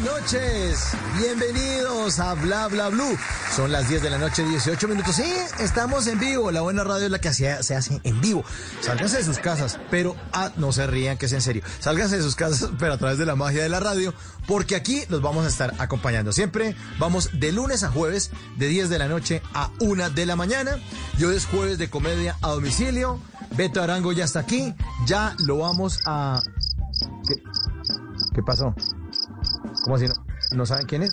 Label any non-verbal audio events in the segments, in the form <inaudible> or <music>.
Buenas noches. Bienvenidos a Bla Bla Blue. Son las 10 de la noche, 18 minutos. Sí, estamos en vivo. La buena radio es la que se hace en vivo. Sálganse de sus casas, pero ah, no se rían, que es en serio. Sálganse de sus casas, <laughs> pero a través de la magia de la radio, porque aquí los vamos a estar acompañando. Siempre vamos de lunes a jueves, de 10 de la noche a 1 de la mañana. Y hoy es jueves de comedia a domicilio. Beto Arango ya está aquí. Ya lo vamos a. ¿Qué, ¿Qué pasó? ¿Cómo así no? ¿No saben quién es?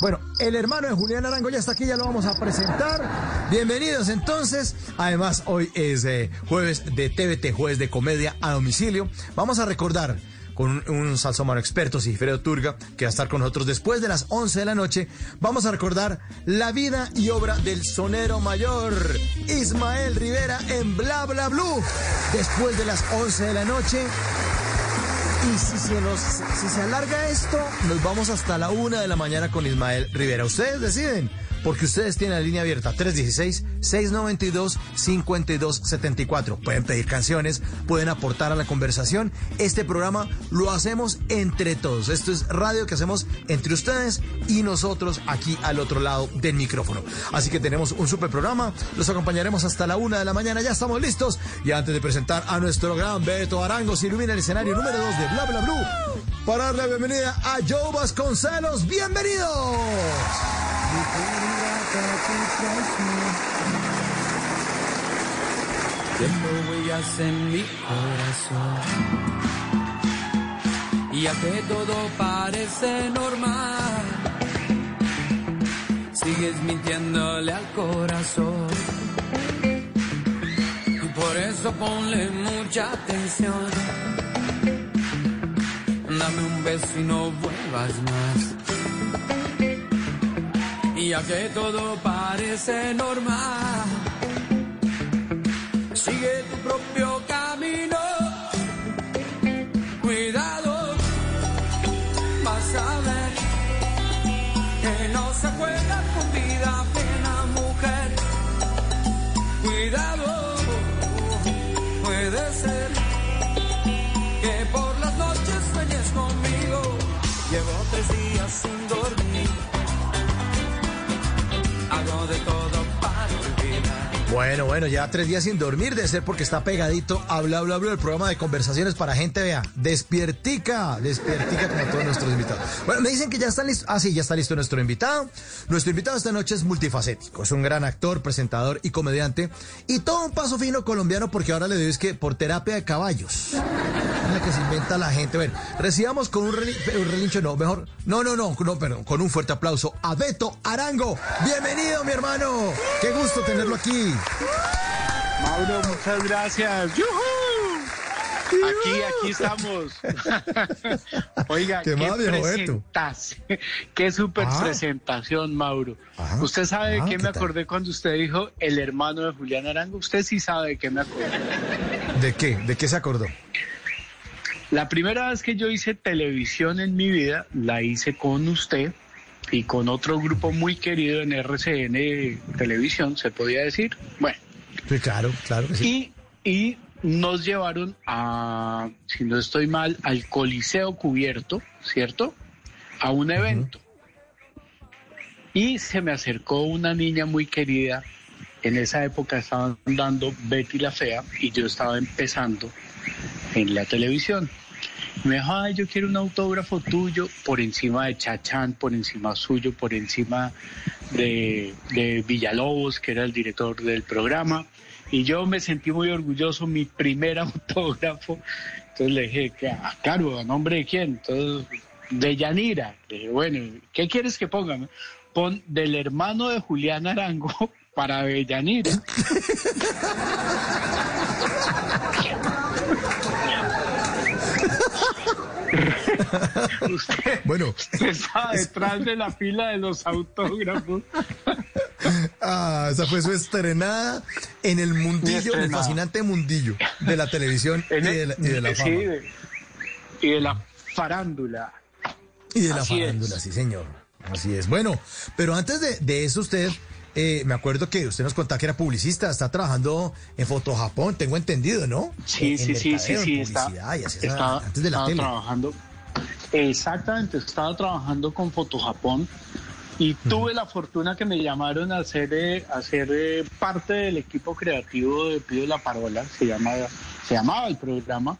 Bueno, el hermano de Julián Arango ya está aquí, ya lo vamos a presentar. Bienvenidos entonces. Además, hoy es eh, jueves de TVT, jueves de comedia a domicilio. Vamos a recordar con un, un salsomano experto, Sigfredo Turga, que va a estar con nosotros después de las 11 de la noche. Vamos a recordar la vida y obra del sonero mayor, Ismael Rivera, en Bla Bla Blue. Después de las 11 de la noche, y si se, nos, si se alarga esto, nos vamos hasta la una de la mañana con Ismael Rivera. Ustedes deciden, porque ustedes tienen la línea abierta 316-692-5274. Pueden pedir canciones, pueden aportar a la conversación. Este programa lo hacemos entre todos. Esto es radio que hacemos entre ustedes y nosotros aquí al otro lado del micrófono. Así que tenemos un super programa. Los acompañaremos hasta la una de la mañana. Ya estamos listos. Y antes de presentar a nuestro gran Beto Arango, se ilumina el escenario número 2 de Bla Bla Blue para darle la bienvenida a Joe Vasconcelos. ¡Bienvenidos! Dejo huellas en mi corazón. Y ya que todo parece normal, sigues mintiéndole al corazón. Y por eso ponle mucha atención. Dame un beso y no vuelvas más. Y ya que todo parece normal, sigue tu propio camino. Cuidado, vas a ver que no se juega con vida pena, mujer. Cuidado, puede ser que por las noches sueñes conmigo. Llevo tres días sin dormir. Hago de todo para olvidar. Bueno, bueno, ya tres días sin dormir, de ser porque está pegadito a Bla Bla Bla, el programa de conversaciones para gente, vea, despiertica, despiertica como todos nuestros invitados. Bueno, me dicen que ya están listos. Ah, sí, ya está listo nuestro invitado. Nuestro invitado esta noche es multifacético, es un gran actor, presentador y comediante. Y todo un paso fino colombiano porque ahora le digo es que por terapia de caballos. Es la que se inventa la gente. Bueno, recibamos con un, un relincho, no, mejor, no, no, no, no, perdón, con un fuerte aplauso a Beto Arango. Bienvenido, mi hermano. Qué gusto tenerlo aquí. Mauro, muchas gracias. Aquí, aquí estamos. <laughs> Oiga, ¿Qué qué, qué super Ah. presentación, Mauro. Ah. Usted sabe de Ah, qué ¿qué me tal? acordé cuando usted dijo el hermano de Julián Arango. Usted sí sabe de qué me acordé. ¿De qué? ¿De qué se acordó? La primera vez que yo hice televisión en mi vida, la hice con usted y con otro grupo muy querido en RCN Televisión, se podía decir. Bueno. Sí, claro, claro que sí. Y, y nos llevaron a, si no estoy mal, al Coliseo Cubierto, ¿cierto? A un evento. Y se me acercó una niña muy querida. En esa época estaban dando Betty la Fea y yo estaba empezando en la televisión. Me dijo, ay, yo quiero un autógrafo tuyo por encima de Chachán, por encima suyo, por encima de, Villalobos, que era el director del programa. Y yo me sentí muy orgulloso, mi primer <laughs> autógrafo. Entonces le dije, ah, claro, ¿a nombre de quién? Entonces, de Yanira. Le dije, bueno, ¿qué quieres que ponga? Pon del hermano de Julián Arango <laughs> para Avellanira. <laughs> <laughs> usted, Bueno. usted <laughs> estaba detrás de la fila de los autógrafos. <laughs> Ah, esa fue su estrenada en el mundillo, en el fascinante mundillo de la televisión y de la, y de la sí, fama. de- y de la farándula. Y de la Así farándula, es. sí, señor. Así es. Bueno, pero antes de, de eso, usted, eh, me acuerdo que usted nos contaba que era publicista, está trabajando en Foto Japón, tengo entendido, ¿no? Sí, En- sí, en sí, sí, sí, está, estaba, antes de la tele. trabajando. Exactamente, estaba trabajando con Foto Japón y tuve la fortuna que me llamaron a hacer, eh, a ser eh, parte del equipo creativo de Pido la Parola, se, llama, se llamaba el programa.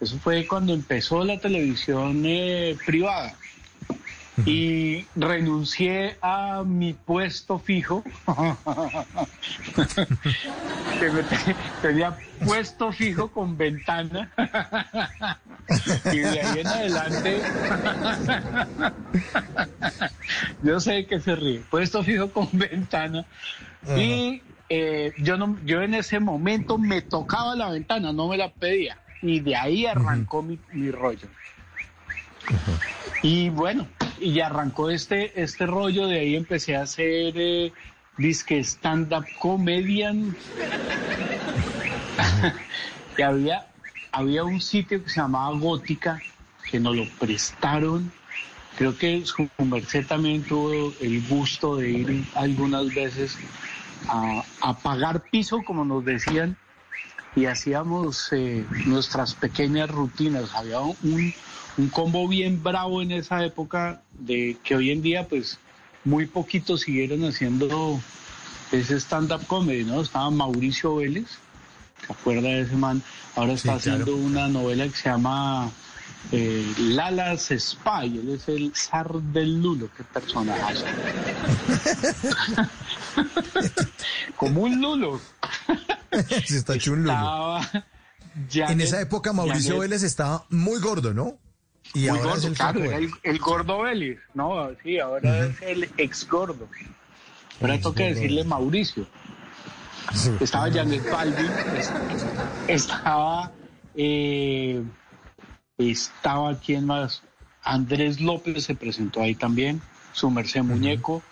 Eso fue cuando empezó la televisión eh, privada. <laughs> Y renuncié a mi puesto fijo, <laughs> tenía puesto fijo con ventana. <laughs> y de ahí en adelante, yo sé que se ríe, puesto fijo con ventana. Y eh, yo, no, yo en ese momento me tocaba la ventana, no me la pedía. Y de ahí arrancó mi, mi rollo. Y bueno, y arrancó este, este rollo, de ahí empecé a hacer eh, disque stand-up comedian. <laughs> y había, había un sitio que se llamaba Gótica, que nos lo prestaron. Creo que su también tuvo el gusto de ir algunas veces a, a pagar piso, como nos decían, y hacíamos eh, nuestras pequeñas rutinas. Había un, un combo bien bravo en esa época de que hoy en día pues muy poquitos siguieron haciendo ese stand-up comedy, ¿no? Estaba Mauricio Vélez, ¿se acuerda de ese man? Ahora está Sí, claro. haciendo una novela que se llama eh, Lalas Spy, él es el zar del Lulo, qué personaje. <laughs> Como un Lulo. <laughs> Sí, está hecho un lulo. Estaba En Janet- esa época Mauricio Janet- Vélez estaba muy gordo, ¿no? Y Muy ahora gordo, es el claro, era el, el gordo Vélez, no, sí, ahora es el ex gordo. Ahora Ex toca decirle Mauricio. Sí. Estaba Janet Balvin, es- estaba, eh, estaba quién más, Andrés López se presentó ahí también, su merced muñeco.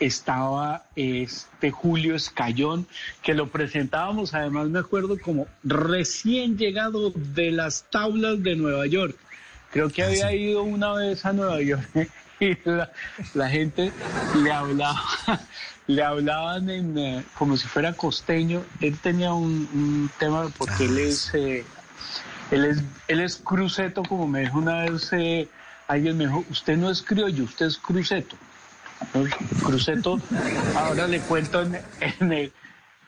Estaba este Julio Escayón, que lo presentábamos, además me acuerdo como recién llegado de las tablas de Nueva York. Creo que había ido una vez a Nueva York <laughs> y la, la gente le hablaba, <laughs> le hablaban en, eh, como si fuera costeño. Él tenía un, un tema porque él es, eh, él es, él es cruceto, como me dijo una vez eh, alguien me dijo, usted no es criollo, usted es cruceto. Cruceto, <laughs> ahora le cuento en, en, el-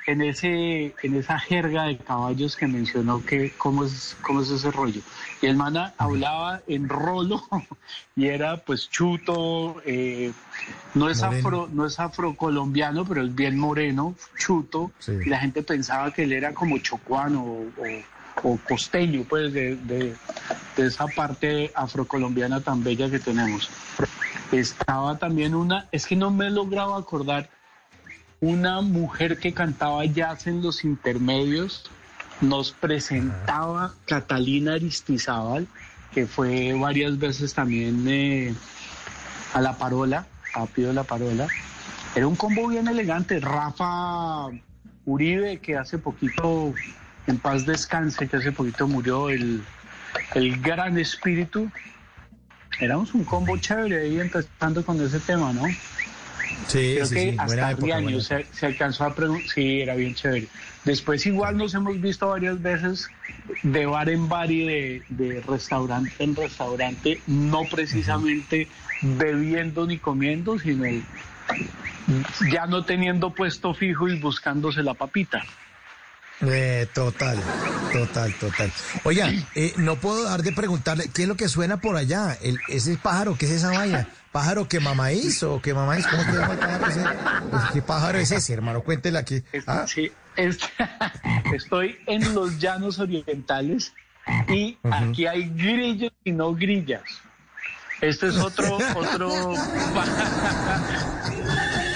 en ese, en esa jerga de caballos que mencionó que cómo es, cómo es ese rollo. Y el mana hablaba en rolo <laughs> y era pues chuto, eh, no es Moreno. afro, no es afrocolombiano, pero es bien moreno, chuto, Sí. y la gente pensaba que él era como chocuano o, o- o costeño, pues de, de- de esa parte afrocolombiana tan bella que tenemos. Estaba también una, es que no me he logrado acordar, una mujer que cantaba jazz en los intermedios, nos presentaba Catalina Aristizábal, que fue varias veces también eh, a la parola, a Pido la parola. Era un combo bien elegante. Rafa Uribe, que hace poquito, en paz descanse, que hace poquito murió, el, el gran espíritu. Éramos un combo chévere ahí empezando con ese tema, ¿no? Sí, Creo sí, que sí, hasta época, Riaño buena se, se alcanzó a preguntar. Sí, era bien chévere. Después igual nos hemos visto varias veces de bar en bar y de, de restaurante en restaurante, no precisamente bebiendo ni comiendo, sino ya no teniendo puesto fijo y buscándose la papita. Eh, total, total, total. Oiga, eh, no puedo dejar de preguntarle, ¿qué es lo que suena por allá? El, ese pájaro, ¿qué es esa vaina? ¿Pájaro que mamá hizo o que mamá hizo? ¿Cómo se llama el pájaro ese? ¿Qué pájaro es ese, hermano? Cuéntele aquí. Ah, sí, <laughs> estoy en los llanos orientales y aquí hay grillos y no grillas. Este es otro, <laughs> otro. <laughs>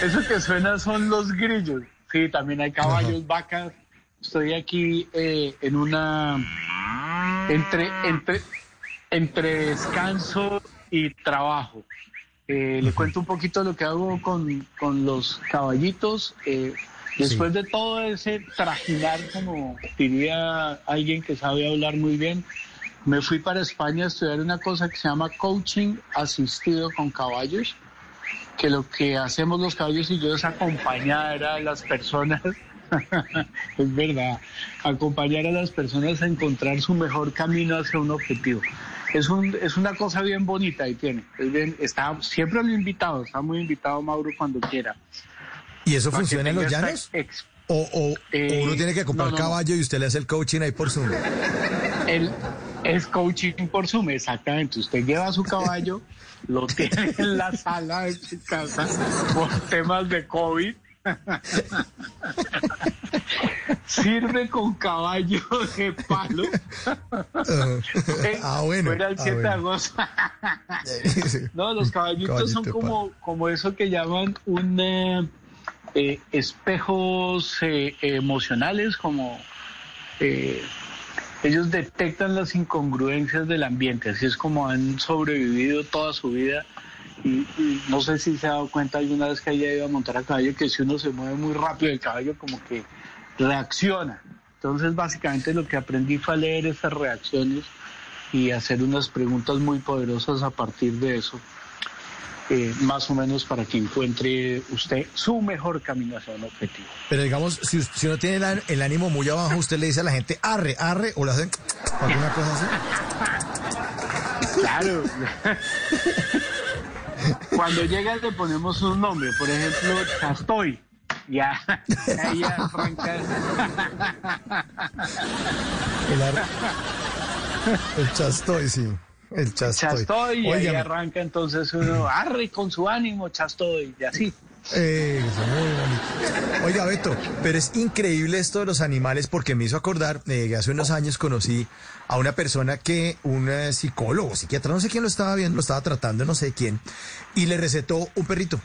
Eso que suena son los grillos. sí, también hay caballos, vacas. Estoy aquí eh, en una entre entre entre descanso y trabajo. Eh, le cuento un poquito lo que hago con, con los caballitos. Eh, después de todo ese trajinar, como diría alguien que sabe hablar muy bien, me fui para España a estudiar una cosa que se llama coaching asistido con caballos, que lo que hacemos los caballos y yo es acompañar a las personas, <laughs> es verdad, acompañar a las personas a encontrar su mejor camino hacia un objetivo. Es, un, es una cosa bien bonita y tiene. Es está, siempre lo invitado, está muy invitado Mauro cuando quiera. ¿Y eso funciona en los llanos? O, o, Eh, uno tiene que comprar no, no, no. caballo y usted le hace el coaching ahí por Zoom. El, es coaching por Zoom, exactamente. Usted lleva su caballo, lo <laughs> tiene en la sala de su casa por temas de COVID. <laughs> Sirve con caballo de palo. ah, bueno. Fuera el ah, 7 de bueno. agosto. <laughs> No, los caballitos Caballito son de como, como eso que llaman un eh, eh, espejos eh, emocionales, como eh, ellos detectan las incongruencias del ambiente, así es como han sobrevivido toda su vida. Y, y no sé si se ha dado cuenta alguna vez que haya ido a montar a caballo que si uno se mueve muy rápido el caballo como que reacciona. Entonces básicamente lo que aprendí fue a leer esas reacciones y hacer unas preguntas muy poderosas a partir de eso, eh, más o menos para que encuentre usted su mejor camino hacia un objetivo. Pero digamos, si, si uno tiene el, án- el ánimo muy abajo, usted le dice a la gente arre, arre, o le hacen alguna cosa así. Claro. Cuando llega le ponemos un nombre, por ejemplo, Chastoy. Ya, ahí arranca. El, ar- el chastoy, sí. El <laughs> chastoy. Chastoy y ahí arranca entonces uno, <laughs> arre con su ánimo, Chastoy, y así. eh, muy bonito. Oiga, Beto, pero es increíble esto de los animales porque me hizo acordar eh, hace unos años conocí a una persona que, un eh, psicólogo, psiquiatra, no sé quién lo estaba viendo, lo estaba tratando, no sé quién, y le recetó un perrito.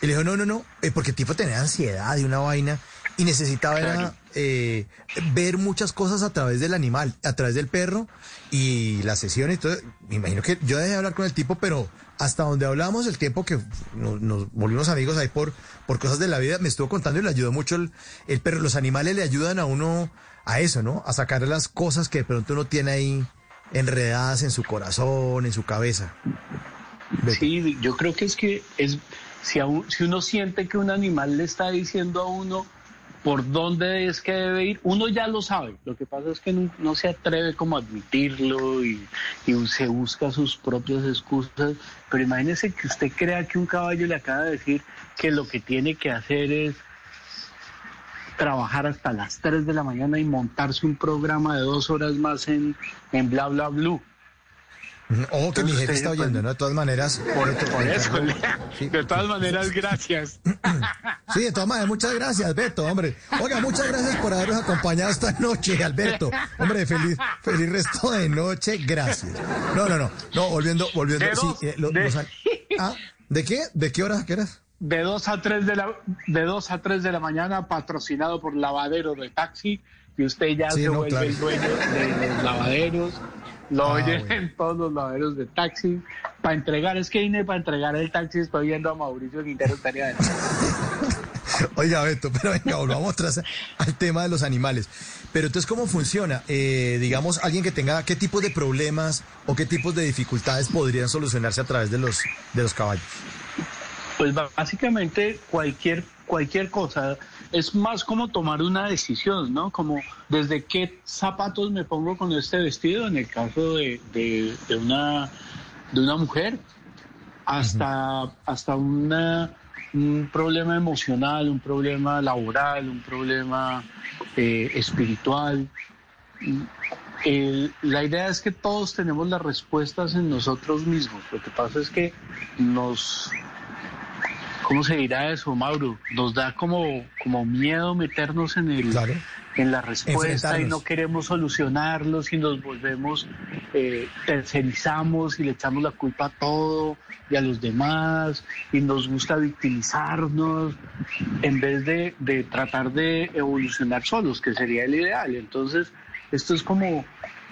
Y le dijo, no, no, no, eh, porque el tipo tenía ansiedad y una vaina y necesitaba era, Claro. eh, ver muchas cosas a través del animal, a través del perro y la sesión y todo. Me imagino que yo dejé de hablar con el tipo, pero hasta donde hablamos, el tiempo que nos, nos volvimos amigos ahí por, por cosas de la vida, me estuvo contando y le ayudó mucho el, el perro. Los animales le ayudan a uno a eso, ¿no? A sacar las cosas que de pronto uno tiene ahí enredadas en su corazón, en su cabeza. Sí, yo creo que es que es si, a un- si uno siente que un animal le está diciendo a uno por dónde es que debe ir, uno ya lo sabe. Lo que pasa es que no, se atreve como a admitirlo y, y se busca sus propias excusas. Pero imagínese que usted crea que un caballo le acaba de decir que lo que tiene que hacer es trabajar hasta las 3 de la mañana y montarse un programa de dos horas más en, en bla bla blue. Oh, que mi jefe está oyendo, ¿no? De todas maneras. <laughs> Por, eso. <laughs> Sí. De todas maneras, gracias. <clears throat> Sí, de todas maneras, muchas gracias, Alberto, hombre. Oiga, muchas gracias por habernos acompañado esta noche, Alberto. Hombre, feliz, feliz resto de noche, gracias. No, no, no, no, volviendo, volviendo, De sí, dos, eh, lo- de- los an- <laughs> ah, ¿de qué? ¿De qué hora? ¿Qué horas? De 2 a 3 de la de 2 a 3 de la mañana patrocinado por Lavadero de Taxi y usted ya Sí, se no, vuelve claro. el dueño de los lavaderos. Lo Ah, oyen bueno. en todos los lavaderos de taxi. Para entregar, es que vine para entregar el taxi, estoy viendo a Mauricio Quintero Tarea. <laughs> Oiga, Beto, pero venga, volvamos atrás al tema de los animales. Pero entonces, ¿cómo funciona? Eh, digamos, alguien que tenga, ¿qué tipos de problemas o qué tipos de dificultades podrían solucionarse a través de los, de los caballos? Pues básicamente cualquier, cualquier cosa. Es más como tomar una decisión, ¿no? Como desde qué zapatos me pongo con este vestido, en el caso de, de- de una, de una mujer, hasta, hasta una, un problema emocional, un problema laboral, un problema eh, espiritual. El- la idea es que todos tenemos las respuestas en nosotros mismos. Lo que pasa es que nos ¿cómo se dirá eso, Mauro? Nos da como, como miedo meternos en el... en la respuesta y no queremos solucionarlos y nos volvemos, eh, tercerizamos y le echamos la culpa a todo y a los demás y nos gusta victimizarnos en vez de, de tratar de evolucionar solos, que sería el ideal. Entonces, esto es como,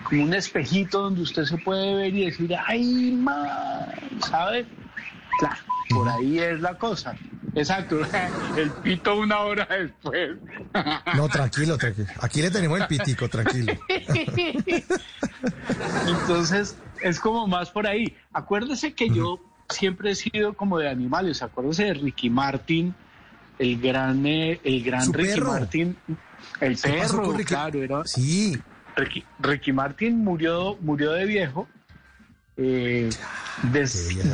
como un espejito donde usted se puede ver y decir, ay, man, ¿sabe? Claro, por ahí es la cosa. Exacto, <laughs> el pito una hora después. No, tranquilo, tranquilo. Aquí le tenemos el pitico, tranquilo. <laughs> Entonces, es como más por ahí. Acuérdese que yo siempre he sido como de animales. Acuérdese de Ricky Martin, el gran, eh, el gran Ricky Martin, el perro, claro, era. Sí. Ricky, Ricky Martin murió, murió de viejo eh,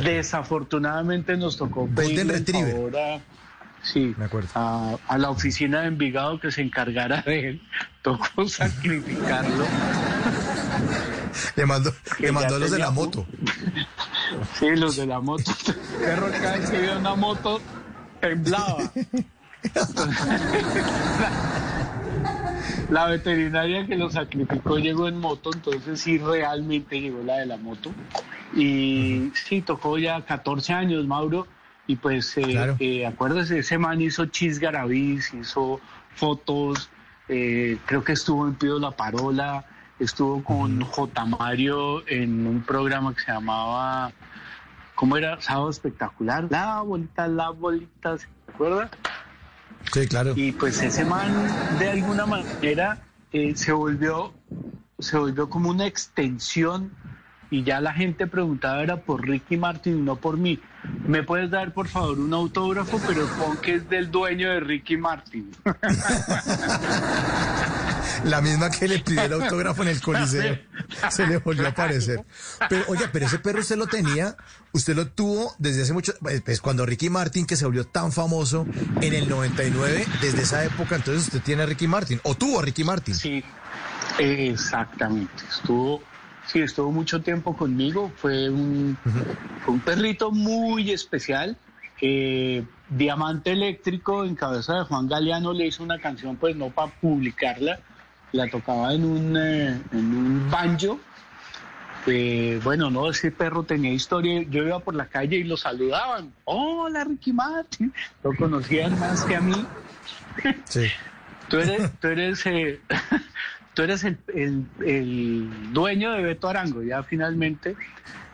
desafortunadamente nos tocó pedir ahora sí, A, la oficina de Envigado que se encargara de él. Tocó <laughs> sacrificarlo. le mandó, le mandó a los de la moto. <laughs> sí, los de la moto. <laughs> Perro cada vez que veía una moto temblaba. La veterinaria que lo sacrificó llegó en moto, entonces sí realmente llegó la de la moto. Y sí, tocó ya 14 años, Mauro. Y pues, eh, eh, acuérdese, ese man hizo chisgarabís, hizo fotos, eh, creo que estuvo en Pido la Parola, estuvo con J. Mario en un programa que se llamaba, ¿cómo era? Sábado Espectacular. La bolita, la bolita, ¿se acuerda? Sí, claro. Y pues ese man, de alguna manera, eh, se volvió se volvió como una extensión y ya la gente preguntaba era por Ricky Martin, no por mí. ¿Me puedes dar por favor un autógrafo? Pero pon que es del dueño de Ricky Martin. <laughs> La misma que le pidió el autógrafo en el coliseo. Se le volvió a aparecer. Pero, oye, pero ese perro usted lo tenía, usted lo tuvo desde hace mucho, pues, pues cuando Ricky Martin, que se volvió tan famoso en el 99, desde esa época, entonces usted tiene a Ricky Martin, o tuvo a Ricky Martin. Sí, exactamente. Estuvo, sí, estuvo mucho tiempo conmigo. Fue un, un perrito muy especial. Diamante Eléctrico, en cabeza de Juan Galeano, le hizo una canción, pues no para publicarla, la tocaba en un, eh, en un banjo. Eh, bueno, no, ese perro tenía historia. Yo iba por la calle y lo saludaban. Hola, Ricky Martin. Lo conocían más que a mí. Sí. <laughs> Tú eres, tú eres, eh, <laughs> tú eres el, el, dueño de Beto Arango, ya finalmente.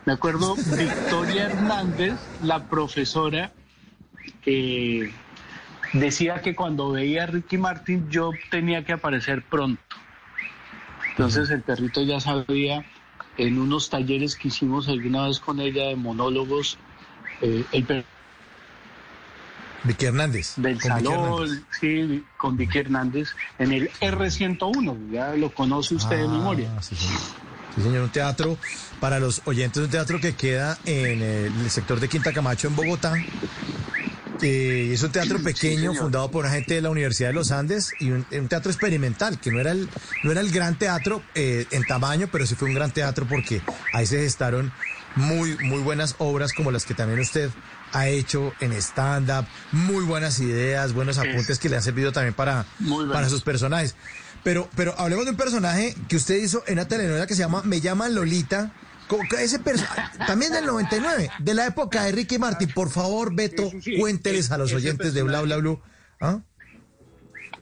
Me acuerdo, Victoria Hernández, la profesora, que decía que cuando veía a Ricky Martin yo tenía que aparecer pronto. Entonces el perrito ya sabía en unos talleres que hicimos alguna vez con ella de monólogos, eh, el Vicky Hernández. Del salón, sí, con Vicky Hernández en el R101, ya lo conoce usted de ah, memoria. Sí señor. un teatro, para los oyentes, un teatro que queda en el sector de Quinta Camacho, en Bogotá, eh, es un teatro pequeño fundado por una gente de la Universidad de los Andes y un, teatro experimental, que no era el, no era el gran teatro eh, en tamaño, pero sí fue un gran teatro porque ahí se gestaron muy, muy buenas obras como las que también usted ha hecho en stand-up, muy buenas ideas, buenos apuntes que le han servido también para, para sus personajes. Pero, pero hablemos de un personaje que usted hizo en una telenovela que se llama Me llaman Lolita ese también del 99, de la época de Ricky Martin. Por favor, Beto, cuénteles a los oyentes de Bla Bla Blue. ¿Ah?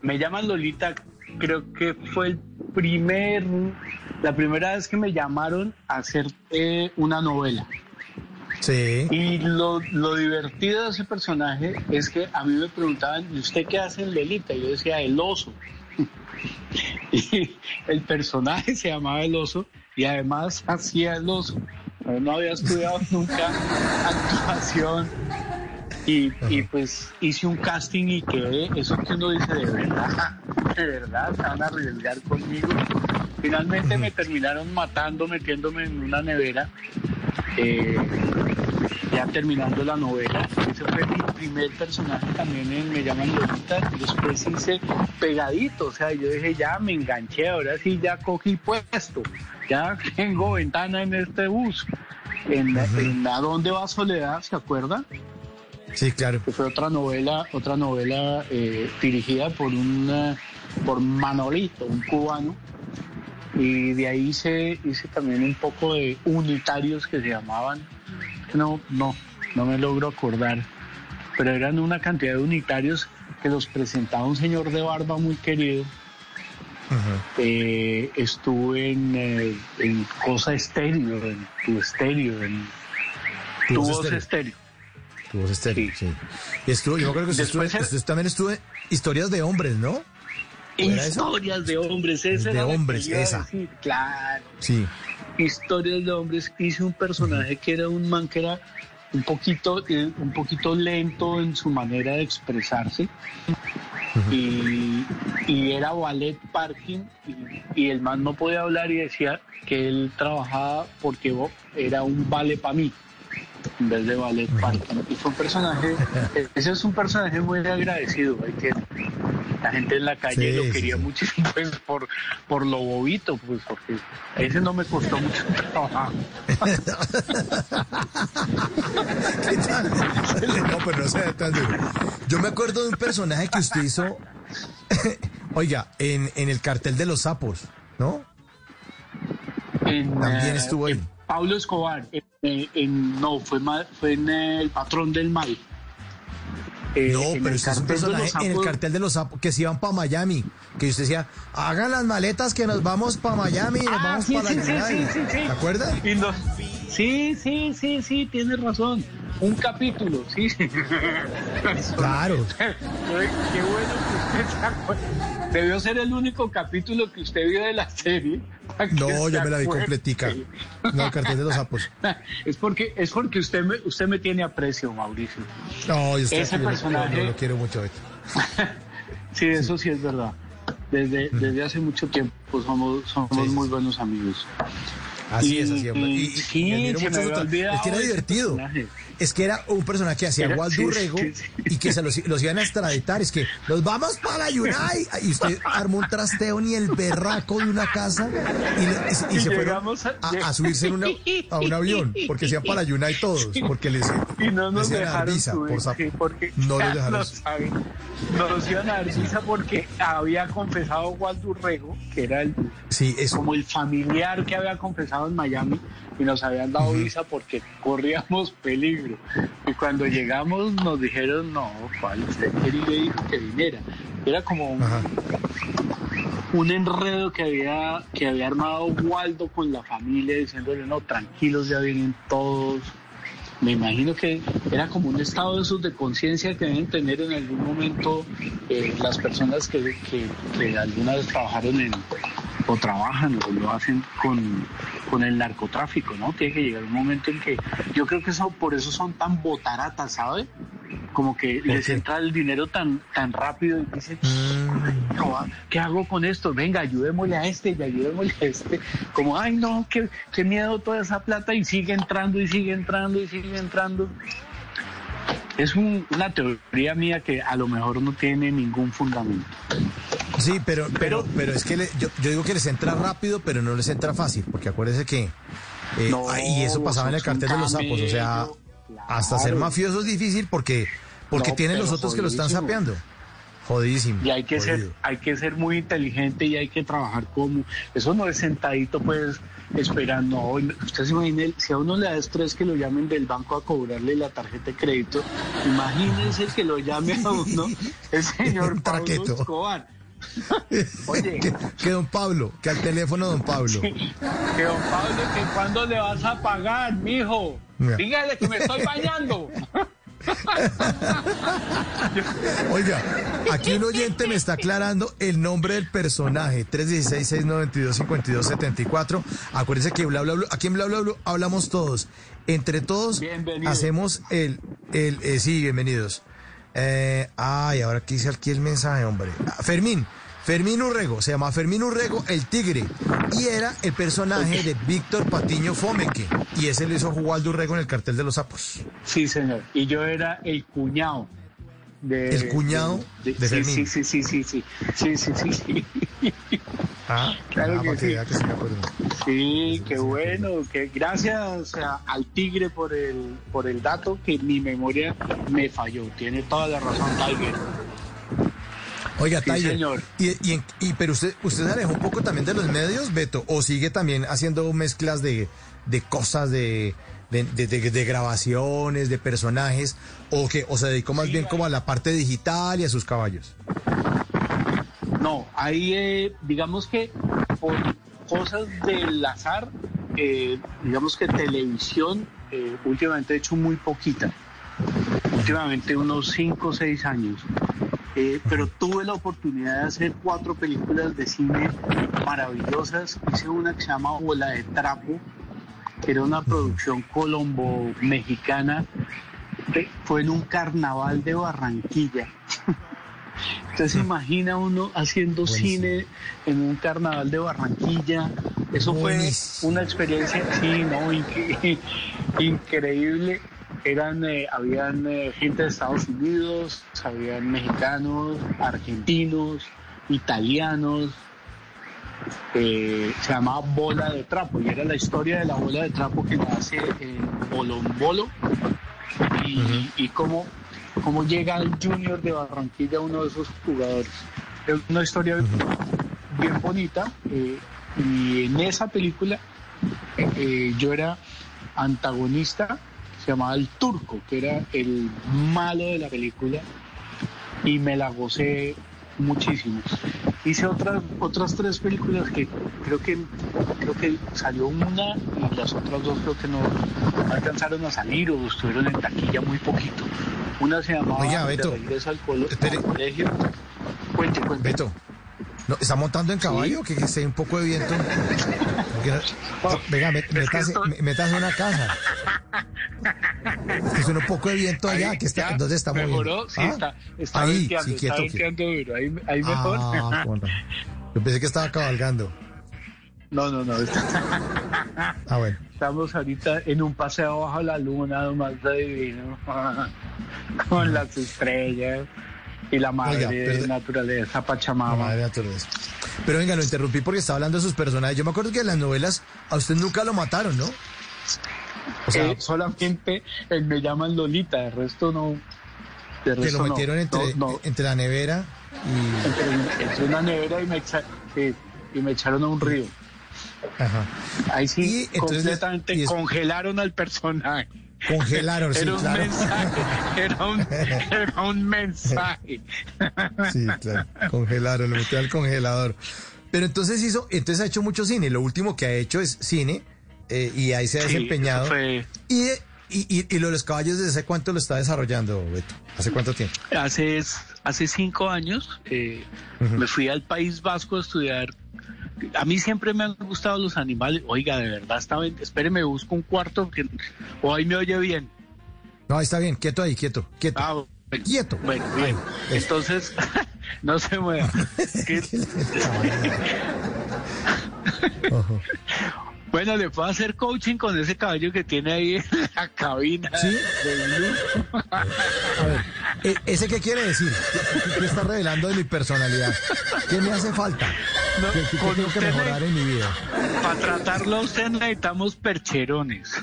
Me llaman Lolita, creo que fue el primer, la primera vez que me llamaron a hacer eh, una novela. Sí. Y lo, lo, divertido de ese personaje es que a mí me preguntaban, ¿y usted qué hace en Lolita? Y yo decía, el oso. <laughs> y el personaje se llamaba el oso y además hacía el oso. No había estudiado nunca actuación y, y, pues hice un casting y quedé, eso que uno dice de verdad, de verdad, se van a arriesgar conmigo. Finalmente me terminaron matando, metiéndome en una nevera. Eh, ya terminando la novela. Ese fue mi primer personaje también en Me llaman Lolita. Después hice pegadito, o sea, yo dije, ya me enganché, ahora sí ya cogí puesto, ya <laughs> tengo ventana en este bus. En, ¿A dónde va Soledad? ¿Se acuerda? Sí, claro. que fue otra novela, otra novela eh, dirigida por un eh, por Manolito, un cubano. Y de ahí hice, hice también un poco de unitarios que se llamaban, no, no, no me logro acordar, pero eran una cantidad de unitarios que los presentaba un señor de barba muy querido. Eh, estuve en, eh, en Cosa Estéreo, en Tu Estéreo, en Tu Voz Voz Estéreo. Estéreo. Tu voz estéreo, sí. Estuvo, yo creo que usted, Después usted también estuvo en historias de hombres, ¿no? Historias de hombres, esa De era la que hombres, esa. decir, Claro. Sí. historias de hombres hice un personaje que era un man que era un poquito eh, un poquito lento en su manera de expresarse y, y era ballet parking y, y el man no podía hablar y decía que él trabajaba porque era un vale para mí en vez de ballet parking y fue un personaje eh, <laughs> ese es un personaje muy agradecido hay que la gente en la calle Sí, lo quería sí. muchísimo <laughs> pues, por, por lo bobito, pues porque ese no me costó mucho <laughs> trabajo. ¿Qué tal? No, pero no sea tan duro. Yo me acuerdo de un personaje que usted hizo, oiga, en, en el cartel de los sapos, ¿no? En, También eh, estuvo ahí. en Pablo Escobar, en, eh, en- no, fue, fue en eh, El Patrón del Mal. Eh, No, pero es un personaje en el cartel de los sapos que se iban para Miami, que usted decía, hagan las maletas que nos vamos para Miami y nos Ah, vamos sí, para sí, la sí, United". sí, sí, sí. ¿Se acuerda? Y no- sí, sí, sí, sí, tienes razón. Un capítulo, sí. <laughs> Claro. Qué bueno que usted se acuerde. Debió ser el único capítulo que usted vio de la serie. No, se yo me la vi completica. No, el cartel de los sapos. Es porque, es porque usted, me, usted me tiene aprecio, Mauricio. No, yo Ese aquí, yo- personaje- yo lo quiero mucho. <laughs> Sí, eso sí es verdad. Desde, desde hace mucho tiempo somos, somos Sí, sí, muy buenos amigos. Así Y- es, así es. hombre. Y, y- sí, y se me había olvidado Es que era divertido. personaje. Es que era un personaje que hacía Waldo sí, Rego sí, sí. y que se los, los iban a extraditar. Es que nos vamos para la United. Y usted armó un trasteo ni el berraco de una casa y, se fueron a, subirse en una- a un avión porque se iban para la United todos. Porque les, Y no nos les iban a dar dejaron visa subir, por porque No los dejaron. saben. Nos iban a dar visa porque había confesado Waldo Rego, que era el, Sí, eso. como el familiar que había confesado en Miami, y nos habían dado visa porque corríamos peligro. Y cuando llegamos nos dijeron, no, ¿cuál? Usted quería dijo que viniera. Era como un enredo que había, que había armado Waldo con la familia diciéndole, no, tranquilos, ya vienen todos. Me imagino que era como un estado de esos de conciencia que deben tener en algún momento eh, las personas que, que, que alguna vez trabajaron en o trabajan o lo hacen con, con el narcotráfico, ¿no? Tiene que llegar un momento en que yo creo que eso por eso son tan botaratas, ¿sabe? Como que les qué? entra el dinero tan tan rápido y dicen, Mm. no, ¿qué hago con esto? Venga, ayudémosle a este y ayudémosle a este. Como, ay, no, qué, qué miedo toda esa plata y sigue entrando y sigue entrando y sigue entrando. Es un- una teoría mía que a lo mejor no tiene ningún fundamento. Sí, pero, pero, Pero- es que le- yo, yo digo que les entra rápido, pero no les entra fácil, porque acuérdese que eh, No, y eso pasaba en el cartel de los sapos, o sea, hasta ser mafioso es difícil porque porque No, tienen los otros que lo están sapeando. Jodidísimo. Y hay que ser, hay que ser muy inteligente y hay que trabajar como. Eso no es sentadito, pues, esperando. Usted se imagina, si a uno le da estrés que lo llamen del banco a cobrarle la tarjeta de crédito, imagínense que lo llame a uno <laughs> el señor Pablo. Escobar. Oye. <laughs> que, que don Pablo, que al teléfono don Pablo. Que don Pablo, que cuándo le vas a pagar, mijo. Mira. Dígale que me estoy bañando. <laughs> Oiga, aquí un oyente me está aclarando el nombre del personaje, 316-692-5274. Acuérdense que bla, bla, bla, aquí en bla, bla, bla hablamos todos. Entre todos Bienvenidos. hacemos el, el eh, sí, bienvenidos. Eh, ay, ahora aquí dice aquí el mensaje, hombre. Ah, Fermín, Fermín Urrego, se llama Fermín Urrego el Tigre y era el personaje de Víctor Patiño Fomeque y ese lo hizo Waldo Urrego en el cartel de los sapos. Sí, señor. Y yo era el cuñado. De, El cuñado de Fermín. Sí, sí, sí, sí, sí. Sí, sí, sí, sí. Ah, Claro que sí. que sí me acuerdo. Sí, qué bueno, que gracias a- al tigre por el por el dato que mi memoria me falló. Tiene toda la razón, Tiger. Oiga, Sí, Tiger, señor. Y, y, y- pero usted, usted se alejó un poco también de los medios, Beto, o sigue también haciendo mezclas de, de cosas de, de, de- de- de grabaciones, de personajes, o que, o se dedicó más Sí, bien como a la parte digital y a sus caballos. No, ahí eh, digamos que por cosas del azar, eh, digamos que televisión eh, últimamente he hecho muy poquita. Últimamente unos 5 o 6 años. Pero tuve la oportunidad de hacer cuatro películas de cine maravillosas. Hice una que se llama Bola de Trapo, que era una producción colombo-mexicana. Fue en un carnaval de Barranquilla. Entonces imagina uno haciendo Buenísimo. cine en un carnaval de Barranquilla. Eso Buenísimo. fue una experiencia, sí, no, Incre- <laughs> increíble. Eran, eh, habían eh, gente de Estados Unidos, habían mexicanos, argentinos, italianos. Eh, se llamaba Bola de Trapo y era la historia de la bola de trapo que nace en Bolombolo y, y cómo, cómo llega al Junior de Barranquilla uno de esos jugadores. Es una historia bien bonita eh, y en esa película eh, eh, yo era antagonista, se llamaba el turco, que era el malo de la película y me la gocé muchísimo. Hice otras otras tres películas que creo que creo que salió una y las otras dos creo que no alcanzaron a salir o estuvieron en taquilla muy poquito. Una se llamaba De Beto, regreso al, colegio. Cuente, cuente. Beto, ¿no, ¿está montando en caballo? Que, que sea un poco de viento. No- venga, me- Es que métase, esto- me- métase en una casa. Es que un poco de viento allá. Ahí, que está, ¿Dónde está moviendo? Mejoró, sí, ¿Ah? está, está Ahí, venteando, sí, está quieto, venteando duro, ahí, ahí mejor. Ah. Yo pensé que estaba cabalgando. No, no, no, está- Ah, bueno. estamos ahorita en un paseo bajo la luna, lo más divino, <laughs> con las estrellas y la madre Oiga, de naturaleza, La Pachamama. madre naturaleza. Pero venga, lo interrumpí porque estaba hablando de sus personajes. Yo me acuerdo que en las novelas a usted nunca lo mataron, ¿no? O sea, Eh, solamente él me llaman Lolita, el resto no. Que lo no. metieron entre, No, no, entre la nevera y... entre, entre una nevera y me, echa- y me echaron a un río. Ajá. Ahí sí, Y entonces- completamente y es- congelaron al personaje. Congelaron, sí, era un claro. mensaje, era un, era un mensaje. Sí, claro. Congelaron, lo metió al congelador. Pero entonces hizo, entonces ha hecho mucho cine. Lo último que ha hecho es cine eh, y ahí se ha Sí, desempeñado. fue Y, y, y, y lo de los caballos, ¿desde hace cuánto lo está desarrollando, Beto? ¿Hace cuánto tiempo? hace, hace cinco años eh, me fui al País Vasco a estudiar. A mí siempre me han gustado los animales. Oiga, de verdad, estaba en- espéreme, busco un cuarto que o ahí me oye bien. No, está bien, quieto ahí, quieto, quieto. Ah, bueno. Quieto. Bueno, bien. Entonces, <laughs> no se mueva. <laughs> <laughs> Bueno, le puedo hacer coaching con ese caballo que tiene ahí en <laughs> la cabina. ¿Sí? de. A ver, eh, ¿ese qué quiere decir? ¿Qué, qué está revelando de mi personalidad? ¿Qué me hace falta? No, ¿Qué, qué tengo que mejorar en mi vida? Para tratarlo a usted necesitamos percherones.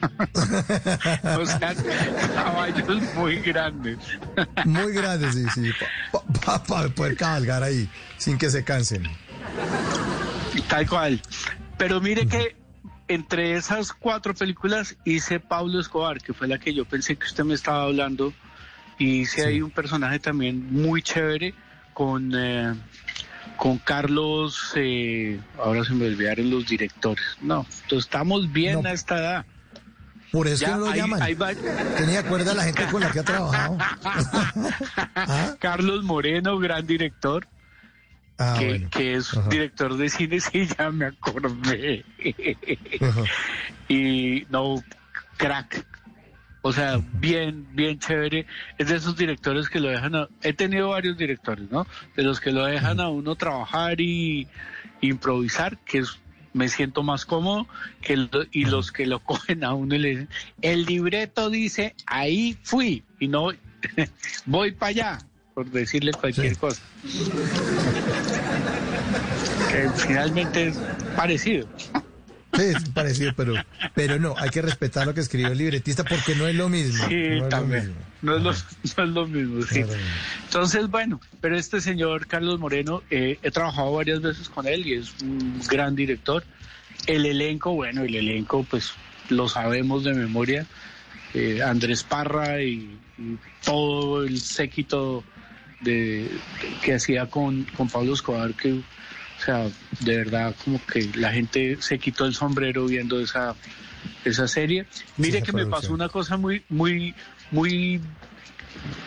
<laughs> o sea, caballos muy grandes. Muy grande, sí, sí. Para poder cabalgar ahí sin que se cansen. Tal cual. Pero mire que entre esas cuatro películas hice Pablo Escobar, que fue la que yo pensé que usted me estaba hablando. Y hice Sí. ahí un personaje también muy chévere con, eh, con Carlos. eh, ahora se me olvidaron los directores. No, entonces estamos bien No. a esta edad. Por eso Ya, que no lo llaman. Tenía acuerdo a la gente con la que ha trabajado. <laughs> <laughs> ¿Ah? Carlos Moreno, gran director, Ah, que, bueno. que es Ajá. director de cine, <laughs> sí, ya me acordé. Y no, crack. O sea, bien, bien chévere. Es de esos directores que lo dejan a... He tenido varios directores, ¿no? De los que lo dejan a uno trabajar y improvisar, que es me siento más cómodo que el- y los que lo <laughs> cogen a uno y le dicen el libreto dice ahí fui y no <laughs> voy para allá por decirle cualquier Sí. cosa en finalmente es parecido. Sí, es parecido, pero, pero no, hay que respetar lo que escribió el libretista porque no es lo mismo. Sí, no también. No es lo, <laughs> no es lo mismo, sí. Entonces, bueno, pero este señor Carlos Moreno, eh, he trabajado varias veces con él y es un gran director. El elenco, bueno, el elenco, pues lo sabemos de memoria. Eh, Andrés Parra y, y todo el séquito de, que hacía con, con Pablo Escobar, que, o sea, de verdad, como que la gente se quitó el sombrero viendo esa, esa serie. Mire que me pasó una cosa muy, muy, muy,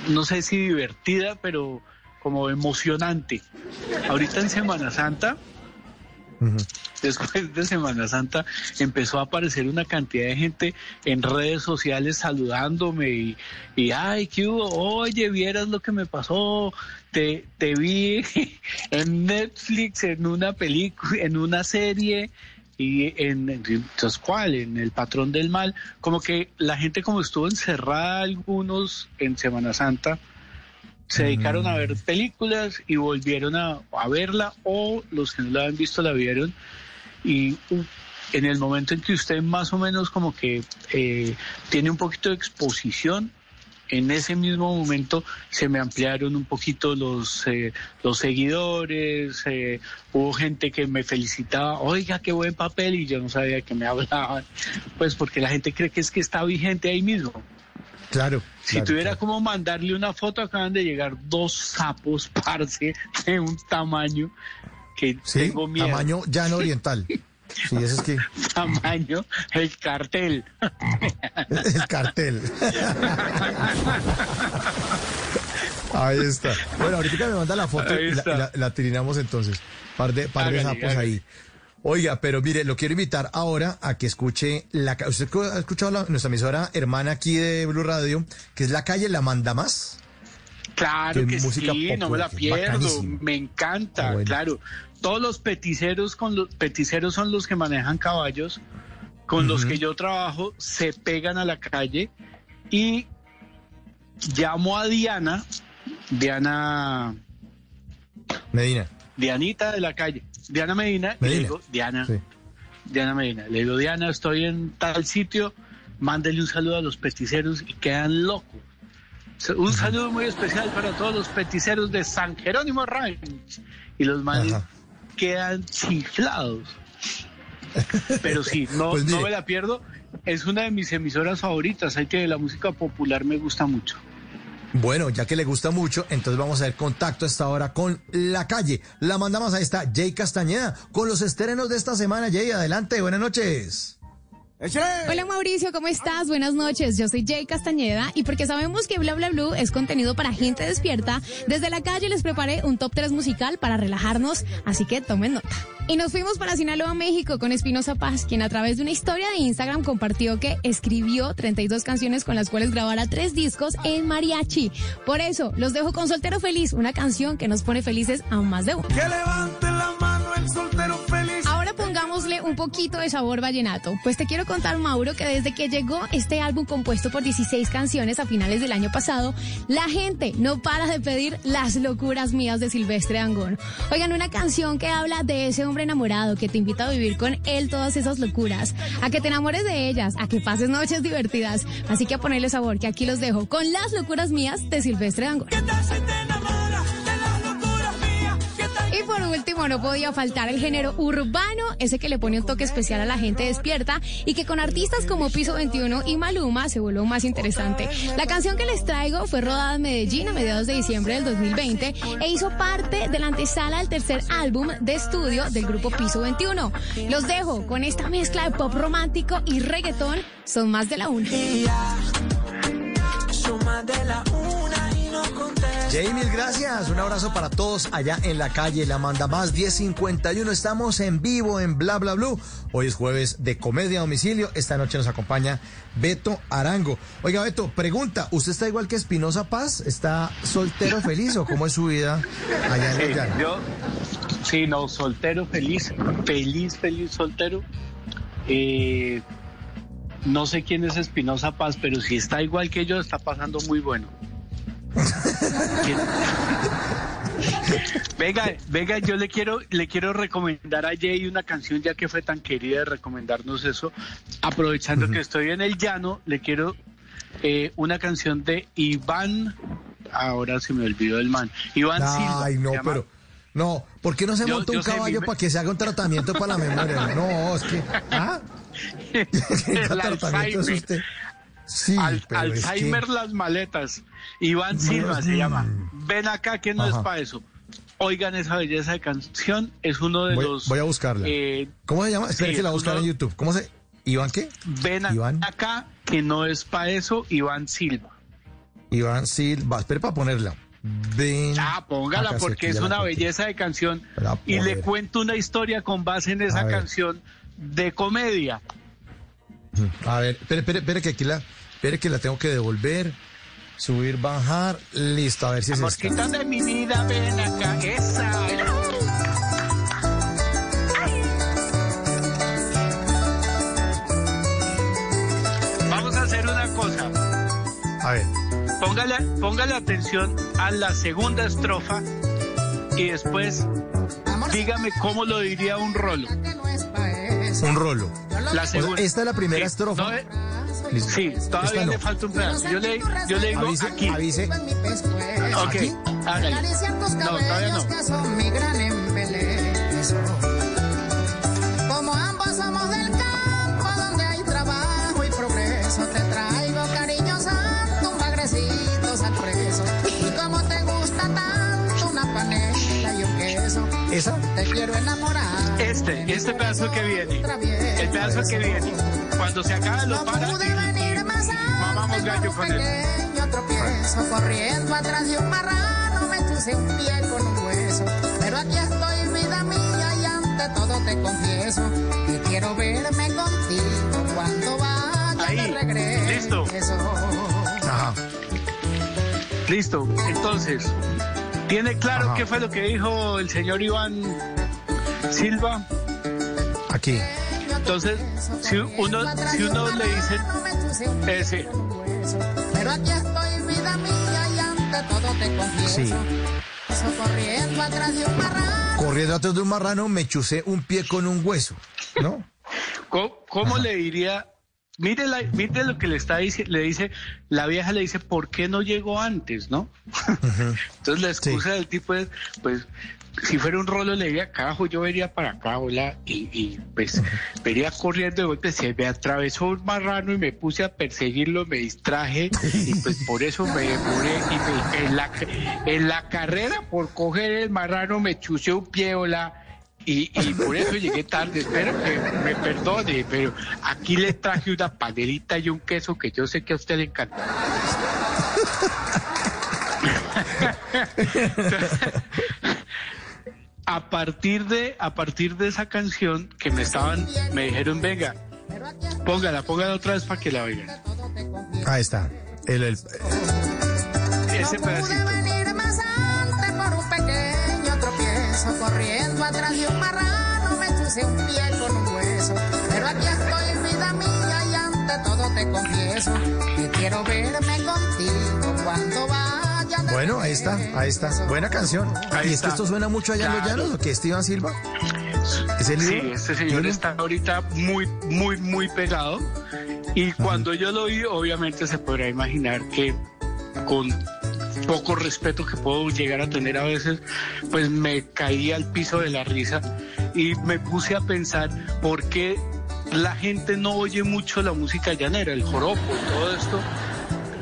no sé si divertida, pero como emocionante. Ahorita en Semana Santa, Ujú. Después de Semana Santa empezó a aparecer una cantidad de gente en redes sociales saludándome y, y ay, ¿qué hubo? Oye, vieras lo que me pasó, te, te vi <laughs> en Netflix, en una película, en una serie y en, entonces, ¿cuál? En El Patrón del Mal, como que la gente como estuvo encerrada algunos en Semana Santa, se dedicaron a ver películas y volvieron a, a verla o los que no la habían visto la vieron y uh, en el momento en que usted más o menos como que eh, tiene un poquito de exposición en ese mismo momento se me ampliaron un poquito los eh, los seguidores eh, hubo gente que me felicitaba oiga qué buen papel y yo no sabía que me <laughs> hablaban pues porque la gente cree que es que está vigente ahí mismo Claro. si claro, tuviera claro. como mandarle una foto, acaban de llegar dos sapos, <laughs> parce, de un tamaño que Sí, tengo miedo. tamaño llano oriental. Sí, ese es que <laughs> Tamaño, el cartel. <laughs> el cartel. <laughs> Ahí está. Bueno, ahorita me manda la foto y la, la- la tirinamos entonces. Par de, par de sapos ahí. Oiga, pero mire, lo quiero invitar ahora a que escuche la ¿Usted ha escuchado la- nuestra emisora hermana aquí de Blue Radio, que es la calle La Manda Más? Claro que música sí, no me la pierdo, bacanísimo. me encanta, Ah, bueno. claro. Todos los peticeros con los peticeros son los que manejan caballos, con los que yo trabajo, se pegan a la calle y llamo a Diana, Diana Medina. Dianita de la calle, Diana Medina, y le digo, Diana, Sí. Diana Medina, le digo, Diana, estoy en tal sitio, mándele un saludo a los peticeros y quedan locos. Un saludo muy especial para todos los peticeros de San Jerónimo Ranch. Y los manes Ajá. Quedan chiflados. Pero sí, no, <laughs> Pues no me la pierdo. Es una de mis emisoras favoritas. Hay que la música popular me gusta mucho. Bueno, ya que le gusta mucho, entonces vamos a ver contacto a esta hora con la calle. La mandamos a esta Jay Castañeda con los estrenos de esta semana. Jay, adelante, buenas noches. Hola Mauricio, ¿cómo estás? Buenas noches. Yo soy Jay Castañeda y porque sabemos que Bla Bla Blue es contenido para gente despierta, desde la calle les preparé un top 3 musical para relajarnos, así que tomen nota. Y nos fuimos para Sinaloa, México con Espinosa Paz, quien a través de una historia de Instagram compartió que escribió 32 canciones con las cuales grabara tres discos en mariachi. Por eso, los dejo con Soltero Feliz, una canción que nos pone felices a más de uno. Que levante la mano el soltero feliz. Pongámosle un poquito de sabor vallenato. Pues te quiero contar, Mauro, que desde que llegó este álbum compuesto por 16 canciones a finales del año pasado, la gente no para de pedir las locuras mías de Silvestre Angón. Oigan, una canción que habla de ese hombre enamorado que te invita a vivir con él todas esas locuras, a que te enamores de ellas, a que pases noches divertidas. Así que a ponerle sabor, que aquí los dejo con las locuras mías de Silvestre Angón. Y por último, no podía faltar el género urbano, ese que le pone un toque especial a la gente despierta y que con artistas como Piso 21 y Maluma se volvió más interesante. La canción que les traigo fue rodada en Medellín a mediados de diciembre del 2020 e hizo parte de la antesala del tercer álbum de estudio del grupo Piso 21. Los dejo con esta mezcla de pop romántico y reggaetón, son más de la una. Suma de la una. Jay, mil gracias. Un abrazo para todos allá en la calle La Manda Más 1051. Estamos en vivo en Bla Bla Blue. Hoy es jueves de comedia a domicilio. Esta noche nos acompaña Beto Arango. Oiga, Beto, pregunta, ¿usted está igual que Espinosa Paz? ¿Está soltero <laughs> feliz o cómo es su vida allá en Sí, yo, sí, no, soltero, feliz, feliz, feliz, soltero. Eh, no sé quién es Espinosa Paz, pero si está igual que yo, está pasando muy bueno. ¿Quién, <laughs> Venga, venga, yo le quiero, le quiero recomendar a Jay una canción, ya que fue tan querida de recomendarnos eso. Aprovechando que estoy en el llano, le quiero eh, una canción de Iván. Ahora se me olvidó el man. Iván Silva. Ay, no, pero. No, ¿por qué no se Yo- monta yo un caballo para que se haga un tratamiento para la memoria? <laughs> No, es que. ¿Ah? <laughs> ¿Qué El tratamiento es usted? Sí, Al- pero es que- Alzheimer las maletas. Iván Silva se llama. Ven acá que no es para eso. Oigan esa belleza de canción. Es uno de Voy, los. voy a buscarla. eh, ¿Cómo se llama? Espera sí, que la buscar uno- en YouTube. ¿Cómo se.? ¿Iván qué? ven Iván. acá que no es para eso. Iván Silva. Iván Silva. Espera para ponerla. Ven. Ah, póngala porque es una belleza de canción. Y le cuento una historia con base en esa canción de comedia. A ver, espere, espere, espere que aquí la. Espere que la tengo que devolver. Subir, bajar. Listo, a ver si es esta. De mi vida, ven acá. Esa. Vamos a hacer una cosa. A ver. Póngale, póngale atención a la segunda estrofa y después dígame cómo lo diría un rolo. Un rolo. La segunda. esta es la primera Sí, estrofa. no, eh, Listo. sí, todavía no. le falta un pedazo. Yo le, yo le digo Avise, aquí. avise. Ok, ¿Aquí? hágale. No, todavía no. que son mi gran. Como ambos somos del campo donde hay trabajo y progreso, te traigo cariño santo, un bagrecito al preso. Y como te gusta tanto una panela y un queso, ¿Esa? te quiero enamorar. Este, este pedazo que viene. El pedazo que viene. Cuando se acabe lo No para pude venir más mamamos gallo con él. pequeño tropiezo, corriendo atrás de un marrano, me chuse un pie con un hueso. Pero aquí estoy, vida mía, y ante todo te confieso que quiero verme contigo cuando vaya Ahí, de regreso. listo. Ajá. Listo. Entonces, ¿tiene claro Ajá. qué fue lo que dijo el señor Iván Silva? Aquí. Entonces, si uno, si uno le dice ese, Pero aquí estoy, vida mía, y ante todo te confieso. Sí. Corriendo atrás de un marrano. Corriendo atrás de un marrano, me chusé un pie con un hueso. ¿No? ¿cómo, cómo le diría? Mire, la- mire lo que le está diciendo, le dice, la vieja le dice, ¿por qué no llegó antes, no? <laughs> Entonces la excusa del tipo es, pues, si fuera un rolo le diría, carajo, yo vería para acá, hola, y, y, pues vería corriendo de golpe, se me atravesó un marrano y me puse a perseguirlo, me distraje, y pues por eso me demoré, y me- en, la, en la carrera por coger el marrano me chusé un pie, hola, y, y por eso llegué tarde. Espero que me perdone, pero aquí le traje una panerita y un queso que yo sé que a usted le encanta. <laughs> a partir de a partir de esa canción que me estaban me dijeron venga póngala póngala otra vez para que la oigan Ahí está. El, el- ese no pude pedacito venir más antes por un pequeño tropiezo, corriendo atrás de un marrano, me chuse un pie con un hueso. Pero aquí estoy, vida mía, y ante todo te confieso que quiero verme contigo cuando vaya. Bueno, ahí está, ahí está. Buena canción. Ahí ¿Y es que esto suena mucho allá en los llanos o qué, Esteban Silva? ¿Es el Sí, este señor no- está ahorita muy, muy, muy pegado. Y cuando yo lo vi, obviamente se podrá imaginar que con poco respeto que puedo llegar a tener a veces, pues me caí al piso de la risa y me puse a pensar por qué la gente no oye mucho la música llanera, el joropo y todo esto,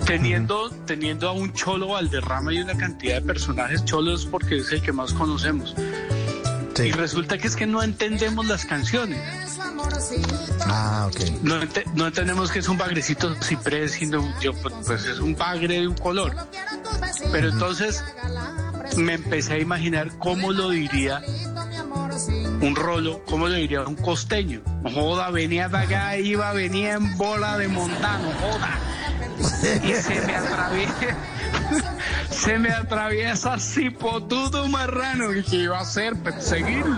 teniendo, teniendo a un cholo Valderrama y una cantidad de personajes cholos porque es el que más conocemos. Sí. Y resulta que es que no entendemos las canciones. Ah, ok. No, ente- no entendemos que es un bagrecito ciprés, sino yo, pues, es un bagre de un color. Pero entonces me empecé a imaginar cómo lo diría un rolo, cómo lo diría un costeño. Joda, venía de acá, iba, venía en bola de montano, joda. Y se me atraviesa, <laughs> se me atraviesa así potudo marrano y que iba a hacer perseguirlo.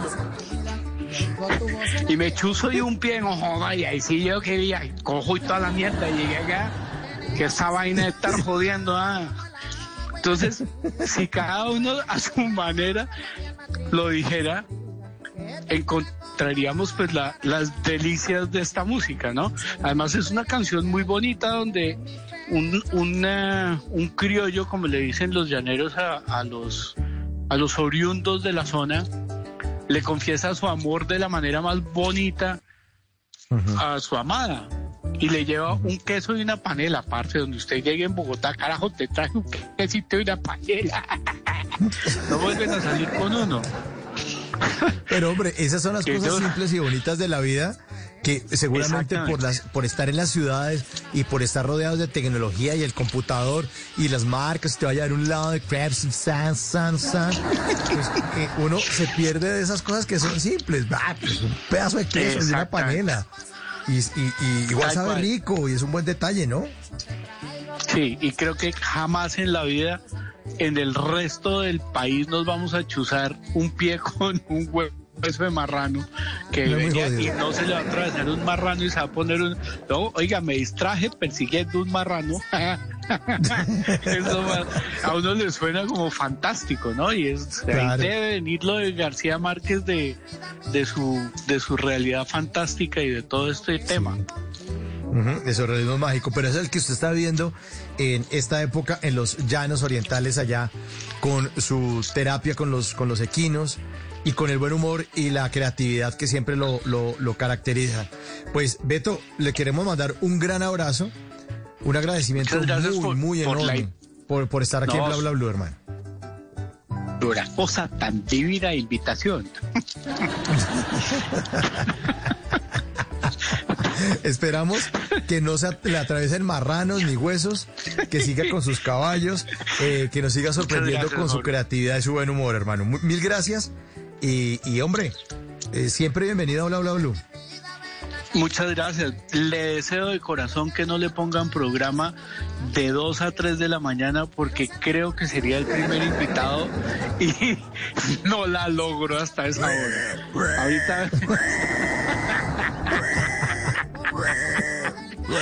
Y me chuzo y un pie, no joda, y ahí sí yo quería, cojo y toda la mierda, y llegué acá, que esa vaina de estar jodiendo, ah. Entonces, si cada uno a su manera lo dijera, encontraríamos pues la- las delicias de esta música, ¿no? Además es una canción muy bonita donde un, una- un criollo, como le dicen los llaneros a, a los, a los oriundos de la zona, le confiesa su amor de la manera más bonita a su amada y le lleva un queso y una panela, aparte donde usted llegue en Bogotá, carajo, te traje un quesito y una panela. <laughs> No vuelven a salir con uno. Pero hombre, esas son las cosas yo- simples y bonitas de la vida que seguramente por las por estar en las ciudades y por estar rodeados de tecnología y el computador y las marcas, te vaya a un lado de crepes, san, san, san, pues, eh, uno se pierde de esas cosas que son simples, va, pues, un pedazo de queso y una panela. Y, y- y igual sabe rico y es un buen detalle, ¿no? Sí, y creo que jamás en la vida, en el resto del país, nos vamos a chuzar un pie <laughs> con un hueso de marrano que No, venía y no se le va a atravesar un marrano y se va a poner un... No, oiga, me distraje persiguiendo un marrano. <laughs> Eso a uno le suena como fantástico, ¿no? Y es, de ahí Claro. debe venir lo de García Márquez de, de, su, de su realidad fantástica y de todo este tema. Ujú, de surrealismo mágico, pero es el que usted está viendo en esta época en los llanos orientales allá, con su terapia con los, con los equinos y con el buen humor y la creatividad que siempre lo, lo, lo caracteriza. Pues Beto, le queremos mandar un gran abrazo, un agradecimiento muy, por- muy por la- enorme por, por estar aquí en No, Bla Bla Blue, hermano. Una cosa tan divina invitación. <laughs> Esperamos que no se le atraviesen marranos ni huesos, que siga con sus caballos, eh, que nos siga sorprendiendo gracias, con su creatividad y su buen humor, hermano. Mil gracias y, y, hombre, eh, siempre bienvenido a Bla Bla Blue. Muchas gracias. Le deseo de corazón que no le pongan programa de 2 a 3 de la mañana porque creo que sería el primer invitado y <laughs> no la logro hasta esa hora. Ahorita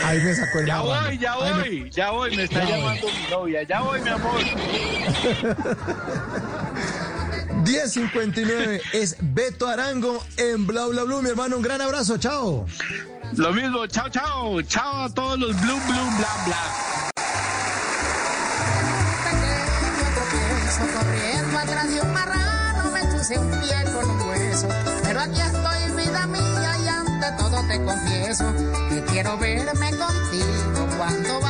Ahí me sacó el ya voy, ya Ay, me- voy, ya voy, me está Ya voy. llamando mi novia, ya voy mi amor. <laughs> 10.59 es Beto Arango en Bla Bla Blue, mi hermano. Un gran abrazo, chao. Lo mismo, chao, chao, chao a todos los blue, blue, bla, bla. corriendo atrás de un marrano, me chuse un pie con un hueso. Pero aquí estoy, vida mía, y ante todo te confieso que quiero verme contigo cuando vaya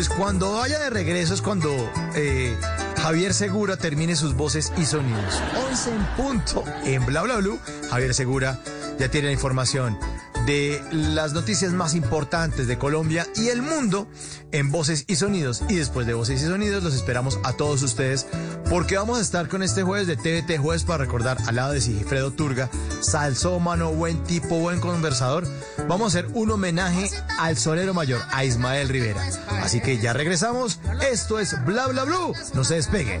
Pues cuando vaya de regreso es cuando eh, Javier Segura termine sus voces y sonidos. 11 en punto en Bla Bla Blue. Javier Segura ya tiene la información de las noticias más importantes de Colombia y el mundo en voces y sonidos. Y después de voces y sonidos los esperamos a todos ustedes porque vamos a estar con este jueves de TVT Jueves para recordar al lado de Sigifredo Turga, salsómano, buen tipo, buen conversador. Vamos a hacer un homenaje al solero mayor, a Ismael Rivera. Así que ya regresamos. Esto es Bla Bla Blue. No se despeguen.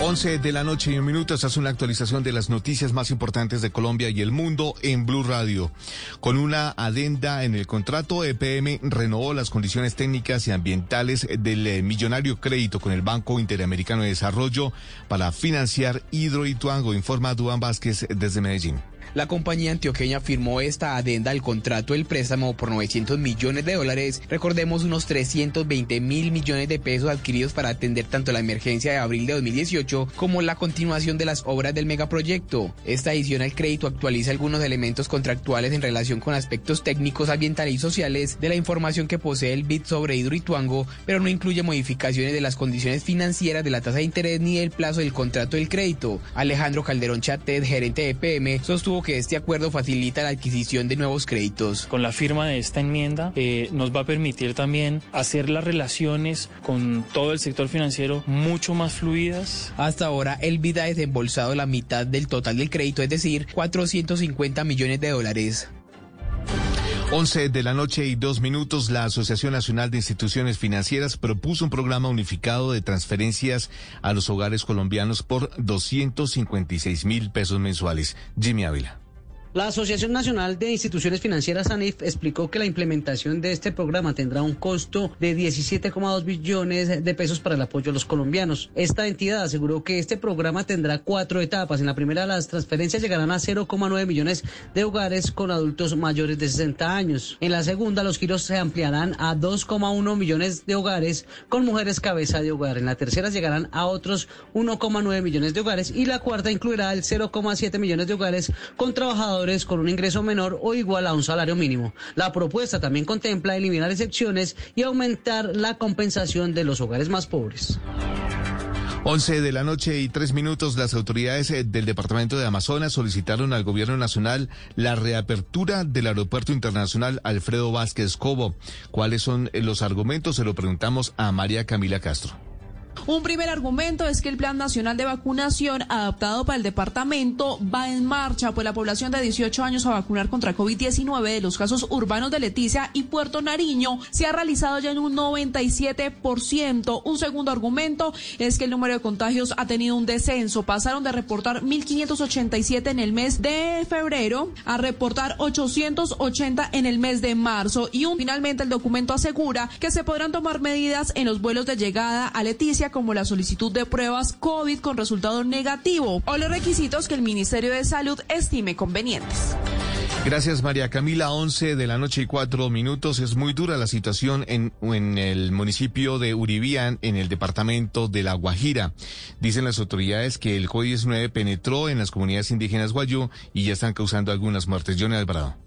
11 de la noche y un minuto, esta es una actualización de las noticias más importantes de Colombia y el mundo en Blue Radio. Con una adenda en el contrato, EPM renovó las condiciones técnicas y ambientales del eh, millonario crédito con el Banco Interamericano de Desarrollo para financiar Hidroituango, informa Duan Vázquez desde Medellín. La compañía antioqueña firmó esta adenda al contrato del préstamo por 900 millones de dólares, recordemos unos 320 mil millones de pesos adquiridos para atender tanto la emergencia de abril de 2018 como la continuación de las obras del megaproyecto. Esta adición al crédito actualiza algunos elementos contractuales en relación con aspectos técnicos, ambientales y sociales de la información que posee el BID sobre Hidroituango, pero no incluye modificaciones de las condiciones financieras de la tasa de interés ni del plazo del contrato del crédito. Alejandro Calderón Chatet, gerente de PM, sostuvo que este acuerdo facilita la adquisición de nuevos créditos. Con la firma de esta enmienda eh, nos va a permitir también hacer las relaciones con todo el sector financiero mucho más fluidas. Hasta ahora el BID ha desembolsado la mitad del total del crédito, es decir, 450 millones de dólares. 11 de la noche y dos minutos, la Asociación Nacional de Instituciones Financieras propuso un programa unificado de transferencias a los hogares colombianos por 256 mil pesos mensuales. Jimmy Ávila. La Asociación Nacional de Instituciones Financieras ANIF explicó que la implementación de este programa tendrá un costo de 17,2 billones de pesos para el apoyo a los colombianos. Esta entidad aseguró que este programa tendrá cuatro etapas. En la primera, las transferencias llegarán a 0,9 millones de hogares con adultos mayores de 60 años. En la segunda, los giros se ampliarán a 2,1 millones de hogares con mujeres cabeza de hogar. En la tercera, llegarán a otros 1,9 millones de hogares y la cuarta incluirá el 0,7 millones de hogares con trabajadores con un ingreso menor o igual a un salario mínimo. La propuesta también contempla eliminar excepciones y aumentar la compensación de los hogares más pobres. 11 de la noche y tres minutos, las autoridades eh, del departamento de Amazonas solicitaron al gobierno nacional la reapertura del aeropuerto internacional Alfredo Vázquez Cobo. ¿Cuáles son eh, los argumentos? Se lo preguntamos a María Camila Castro. Un primer argumento es que el Plan Nacional de Vacunación adaptado para el departamento va en marcha, pues la población de 18 años a vacunar contra COVID-19 de los casos urbanos de Leticia y Puerto Nariño se ha realizado ya en un 97%. Un segundo argumento es que el número de contagios ha tenido un descenso. Pasaron de reportar 1.587 en el mes de febrero a reportar 880 en el mes de marzo. Y un, finalmente el documento asegura que se podrán tomar medidas en los vuelos de llegada a Leticia como la solicitud de pruebas COVID con resultado negativo o los requisitos que el Ministerio de Salud estime convenientes. Gracias María Camila, 11 de la noche y cuatro minutos. Es muy dura la situación en, en el municipio de Uribián, en el departamento de La Guajira. Dicen las autoridades que el COVID-19 penetró en las comunidades indígenas guayú y ya están causando algunas muertes. Johnny Alvarado.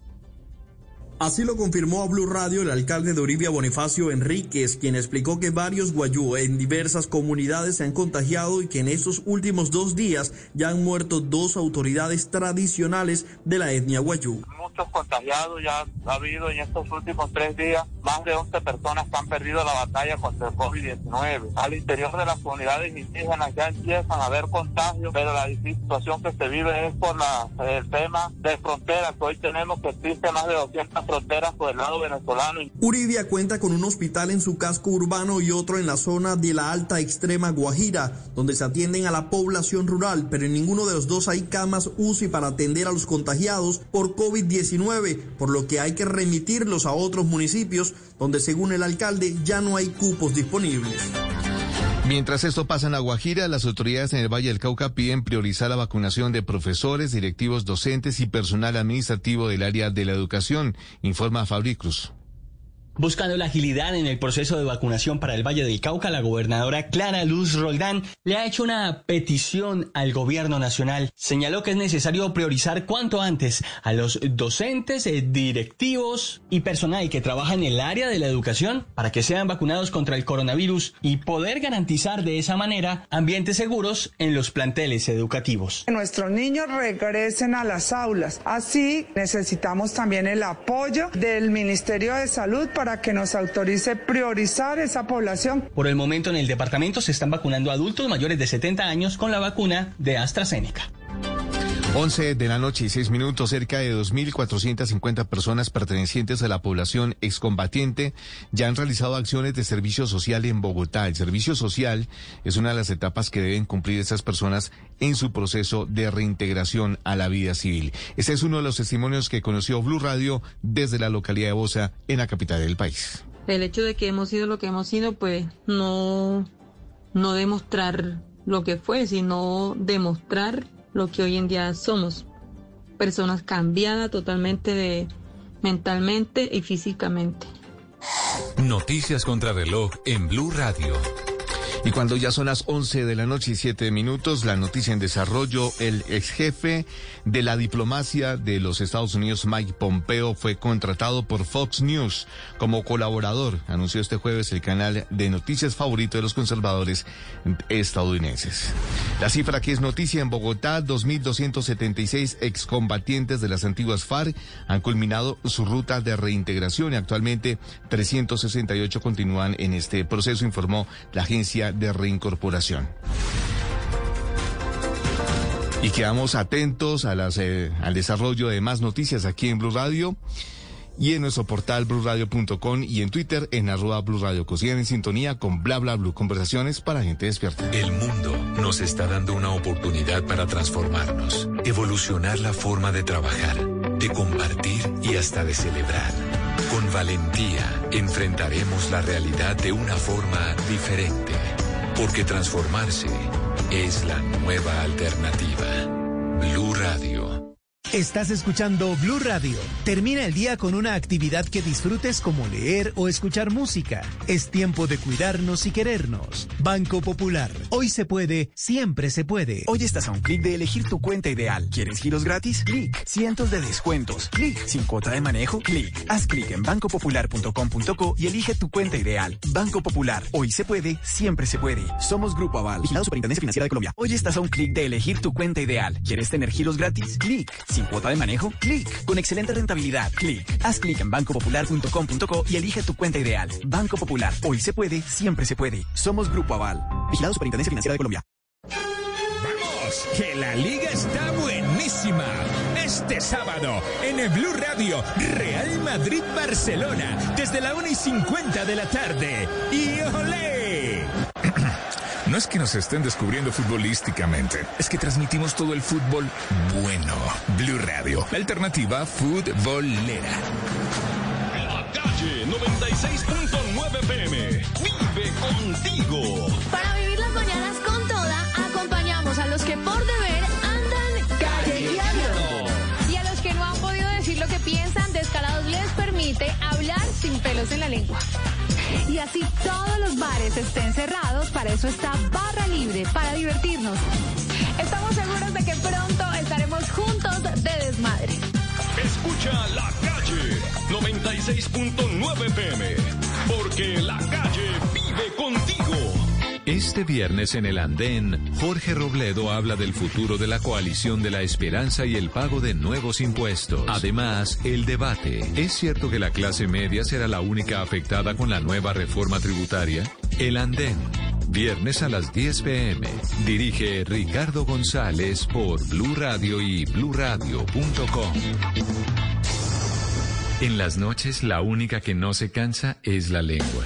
Así lo confirmó a Blue Radio el alcalde de Oribia Bonifacio Enríquez, quien explicó que varios guayú en diversas comunidades se han contagiado y que en estos últimos dos días ya han muerto dos autoridades tradicionales de la etnia guayú. Muchos contagiados ya ha habido en estos últimos tres días, más de 11 personas han perdido la batalla contra el COVID-19. Al interior de las comunidades indígenas ya empiezan a haber contagios, pero la situación que se vive es por la, el tema de fronteras, hoy tenemos que existe más de 200 fronteras por el lado venezolano. Uribia cuenta con un hospital en su casco urbano y otro en la zona de la alta extrema Guajira, donde se atienden a la población rural, pero en ninguno de los dos hay camas UCI para atender a los contagiados por COVID-19, por lo que hay que remitirlos a otros municipios donde según el alcalde ya no hay cupos disponibles. Mientras esto pasa en La Guajira, las autoridades en el Valle del Cauca piden priorizar la vacunación de profesores, directivos, docentes y personal administrativo del área de la educación, informa Fabricruz. Buscando la agilidad en el proceso de vacunación para el Valle del Cauca, la gobernadora Clara Luz Roldán le ha hecho una petición al gobierno nacional. Señaló que es necesario priorizar cuanto antes a los docentes, eh, directivos y personal que trabaja en el área de la educación para que sean vacunados contra el coronavirus y poder garantizar de esa manera ambientes seguros en los planteles educativos. Nuestros niños regresen a las aulas. Así necesitamos también el apoyo del Ministerio de Salud para para que nos autorice priorizar esa población. Por el momento en el departamento se están vacunando adultos mayores de 70 años con la vacuna de AstraZeneca. 11 de la noche y 6 minutos, cerca de 2.450 personas pertenecientes a la población excombatiente ya han realizado acciones de servicio social en Bogotá. El servicio social es una de las etapas que deben cumplir estas personas en su proceso de reintegración a la vida civil. Este es uno de los testimonios que conoció Blue Radio desde la localidad de Bosa, en la capital del país. El hecho de que hemos sido lo que hemos sido, pues no, no demostrar lo que fue, sino demostrar lo que hoy en día somos. personas cambiadas totalmente de mentalmente y físicamente. Noticias contra reloj en Blue Radio. Y cuando ya son las 11 de la noche y 7 minutos, la noticia en desarrollo, el ex jefe de la diplomacia de los Estados Unidos, Mike Pompeo, fue contratado por Fox News como colaborador, anunció este jueves el canal de noticias favorito de los conservadores estadounidenses. La cifra que es noticia en Bogotá, 2.276 excombatientes de las antiguas FARC han culminado su ruta de reintegración y actualmente 368 continúan en este proceso, informó la agencia de reincorporación. Y quedamos atentos a eh, al desarrollo de más noticias aquí en Blue Radio y en nuestro portal blurradio.com y en Twitter en arroba Blue Radio. en sintonía con Bla Bla Blue, conversaciones para gente despierta. El mundo nos está dando una oportunidad para transformarnos, evolucionar la forma de trabajar, de compartir y hasta de celebrar. Con valentía enfrentaremos la realidad de una forma diferente, porque transformarse es la nueva alternativa. Blue Radio. Estás escuchando Blue Radio. Termina el día con una actividad que disfrutes como leer o escuchar música. Es tiempo de cuidarnos y querernos. Banco Popular. Hoy se puede, siempre se puede. Hoy estás a un clic de elegir tu cuenta ideal. ¿Quieres giros gratis? Clic. Cientos de descuentos. Clic. Sin cuota de manejo. Clic. Haz clic en bancopopular.com.co y elige tu cuenta ideal. Banco Popular. Hoy se puede, siempre se puede. Somos Grupo Aval. Vigilado Superintendencia Financiera de Colombia. Hoy estás a un clic de elegir tu cuenta ideal. ¿Quieres tener giros gratis? Clic. Sin cuota de manejo? Clic. Con excelente rentabilidad. Clic. Haz clic en bancopopular.com.co y elige tu cuenta ideal. Banco Popular. Hoy se puede, siempre se puede. Somos Grupo Aval. Vigilado Superintendencia Financiera de Colombia. Vamos, que la liga está buenísima. Este sábado, en el Blue Radio, Real Madrid-Barcelona, desde la 1 y 50 de la tarde. ¡Y olé! <clears throat> No es que nos estén descubriendo futbolísticamente, es que transmitimos todo el fútbol bueno. Blue Radio, la alternativa futbolera. La calle 96.9 pm. Vive contigo. Para vivir las mañanas con toda, acompañamos a los que por deber andan callejeando. Y a los que no han podido decir lo que piensan, Descarados les permite hablar sin pelos en la lengua. Y así todos los bares estén cerrados, para eso está Barra Libre, para divertirnos. Estamos seguros de que pronto estaremos juntos de desmadre. Escucha la calle 96.9 pm. Porque la calle vive contigo. Este viernes en el Andén, Jorge Robledo habla del futuro de la coalición de la esperanza y el pago de nuevos impuestos. Además, el debate. ¿Es cierto que la clase media será la única afectada con la nueva reforma tributaria? El Andén. Viernes a las 10 pm. Dirige Ricardo González por Blue Radio y bluradio.com. En las noches la única que no se cansa es la lengua.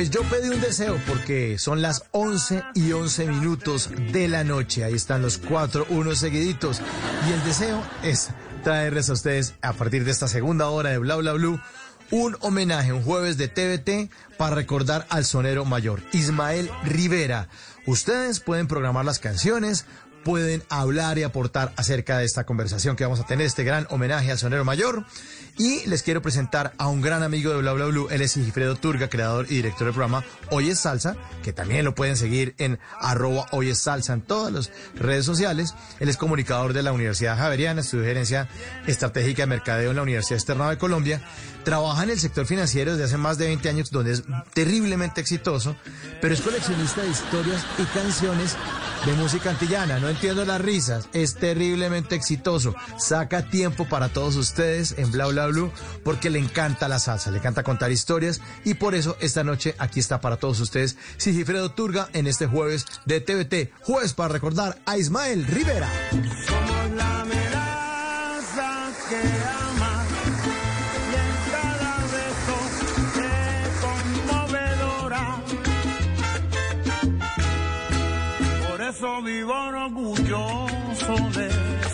Pues yo pedí un deseo porque son las 11 y 11 minutos de la noche. Ahí están los cuatro, unos seguiditos. Y el deseo es traerles a ustedes, a partir de esta segunda hora de Bla Bla Blue, un homenaje, un jueves de TVT para recordar al sonero mayor, Ismael Rivera. Ustedes pueden programar las canciones, pueden hablar y aportar acerca de esta conversación que vamos a tener, este gran homenaje al sonero mayor. Y les quiero presentar a un gran amigo de Bla Bla Blue, él es Sigifredo Turga, creador y director del programa Hoy es Salsa, que también lo pueden seguir en arroba Hoy es Salsa en todas las redes sociales. Él es comunicador de la Universidad Javeriana, estudió gerencia estratégica de mercadeo en la Universidad Externa de Colombia. Trabaja en el sector financiero desde hace más de 20 años, donde es terriblemente exitoso, pero es coleccionista de historias y canciones de música antillana. No entiendo las risas, es terriblemente exitoso. Saca tiempo para todos ustedes en Bla Bla Blue porque le encanta la salsa, le encanta contar historias y por eso esta noche aquí está para todos ustedes Sigifredo Turga en este jueves de TVT, jueves para recordar a Ismael Rivera. Somos la eso vivo orgulloso de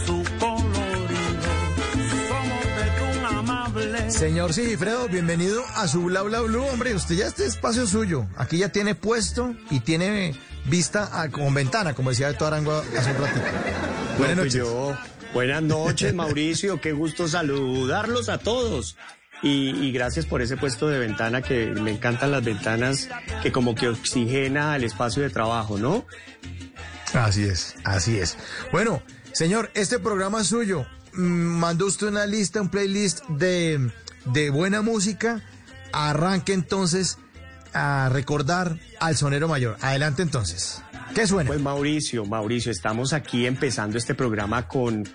su colorido. Somos de tu amable. Señor Sigifredo, bienvenido a su Bla Bla Blue. Hombre, usted ya este espacio es suyo. Aquí ya tiene puesto y tiene vista a- con ventana, como decía Beto Arango hace un ratito. Buenas pues noches. yo- buenas noches, Mauricio. Qué gusto saludarlos a todos. Y, y gracias por ese puesto de ventana que me encantan las ventanas que como que oxigena el espacio de trabajo, ¿no? Así es, así es. Bueno, señor, este programa es suyo. Mm, Mandó usted una lista, un playlist de, de buena música. Arranque entonces a recordar al sonero mayor. Adelante entonces. ¿Qué suena? Pues Mauricio, Mauricio, estamos aquí empezando este programa con,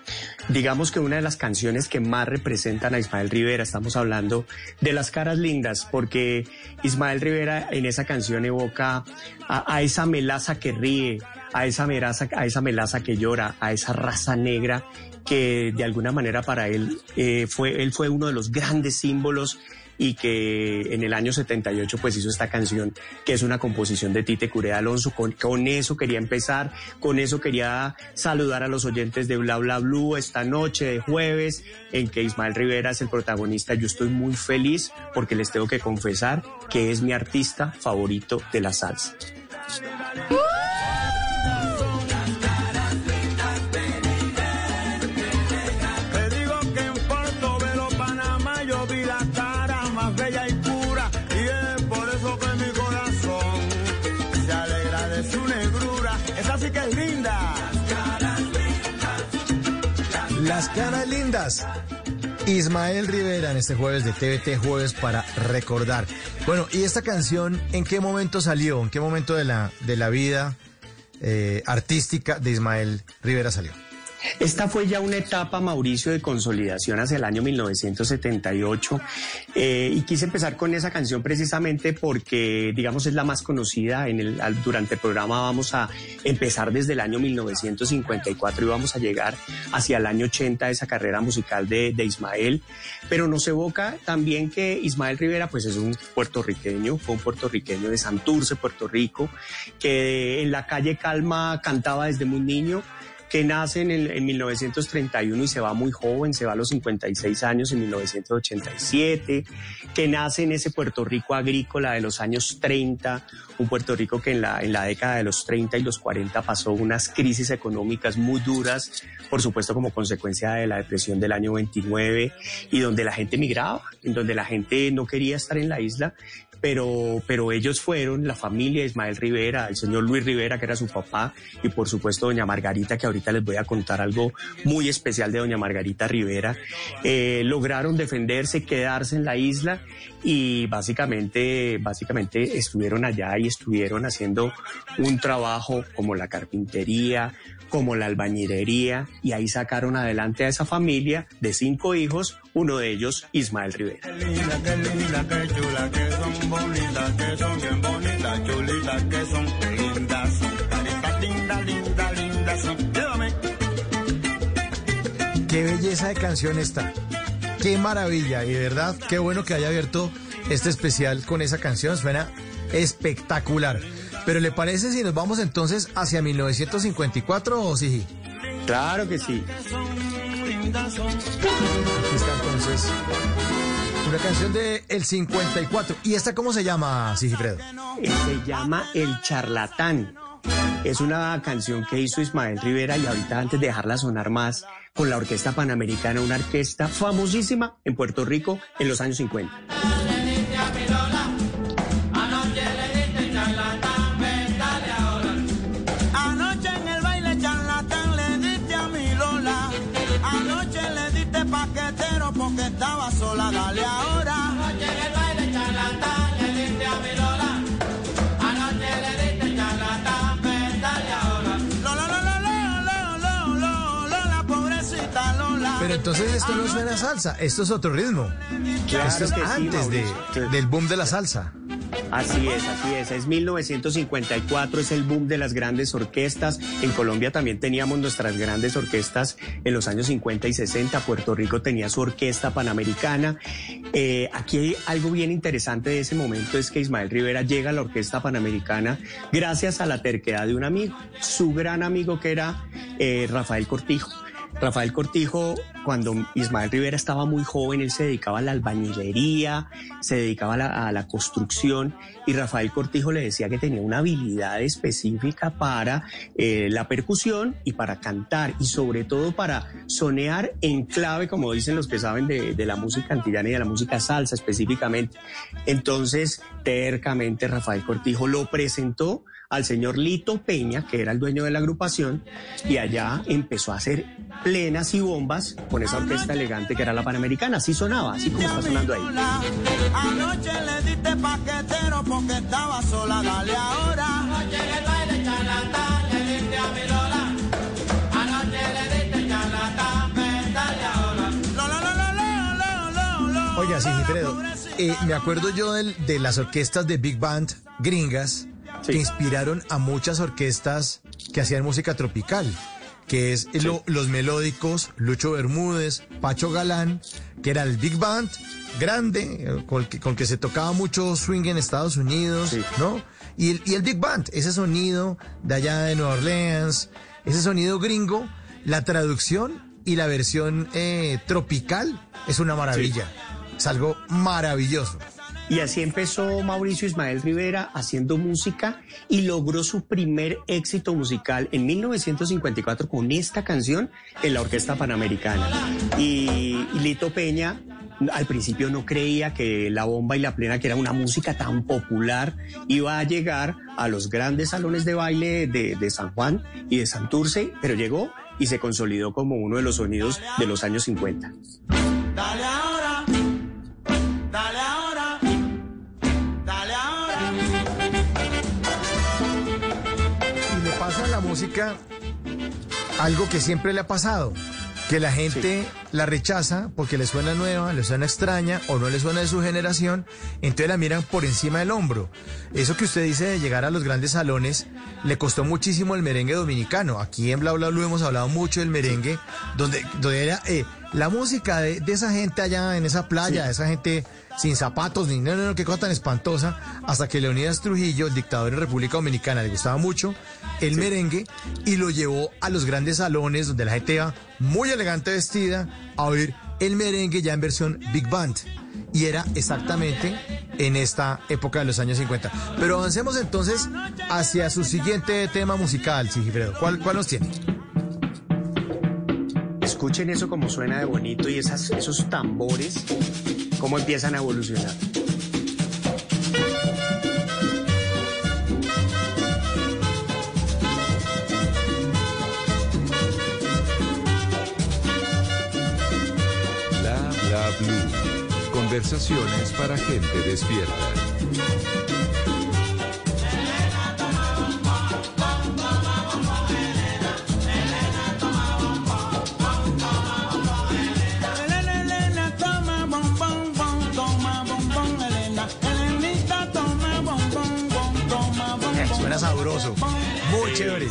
digamos que una de las canciones que más representan a Ismael Rivera. Estamos hablando de las caras lindas, porque Ismael Rivera en esa canción evoca a, a esa melaza que ríe, a esa melaza, a esa melaza que llora, a esa raza negra que de alguna manera para él eh, fue, él fue uno de los grandes símbolos y que en el año 78 pues hizo esta canción que es una composición de Tite Curé Alonso. Con, con eso quería empezar, con eso quería saludar a los oyentes de Bla Bla Blue esta noche de jueves en que Ismael Rivera es el protagonista. Yo estoy muy feliz porque les tengo que confesar que es mi artista favorito de la salsa. Las caras lindas. Ismael Rivera en este jueves de TVT Jueves para recordar. Bueno, ¿y esta canción en qué momento salió? ¿En qué momento de la, de la vida eh, artística de Ismael Rivera salió? Esta fue ya una etapa, Mauricio, de consolidación hacia el año 1978 eh, y quise empezar con esa canción precisamente porque, digamos, es la más conocida. En el, durante el programa vamos a empezar desde el año 1954 y vamos a llegar hacia el año 80 de esa carrera musical de, de Ismael, pero nos evoca también que Ismael Rivera pues es un puertorriqueño, fue un puertorriqueño de Santurce, Puerto Rico, que en la calle Calma cantaba desde muy niño que nace en, el, en 1931 y se va muy joven, se va a los 56 años en 1987, que nace en ese Puerto Rico agrícola de los años 30, un Puerto Rico que en la, en la década de los 30 y los 40 pasó unas crisis económicas muy duras, por supuesto como consecuencia de la depresión del año 29 y donde la gente migraba, en donde la gente no quería estar en la isla pero, pero ellos fueron, la familia Ismael Rivera, el señor Luis Rivera, que era su papá, y por supuesto doña Margarita, que ahorita les voy a contar algo muy especial de doña Margarita Rivera, eh, lograron defenderse, quedarse en la isla y básicamente, básicamente estuvieron allá y estuvieron haciendo un trabajo como la carpintería, como la albañilería, y ahí sacaron adelante a esa familia de cinco hijos, uno de ellos Ismael Rivera. Qué belleza de canción está. Qué maravilla. Y de verdad, qué bueno que haya abierto este especial con esa canción. Suena espectacular. Pero ¿le parece si nos vamos entonces hacia 1954 o sí? Claro que sí. Aquí está entonces una canción de El 54. ¿Y esta cómo se llama, Sigifredo? Se llama El Charlatán. Es una canción que hizo Ismael Rivera y ahorita antes de dejarla sonar más, con la Orquesta Panamericana, una orquesta famosísima en Puerto Rico en los años 50. Dale ahora. Anoche en el baile charlatán le diste a mi Lola. Anoche le diste charlatán, ven, dale ahora. Lola, Lola, Lola, Lola, Lola, Lola, pobrecita Lola. Pero entonces esto no suena salsa, esto es otro ritmo. Claro esto es que sí, antes de, Mauricio. del boom de la salsa. Así es, así es. Es 1954, es el boom de las grandes orquestas. En Colombia también teníamos nuestras grandes orquestas en los años 50 y 60. Puerto Rico tenía su orquesta panamericana. Eh, aquí hay algo bien interesante de ese momento es que Ismael Rivera llega a la orquesta panamericana gracias a la terquedad de un amigo, su gran amigo que era eh, Rafael Cortijo. Rafael Cortijo, cuando Ismael Rivera estaba muy joven, él se dedicaba a la albañilería, se dedicaba a la, construcción y Rafael Cortijo le decía que tenía una habilidad específica para eh, la percusión y para cantar y sobre todo para sonear en clave, como dicen los que saben de, de la música antillana y de la música salsa específicamente. Entonces, tercamente Rafael Cortijo lo presentó al señor Lito Peña, que era el dueño de la agrupación, y allá empezó a hacer plenas y bombas con esa orquesta elegante que era la Panamericana. Así sonaba, así como está sonando ahí. Anoche le diste paquetero porque estaba sola. Dale ahora. Anoche en el baile charlatán le diste a mi Lola. Anoche le diste charlatán, ven, dale ahora. Lola, Lola, Lola, Lola, Lola. Oiga, Sigifredo, eh, me acuerdo yo del- de las orquestas de Big Band gringas que inspiraron a muchas orquestas que hacían música tropical, que es lo- los melódicos, Lucho Bermúdez, Pacho Galán, que era el Big Band grande, eh, con el que, con el que se tocaba mucho swing en Estados Unidos, ¿no? Y el, y el Big Band, ese sonido de allá de Nueva Orleans, ese sonido gringo, la traducción y la versión eh, tropical es una maravilla. Es algo maravilloso. Y así empezó Mauricio Ismael Rivera haciendo música y logró su primer éxito musical en 1954 con esta canción en la Orquesta Panamericana. Y, Lito Peña al principio no creía que la bomba y la plena, que era una música tan popular, iba a llegar a los grandes salones de baile de, de San Juan y de Santurce, pero llegó y se consolidó como uno de los sonidos de los años 50. Música algo que siempre le ha pasado, que la gente la rechaza porque le suena nueva, le suena extraña o no le suena de su generación, entonces la miran por encima del hombro. Eso que usted dice de llegar a los grandes salones, le costó muchísimo el merengue dominicano. Aquí en Bla Bla Blue hemos hablado mucho del merengue, donde, donde era eh, la música de, de esa gente allá en esa playa, de esa gente sin zapatos, ni no, no, no, qué cosa tan espantosa, hasta que Leonidas Trujillo, el dictador de República Dominicana, le gustaba mucho el merengue y lo llevó a los grandes salones donde la gente iba muy elegante vestida a oír el merengue ya en versión Big Band. Y era exactamente en esta época de los años 50. Pero avancemos entonces hacia su siguiente tema musical, Sigifredo. ¿Cuál, cuál nos tiene? Escuchen eso como suena de bonito y esas, esos tambores, cómo empiezan a evolucionar. Bla bla blue. Conversaciones para gente despierta. Sabroso. Muy chévere.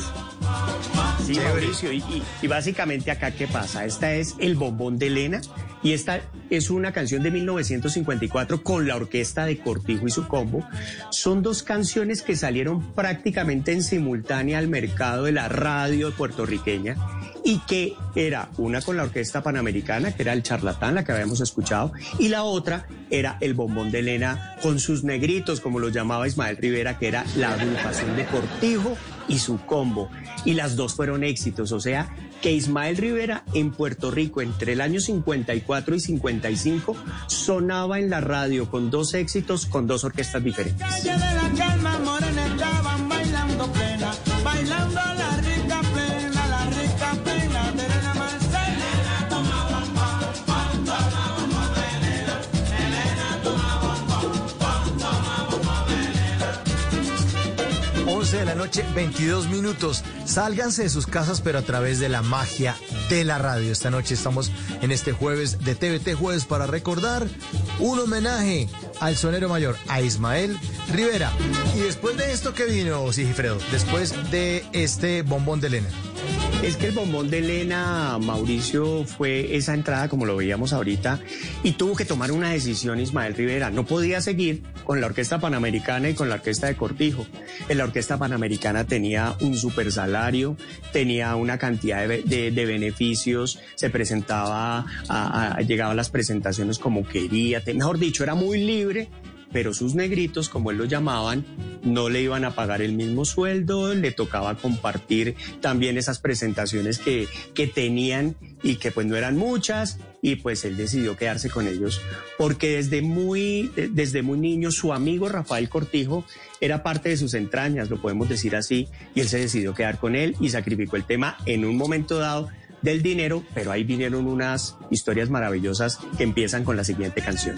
Sí. Mauricio, y, y- y básicamente acá, ¿qué pasa? Esta es El Bombón de Elena y esta es una canción de 1954 con la orquesta de Cortijo y su combo. Son dos canciones que salieron prácticamente en simultánea al mercado de la radio puertorriqueña y que era una con la Orquesta Panamericana, que era el charlatán, la que habíamos escuchado, y la otra era el bombón de Elena con sus negritos, como lo llamaba Ismael Rivera, que era la agrupación de Cortijo y su combo. Y las dos fueron éxitos, o sea, que Ismael Rivera en Puerto Rico entre el año 54 y 55 sonaba en la radio con dos éxitos con dos orquestas diferentes. Calle de la calma morena 11 de la noche, 22 minutos. Sálganse de sus casas, pero a través de la magia de la radio. Esta noche estamos en este jueves de TVT Jueves para recordar un homenaje al sonero mayor, a Ismael Rivera. Y después de esto que vino, Sigifredo, después de este bombón de Elena. Es que el bombón de Elena, Mauricio, fue esa entrada, como lo veíamos ahorita, y tuvo que tomar una decisión Ismael Rivera. No podía seguir con la Orquesta Panamericana y con la Orquesta de Cortijo. En la Orquesta Panamericana tenía un super salario, tenía una cantidad de, beneficios, se presentaba, a, llegaba a las presentaciones como quería, mejor dicho, era muy libre pero sus negritos, como él lo llamaban, no le iban a pagar el mismo sueldo, le tocaba compartir también esas presentaciones que, que tenían y que pues no eran muchas y pues él decidió quedarse con ellos porque desde muy, de- desde muy niño su amigo Rafael Cortijo era parte de sus entrañas, lo podemos decir así, y él se decidió quedar con él y sacrificó el tema en un momento dado del dinero, pero ahí vinieron unas historias maravillosas que empiezan con la siguiente canción.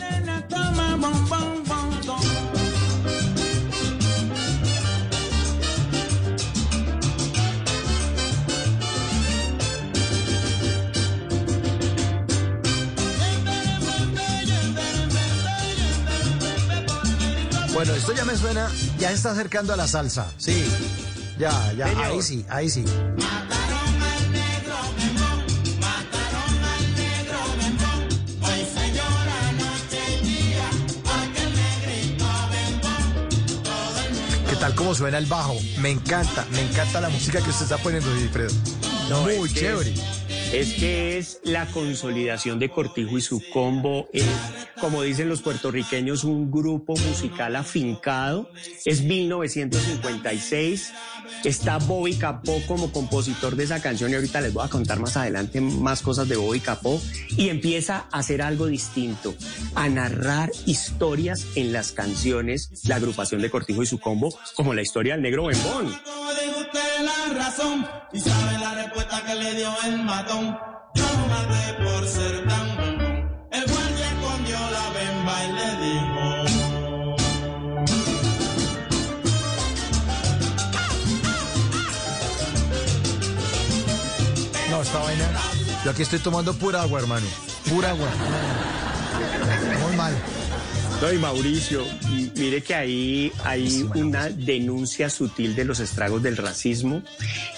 Bueno, esto ya me suena, ya está acercando a la salsa. Sí, ya, ya, Señor. ahí sí, ahí sí. ¿Qué tal cómo suena el bajo? Me encanta, me encanta la música que usted está poniendo, Sigifredo. No, Muy es que chévere. Es, es que es la consolidación de Cortijo y su combo. Es, como dicen los puertorriqueños, un grupo musical afincado. Es 1956. Está Bobby Capó como compositor de esa canción y ahorita les voy a contar más adelante más cosas de Bobby Capó. Y empieza a hacer algo distinto, a narrar historias en las canciones, la agrupación de Cortijo y su combo, como la historia del negro Bembón. Y sabe la respuesta que le dio el matón. Yo maté por ser tan bemba y le. No, esta vaina. Yo aquí estoy tomando pura agua, hermano. Pura agua. Muy mal. No, y Mauricio, mire que ahí hay una denuncia sutil de los estragos del racismo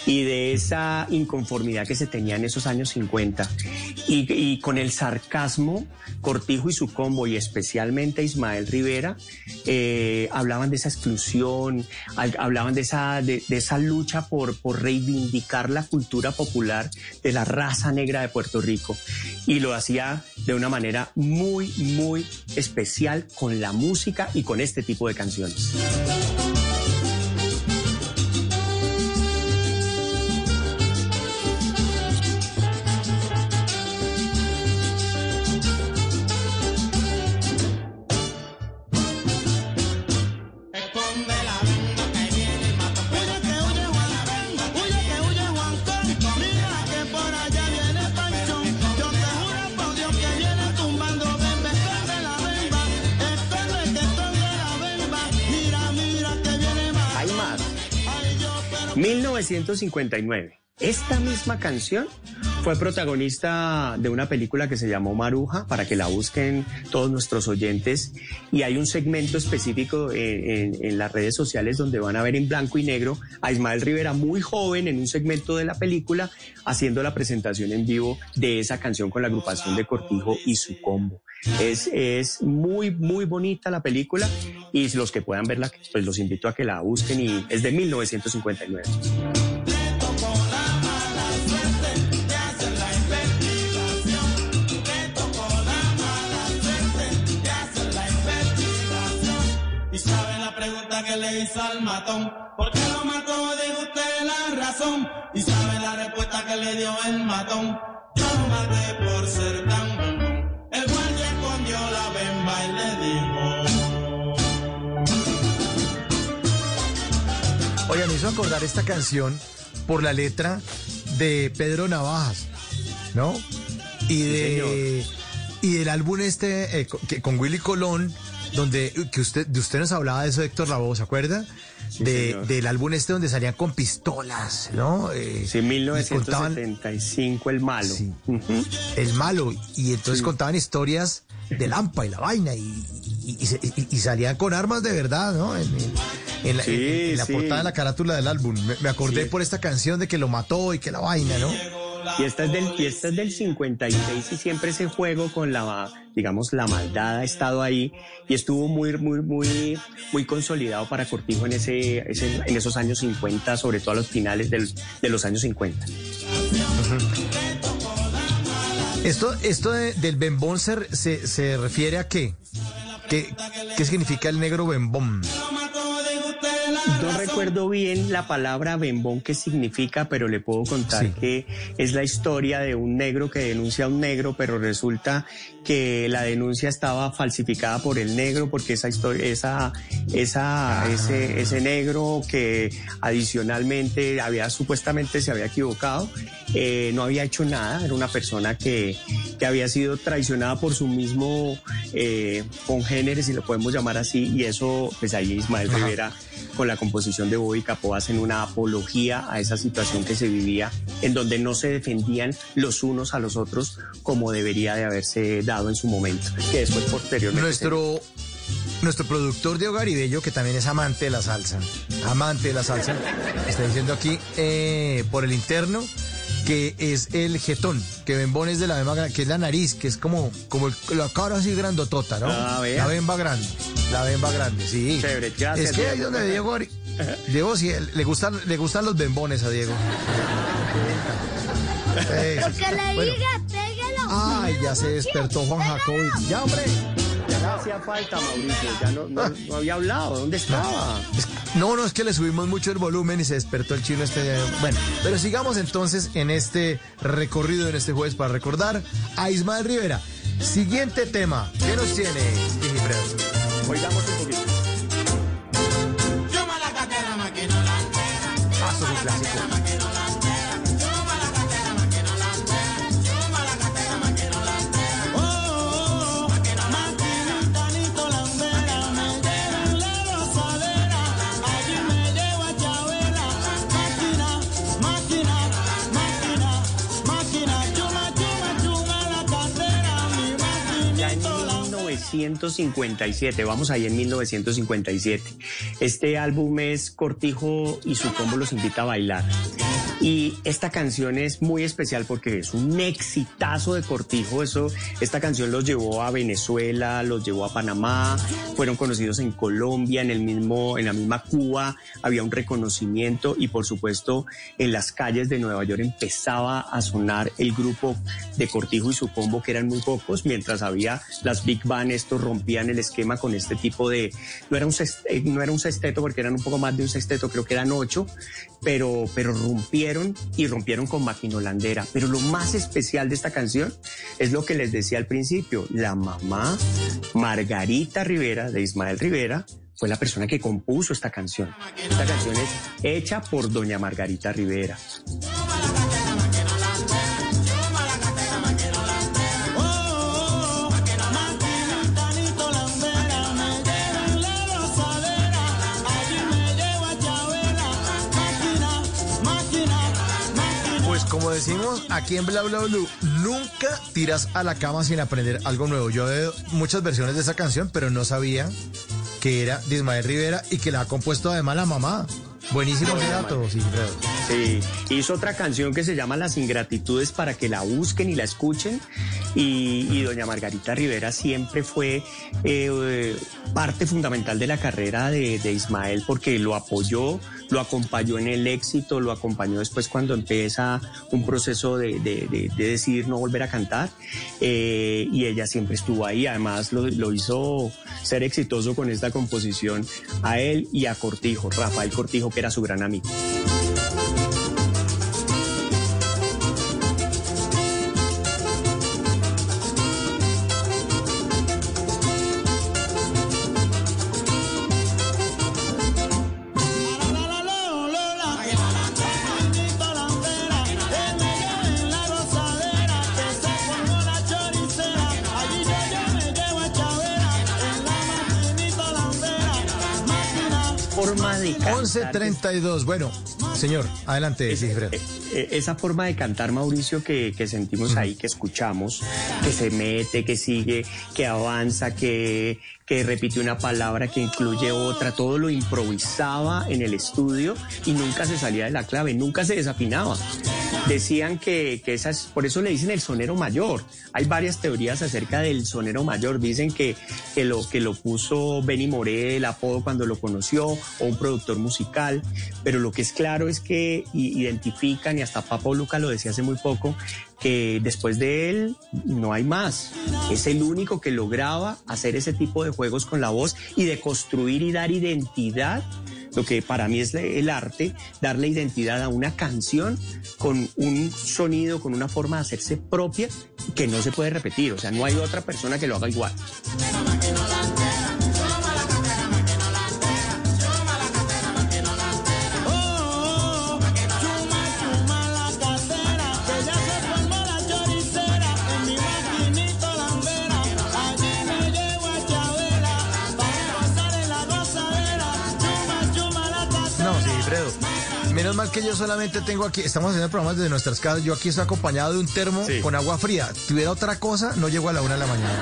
y de esa inconformidad que se tenía en esos años 50. Y, y con el sarcasmo, Cortijo y su combo, y especialmente Ismael Rivera, eh, hablaban de esa exclusión, hablaban de esa, de, de esa lucha por, por reivindicar la cultura popular de la raza negra de Puerto Rico. Y lo hacía de una manera muy, muy especial con la música y con este tipo de canciones. 1959. Esta misma canción fue protagonista de una película que se llamó Maruja, para que la busquen todos nuestros oyentes. Y hay un segmento específico en, las redes sociales donde van a ver en blanco y negro a Ismael Rivera muy joven en un segmento de la película haciendo la presentación en vivo de esa canción con la agrupación de Cortijo y su combo. Es, es muy, muy bonita la película y los que puedan verla, pues los invito a que la busquen y es de 1959. Hizo al matón? ¿Por qué lo mató? Diga usted la razón. Y sabe la respuesta que le dio el matón. Yo lo maté por ser tan bombón. El guardia escondió la bemba y le dijo. Oye, me hizo acordar esta canción por la letra de Pedro Navajas, ¿no? Y de y del álbum este eh, co- que- con Willy Colón, donde que usted de usted nos hablaba de eso, Héctor Lavoe, ¿se acuerda? De, señor. del álbum este donde salían con pistolas, ¿no? Eh, Sí, y contaban 1975, el malo. el malo y entonces Sí. contaban historias del AMPA y la vaina y, y- y se- y- y salían con armas de verdad, ¿no? En, en- en la, Sí, en- en la sí. portada de la carátula del álbum. Me, me acordé Sí. por esta canción de que lo mató y que la vaina, ¿no? Y esta es del, y esta es del 56 y siempre ese juego con la, digamos, la maldad ha estado ahí y estuvo muy, muy, muy, muy consolidado para Cortijo en ese, en esos años 50, sobre todo a los finales del- de los años 50. Esto, esto de- del bembón se, se, se refiere a qué? qué? ¿Qué significa el negro bembón? No recuerdo bien la palabra bembón qué significa, pero le puedo contar que es la historia de un negro que denuncia a un negro, pero resulta que la denuncia estaba falsificada por el negro porque esa historia, esa, esa, ese, ese negro que adicionalmente había supuestamente se había equivocado, eh, no había hecho nada, era una persona que, que había sido traicionada por su mismo eh, congénere, si lo podemos llamar así, y eso, pues ahí Ismael Ajá. Rivera con la composición de Bobby Capó hacen una apología a esa situación que se vivía, en donde no se defendían los unos a los otros como debería de haberse dado en su momento, que después posteriormente... Nuestro, nuestro productor Diego Garibello, que también es amante de la salsa, amante de la salsa, está diciendo aquí eh, por el interno que es el jetón, que bembón es de la bemba, que es la nariz, que es como, como el- la cara así grandotota, ¿no? Ah, la bemba grande, la bemba grande, sí. Chévere, gracias, Es que ahí donde Diego, Diego sí, le gustan, le gustan los bembones a Diego. Sí, sí, Lo sí. que le Bueno. diga, pégalo. Ay, ya se despertó Juan Jacobi. Ya, hombre. Ya hacía falta, Mauricio, ya no, no- no había hablado, ¿dónde estaba? Es- No, no, es que le subimos mucho el volumen y se despertó el chino este. Bueno, pero sigamos entonces en este recorrido, en este jueves para recordar a Ismael Rivera. Siguiente tema. ¿Qué nos tiene? Oigamos un poquito. Esto es un clásico. 1957, vamos ahí en 1957. Este álbum es Cortijo y su combo los invita a bailar. Y esta canción es muy especial porque es un exitazo de Cortijo. Eso, esta canción los llevó a Venezuela, los llevó a Panamá, fueron conocidos en Colombia, en el mismo, en la misma Cuba, había un reconocimiento y por supuesto en las calles de Nueva York empezaba a sonar el grupo de Cortijo y su combo, que eran muy pocos, mientras había las Big Band, estos rompían el esquema con este tipo de, no era un, ses- eh, no era un sexteto porque eran un poco más de un sexteto, creo que eran ocho, pero, pero rompieron y rompieron con maquinolandera. Pero lo más especial de esta canción es lo que les decía al principio, la mamá Margarita Rivera, de Ismael Rivera, fue la persona que compuso esta canción. Esta canción es hecha por doña Margarita Rivera. Como decimos aquí en Bla Bla Blue, nunca tiras a la cama sin aprender algo nuevo. Yo veo muchas versiones de esa canción, pero no sabía que era de Ismael Rivera y que la ha compuesto además la mamá. Buenísimo dato, Sigfredo. Sí, hizo otra canción que se llama Las Ingratitudes para que la busquen y la escuchen. Y, y doña Margarita Rivera siempre fue eh, parte fundamental de la carrera de, de Ismael porque lo apoyó, lo acompañó en el éxito, lo acompañó después cuando empieza un proceso de, de- de- de decidir no volver a cantar eh, y ella siempre estuvo ahí, además lo, lo hizo ser exitoso con esta composición a él y a Cortijo, Rafael Cortijo que era su gran amigo. 9.32. Bueno, señor, adelante, es, eh, eh, Esa forma de cantar, Mauricio, que, sentimos ahí, que escuchamos, que se mete, que sigue, que avanza, que, que repite una palabra, que incluye otra, todo lo improvisaba en el estudio y nunca se salía de la clave, nunca se desafinaba. Decían que, que esa es, por eso le dicen el sonero mayor. Hay varias teorías acerca del sonero mayor. Dicen que, que, lo, que lo puso Benny Moré, el apodo cuando lo conoció, o un productor musical. Pero lo que es claro es que identifican, y hasta Papo Luca lo decía hace muy poco, que después de él no hay más. Es el único que lograba hacer ese tipo de juegos con la voz y de construir y dar identidad lo que para mí es el arte, darle identidad a una canción con un sonido, con una forma de hacerse propia que no se puede repetir. O sea, no hay otra persona que lo haga igual. Mal que yo solamente tengo aquí, estamos haciendo programas desde nuestras casas, yo aquí estoy acompañado de un termo con agua fría. Tuviera otra cosa, no llego a la una de la mañana.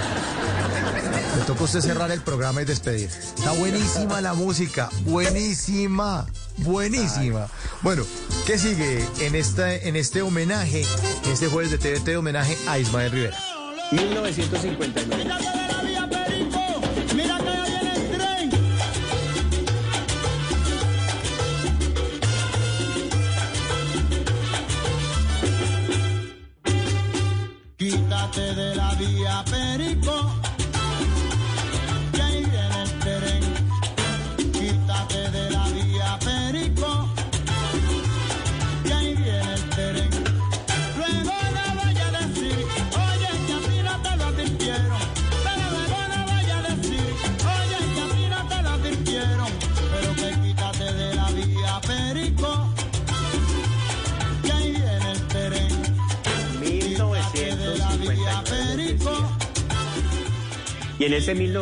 Le toca usted cerrar el programa y despedir. Está buenísima la música, buenísima, buenísima. Bueno, ¿qué sigue en, esta, en este homenaje, este jueves de TVT homenaje a Ismael Rivera? 1959.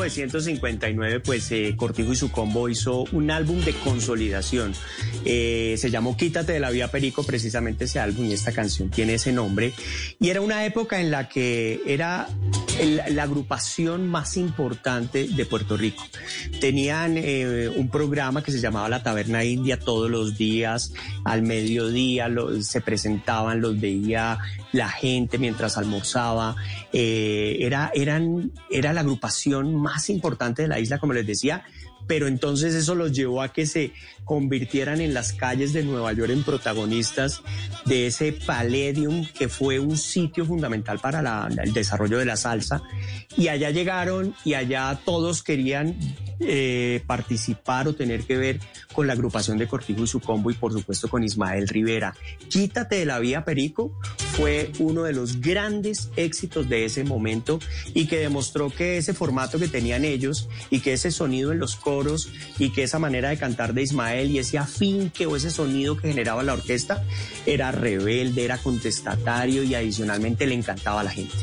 1959, pues eh, Cortijo y su combo hizo un álbum de consolidación. Eh, se llamó Quítate de la Vía Perico, precisamente ese álbum y esta canción tiene ese nombre. Y era una época en la que era la agrupación más importante de Puerto Rico. Tenían eh, un programa que se llamaba La Taberna India todos los días, al mediodía se presentaban, los veía la gente mientras almorzaba. Eh, era, eran, era la agrupación más importante de la isla, como les decía, pero entonces eso los llevó a que se convirtieran en las calles de Nueva York en protagonistas de ese Palladium que fue un sitio fundamental para el desarrollo de la salsa. Y allá llegaron y allá todos querían eh, participar o tener que ver con la agrupación de Cortijo y su combo y por supuesto con Ismael Rivera. Quítate de la vía Perico fue uno de los grandes éxitos de ese momento y que demostró que ese formato que tenían ellos y que ese sonido en los coros y que esa manera de cantar de Ismael y ese afinque o ese sonido que generaba la orquesta era rebelde, era contestatario y adicionalmente le encantaba a la gente.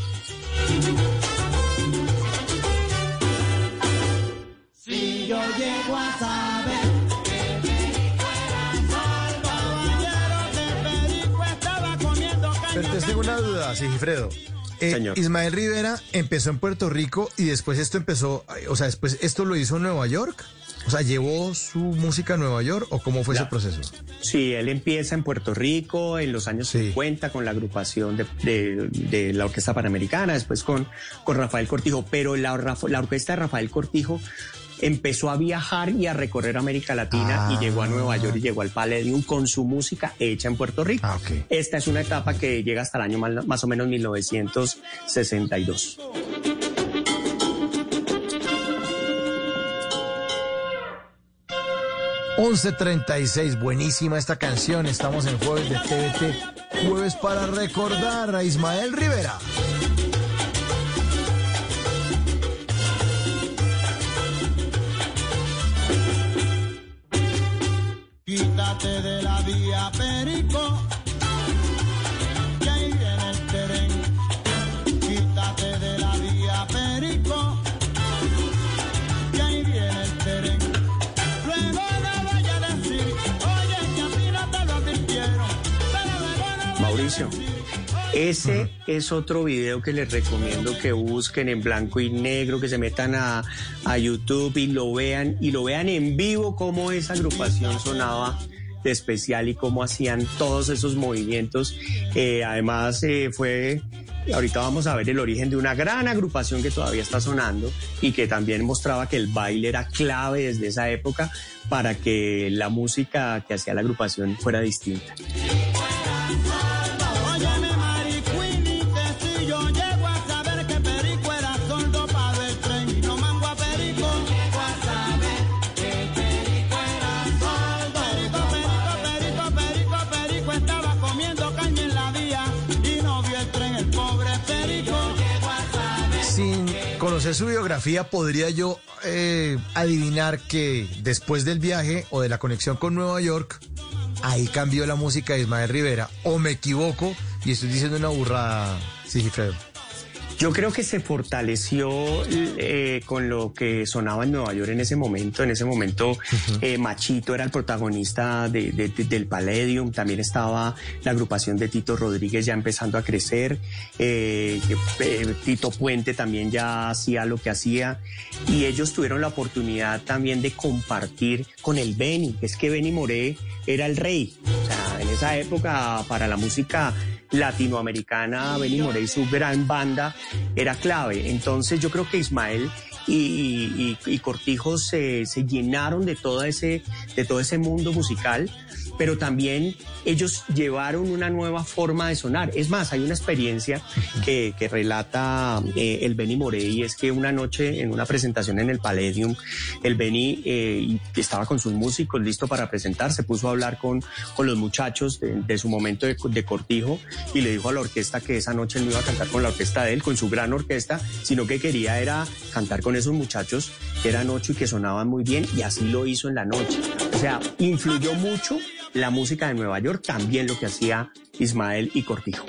Si yo llego a Pero te tengo una duda, Sigifredo. Eh, Ismael Rivera empezó en Puerto Rico y después esto empezó, o sea, después esto lo hizo en Nueva York. O sea, ¿llevó su música a Nueva York o cómo fue La- ese proceso? Sí, él empieza en Puerto Rico en los años 50 con la agrupación de, de- de la Orquesta Panamericana, después con, con Rafael Cortijo, pero la, la orquesta de Rafael Cortijo empezó a viajar y a recorrer América Latina y llegó a Nueva York y llegó al Palladium con su música hecha en Puerto Rico. Esta es una etapa que llega hasta el año más o menos 1962. seis, buenísima esta canción. Estamos en jueves de TVT, jueves para recordar a Ismael Rivera. Quítate de la vía, Perico. Que ahí viene el tren. Quítate de la vía, Perico. Que ahí viene el tren. Luego no vaya a decir, oye, que a ti no te lo advirtieron. Pero Mauricio, ese es otro video que les recomiendo que busquen en blanco y negro, que se metan a, a YouTube y lo vean, y lo vean en vivo cómo esa agrupación sonaba especial y cómo hacían todos esos movimientos. Eh, además, eh, fue, ahorita vamos a ver el origen de una gran agrupación que todavía está sonando y que también mostraba que el baile era clave desde esa época para que la música que hacía la agrupación fuera distinta. Su biografía, podría yo eh, adivinar que después del viaje o de la conexión con Nueva York, ahí cambió la música de Ismael Rivera. O me equivoco y estoy diciendo una burrada, Sigifredo. Yo creo que se fortaleció eh, con lo que sonaba en Nueva York en ese momento. En ese momento, eh, Machito era el protagonista de- de- de- del Palladium. También estaba la agrupación de Tito Rodríguez ya empezando a crecer. Eh, eh, Tito Puente también ya hacía lo que hacía. Y ellos tuvieron la oportunidad también de compartir con el Benny. Es que Benny Moré era el rey. O sea, en esa época, para la música latinoamericana, Benny Moré y su gran banda era clave. Entonces yo creo que Ismael y, y- y Cortijo se, se llenaron de todo, ese, de todo ese mundo musical, pero también ellos llevaron una nueva forma de sonar. Es más, hay una experiencia que, que relata eh, el Benny Morey es que una noche en una presentación en el Palladium, el Benny eh, estaba con sus músicos listo para presentar, se puso a hablar con, con los muchachos de, de su momento de, de cortijo y le dijo a la orquesta que esa noche él no iba a cantar con la orquesta de él, con su gran orquesta, sino que quería era cantar con esos muchachos que eran ocho y que sonaban muy bien y así lo hizo en la noche. O sea, influyó mucho la música de Nueva York, también lo que hacía Ismael y Cortijo.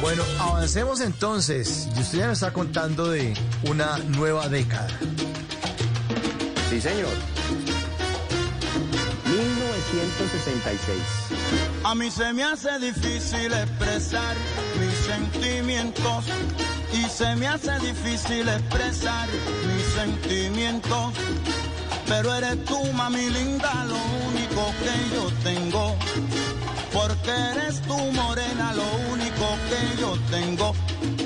Bueno, avancemos entonces. Y usted ya nos está contando de una nueva década. Sí, señor. 1966. A mí se me hace difícil expresar mis sentimientos y se me hace difícil expresar mis sentimientos. Pero eres tú, mami linda, lo único que yo tengo. Porque eres tú, morena, lo único que yo tengo.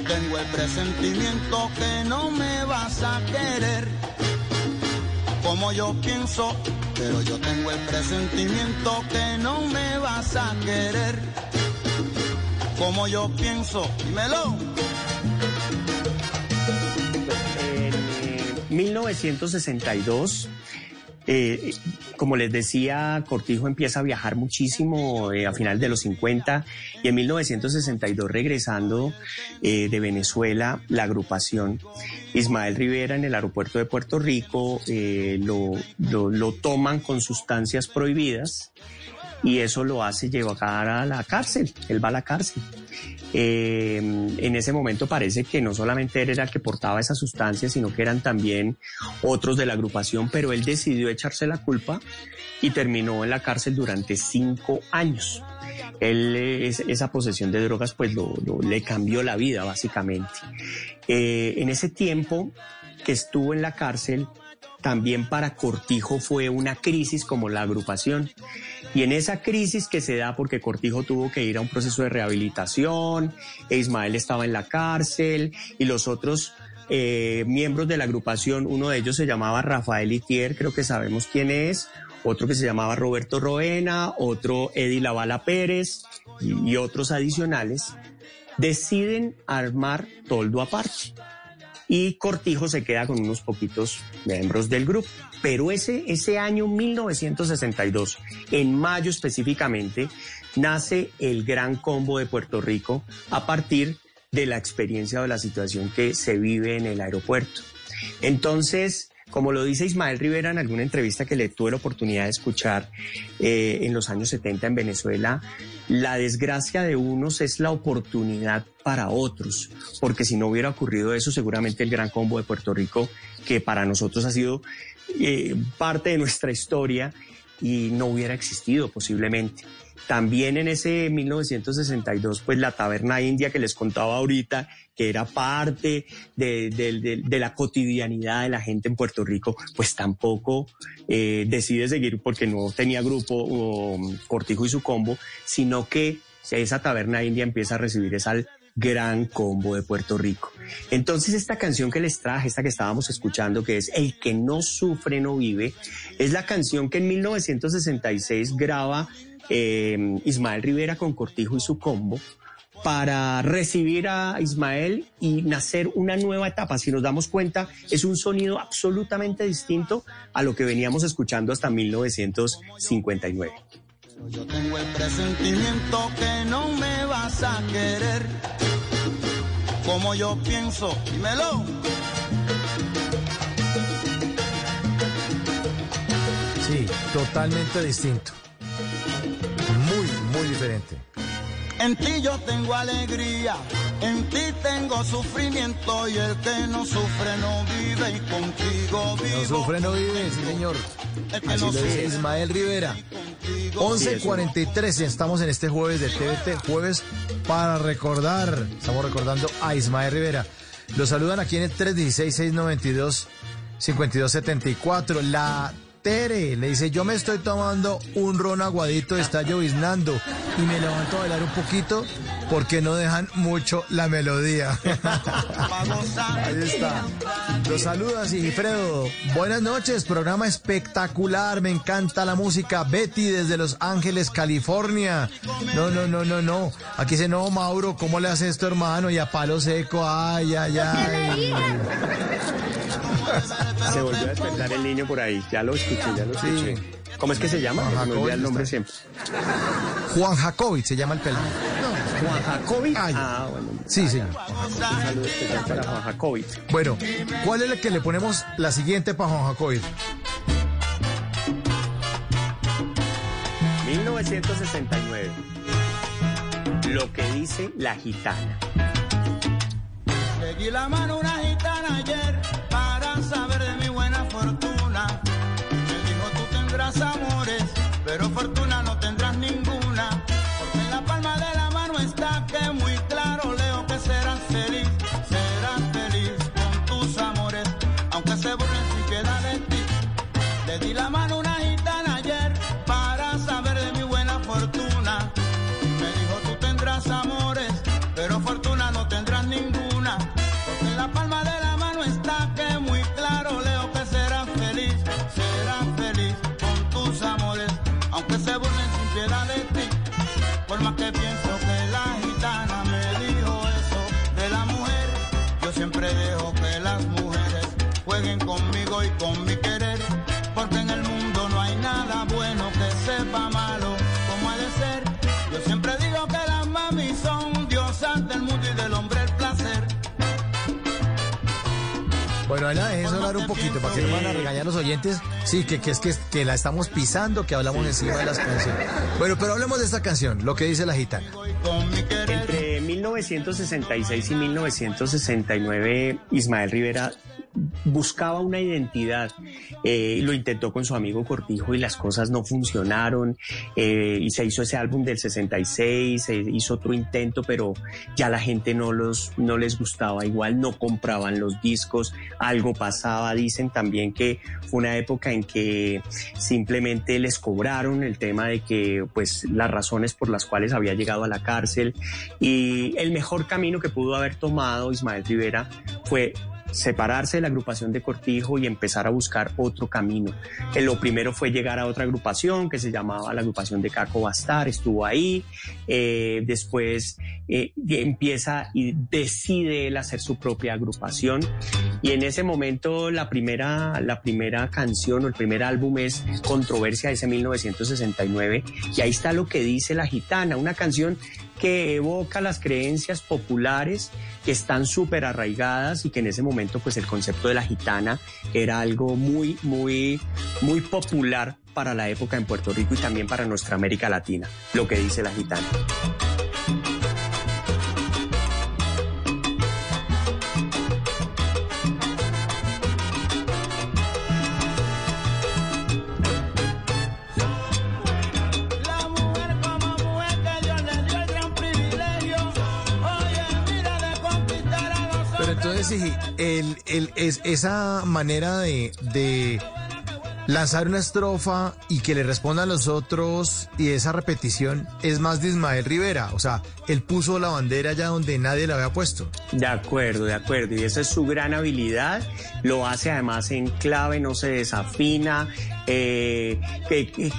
Tengo el presentimiento que no me vas a querer como yo pienso, pero yo tengo el presentimiento que no me vas a querer. Como yo pienso, dímelo. En eh, 1962, eh, como les decía, Cortijo empieza a viajar muchísimo eh, a finales de los 50 y en 1962 regresando eh, de Venezuela, la agrupación Ismael Rivera en el aeropuerto de Puerto Rico lo- lo toman con sustancias prohibidas y eso lo hace llevar a la cárcel, él va a la cárcel. Eh, en ese momento parece que no solamente él era el que portaba esa sustancia, sino que eran también otros de la agrupación, pero él decidió echarse la culpa y terminó en la cárcel durante cinco años. Él, es- esa posesión de drogas, pues lo- le cambió la vida, básicamente. Eh, en ese tiempo que estuvo en la cárcel, también para Cortijo fue una crisis como la agrupación. Y en esa crisis que se da porque Cortijo tuvo que ir a un proceso de rehabilitación, e Ismael estaba en la cárcel y los otros eh, miembros de la agrupación, uno de ellos se llamaba Rafael Itier, creo que sabemos quién es, otro que se llamaba Roberto Roena, otro Eddie Lavala Pérez y, otros adicionales, deciden armar toldo aparte y Cortijo se queda con unos poquitos miembros del grupo. Pero ese, ese año 1962, en mayo específicamente, nace el Gran Combo de Puerto Rico a partir de la experiencia o de la situación que se vive en el aeropuerto. Entonces, como lo dice Ismael Rivera en alguna entrevista que le tuve la oportunidad de escuchar eh, en los años 70 en Venezuela, la desgracia de unos es la oportunidad para otros, porque si no hubiera ocurrido eso, seguramente el Gran Combo de Puerto Rico, que para nosotros ha sido eh, parte de nuestra historia, y no hubiera existido posiblemente. También en ese 1962, pues la taberna india que les contaba ahorita, que era parte de, la cotidianidad de la gente en Puerto Rico, pues tampoco eh, decide seguir porque no tenía grupo o, um, Cortijo y su combo, sino que esa taberna india empieza a recibir esa gran combo de Puerto Rico. Entonces esta canción que les traje, esta que estábamos escuchando, que es El que no sufre no vive, es la canción que en 1966 graba eh, Ismael Rivera con Cortijo y su combo para recibir a Ismael y nacer una nueva etapa. Si nos damos cuenta, es un sonido absolutamente distinto a lo que veníamos escuchando hasta 1959. Yo tengo el presentimiento que no me vas a querer como yo pienso. Dímelo. Sí, totalmente distinto. Muy, muy diferente. En ti yo tengo alegría, en ti tengo sufrimiento y el que no sufre no vive y contigo vivo. No sufre, no vive, sí, señor. Así lo dice Ismael Rivera. 11.43, estamos en este jueves de TVT, jueves para recordar. Estamos recordando a Ismael Rivera. Lo saludan aquí en el 316-692-5274. La Tere le dice, yo me estoy tomando un ron aguadito, está lloviznando y me levanto a bailar un poquito porque no dejan mucho la melodía. Ahí está. Los saluda Sigifredo. Buenas noches, programa espectacular. Me encanta la música. Betty desde Los Ángeles, California. No, no, no, no, no. Aquí dice, no, Mauro, ¿cómo le hace esto, hermano? Y a palo seco. Ay, ay, ay. <laughs> Se volvió a despertar el niño por ahí. Ya lo escuché, ya lo escuché. ¿Cómo es que se llama? Juan el nombre está- siempre. Juan Jacobi se llama el pelado. Juan Jacobi. Ah, bueno. Sí, señor. Un saludo especial para Juan Jacobi. Bueno, ¿cuál es el que le ponemos la siguiente para Juan Jacobi? 1969. Lo que dice la gitana. Le di la mano a una gitana ayer saber de mi buena fortuna. Me dijo tú tendrás amores, pero fortuna Ahí la dejé sonar un poquito para que no van a regañar los oyentes. Sí, que, que es que, que la estamos pisando, que hablamos encima de las canciones. Bueno, pero hablemos de esta canción, lo que dice la gitana. Entre 1966 y 1969, Ismael Rivera buscaba una identidad. Eh, lo intentó con su amigo Cortijo y las cosas no funcionaron. eh, y se hizo ese álbum del 66, se hizo otro intento, pero ya la gente no, los, no les gustaba igual, no compraban los discos, algo pasaba. Dicen también que fue una época en que simplemente les cobraron el tema de que, pues, las razones por las cuales había llegado a la cárcel. Y el mejor camino que pudo haber tomado Ismael Rivera fue separarse de la agrupación de Cortijo y empezar a buscar otro camino. Eh, Lo primero fue llegar a otra agrupación que se llamaba la agrupación de Caco Bastar, estuvo ahí, eh, después eh, empieza y decide él hacer su propia agrupación. Y en ese momento la primera, la primera canción o el primer álbum es Controversia, ese 1969 y ahí está lo que dice La Gitana, una canción que evoca las creencias populares que están súper arraigadas y que en ese momento pues el concepto de la gitana era algo muy, muy, muy popular para la época en Puerto Rico y también para nuestra América Latina, lo que dice la gitana. Sí, el, el, es, esa manera de, de lanzar una estrofa y que le respondan los otros y esa repetición es más de Ismael Rivera. O sea, él puso la bandera allá donde nadie la había puesto. De acuerdo, de acuerdo. Y esa es su gran habilidad. Lo hace además en clave, no se desafina, eh, que,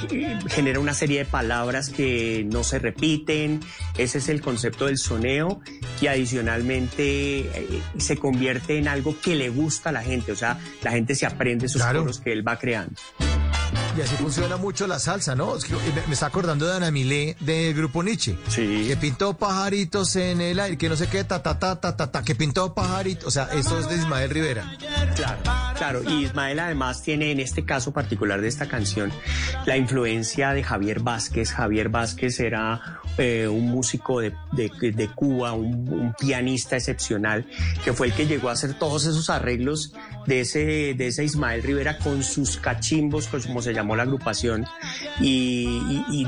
genera una serie de palabras que no se repiten. Ese es el concepto del soneo y adicionalmente eh, se convierte en algo que le gusta a la gente. O sea, la gente se aprende esos coros que él va creando. Y así funciona mucho la salsa, ¿no? Es que me, me está acordando de Ana Milé del grupo Nietzsche. Sí. Que pintó pajaritos en el aire, que no sé qué, ta, ta, ta, ta, ta, ta, que pintó pajaritos. O sea, eso es de Ismael Rivera. Claro, claro. Y Ismael además tiene en este caso particular de esta canción la influencia de Javier Vázquez. Javier Vázquez era eh, un músico de, de- Cuba, un, pianista excepcional, que fue el que llegó a hacer todos esos arreglos de ese, de ese Ismael Rivera con sus cachimbos, como se llamó la agrupación, y,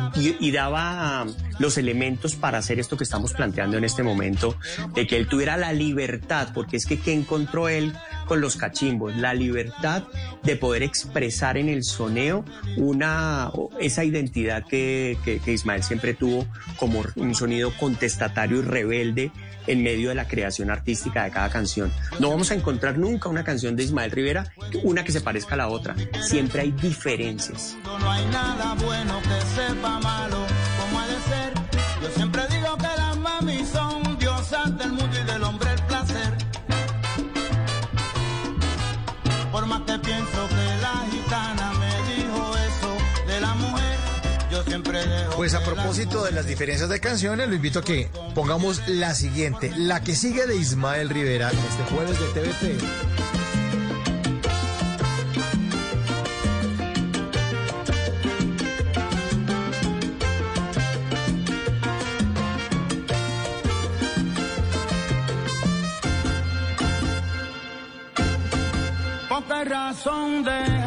daba los elementos para hacer esto que estamos planteando en este momento, de que él tuviera la libertad, porque es que ¿qué encontró él con los cachimbos? La libertad de poder expresar en el soneo una, esa identidad que, que- que Ismael siempre tuvo como un sonido contestatario y rebelde en medio de la creación artística de cada canción. No vamos a encontrar nunca una canción de Ismael Rivera, una que se parezca a la otra. Siempre hay diferencias. No hay nada bueno que sepa malo, Pues a propósito de las diferencias de canciones, lo invito a que pongamos la siguiente, la que sigue de Ismael Rivera este jueves de TVT. ¿Por qué razón dejaste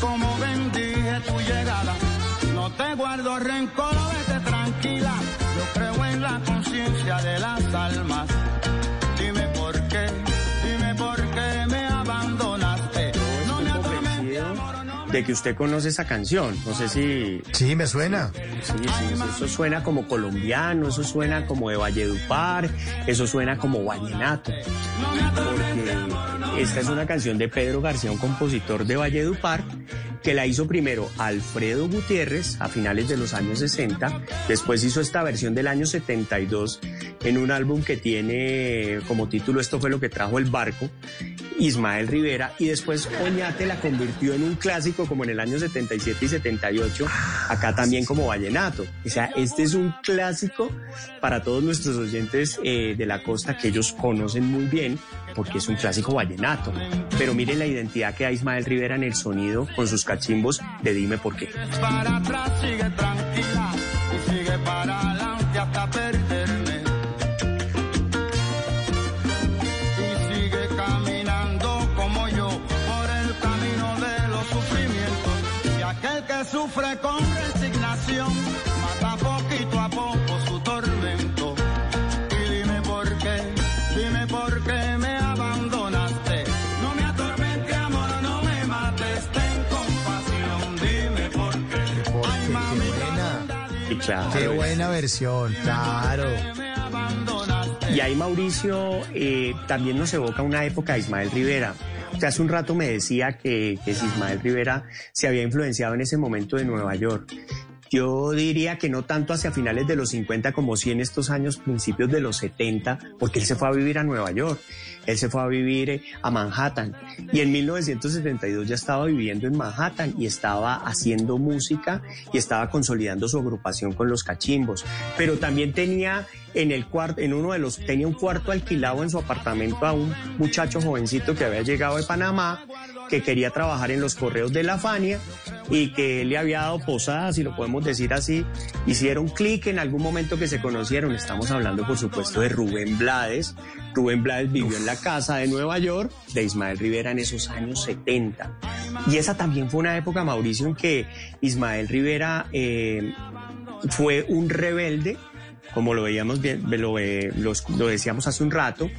como bendije tu llegada. No te guardo rencor, vete tranquila. Yo creo en la conciencia de las almas. De que usted conoce esa canción. No sé si. Sí, me suena. Sí, sí, eso suena como colombiano, eso suena como de Valledupar, eso suena como vallenato. Porque esta es una canción de Pedro García, un compositor de Valledupar, que la hizo primero Alfredo Gutiérrez a finales de los años 60, después hizo esta versión del año 72 en un álbum que tiene como título Esto fue lo que trajo el barco. Ismael Rivera y después Oñate la convirtió en un clásico como en el año 77 y 78, acá también como vallenato. O sea, este es un clásico para todos nuestros oyentes eh, de la costa que ellos conocen muy bien porque es un clásico vallenato. Pero miren la identidad que da Ismael Rivera en el sonido con sus cachimbos de Dime por qué. Para atrás sigue tranquila y sigue para adelante hasta perderme. Sufre con resignación mata poquito a poco su tormento. Y dime por qué, dime por qué me abandonaste. No me atormente, amor, no me mates, ten compasión. Dime por qué. Ay, mamita, Y claro, Qué buena versión, claro. Y ahí Mauricio eh, también nos evoca una época de Ismael Rivera. Sea, hace un rato me decía que, que si Ismael Rivera se había influenciado en ese momento de Nueva York. Yo diría que no tanto hacia finales de los 50 como sí en estos años, principios de los 70, porque él se fue a vivir a Nueva York, él se fue a vivir eh, a Manhattan. Y en 1972 ya estaba viviendo en Manhattan y estaba haciendo música y estaba consolidando su agrupación con los cachimbos, pero también tenía en el cuarto, en uno de los, tenía un cuarto alquilado en su apartamento a un muchacho jovencito que había llegado de Panamá, que quería trabajar en los correos de la Fania y que él le había dado posada, si lo podemos decir así. Hicieron clic en algún momento que se conocieron. Estamos hablando, por supuesto, de Rubén Blades. Rubén Blades vivió en la casa de Nueva York de Ismael Rivera en esos años 70. Y esa también fue una época, Mauricio, en que Ismael Rivera eh, fue un rebelde como lo veíamos bien, lo, los- lo decíamos hace un rato,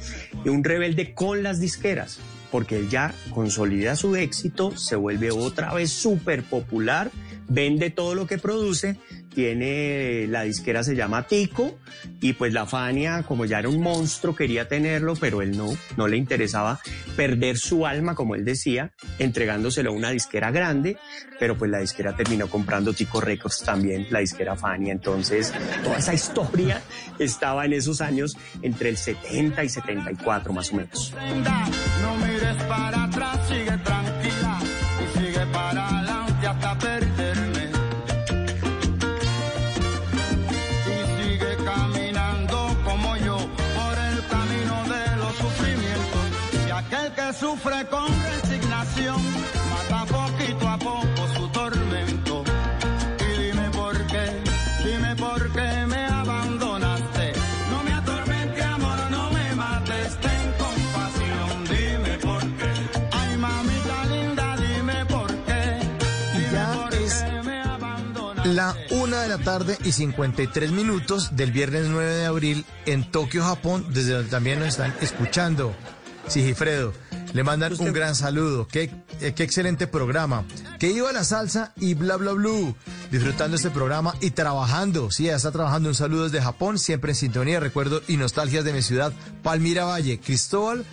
un rebelde con las disqueras, porque él ya consolida su éxito, se vuelve otra vez súper popular, vende todo lo que produce, tiene, la disquera se llama Tico, y pues la Fania, como ya era un monstruo, quería tenerlo, pero él no, no le interesaba perder su alma, como él decía, entregándoselo a una disquera grande, pero pues la disquera terminó comprando Tico Records también, la disquera Fania, entonces toda esa historia <laughs> estaba en esos años entre el 70 y 74 más o menos. No mires para atrás, sigue sufre con resignación mata poquito a poco su tormento. Y dime por qué, dime por qué me abandonaste. No me atormente, amor, no me mates, ten compasión. Dime por qué. Ay, mamita linda, dime por qué. Y ya es la una de la tarde y 53 minutos del viernes 9 de abril en Tokio, Japón, desde donde también nos están escuchando. Sigifredo, le mandan un gran saludo. Qué, eh, qué excelente programa. Que iba la salsa y bla bla blue. Disfrutando este programa y trabajando. Sí, ya está trabajando. Un saludo desde Japón, siempre en sintonía. Recuerdo y nostalgias de mi ciudad, Palmira Valle, Cristóbal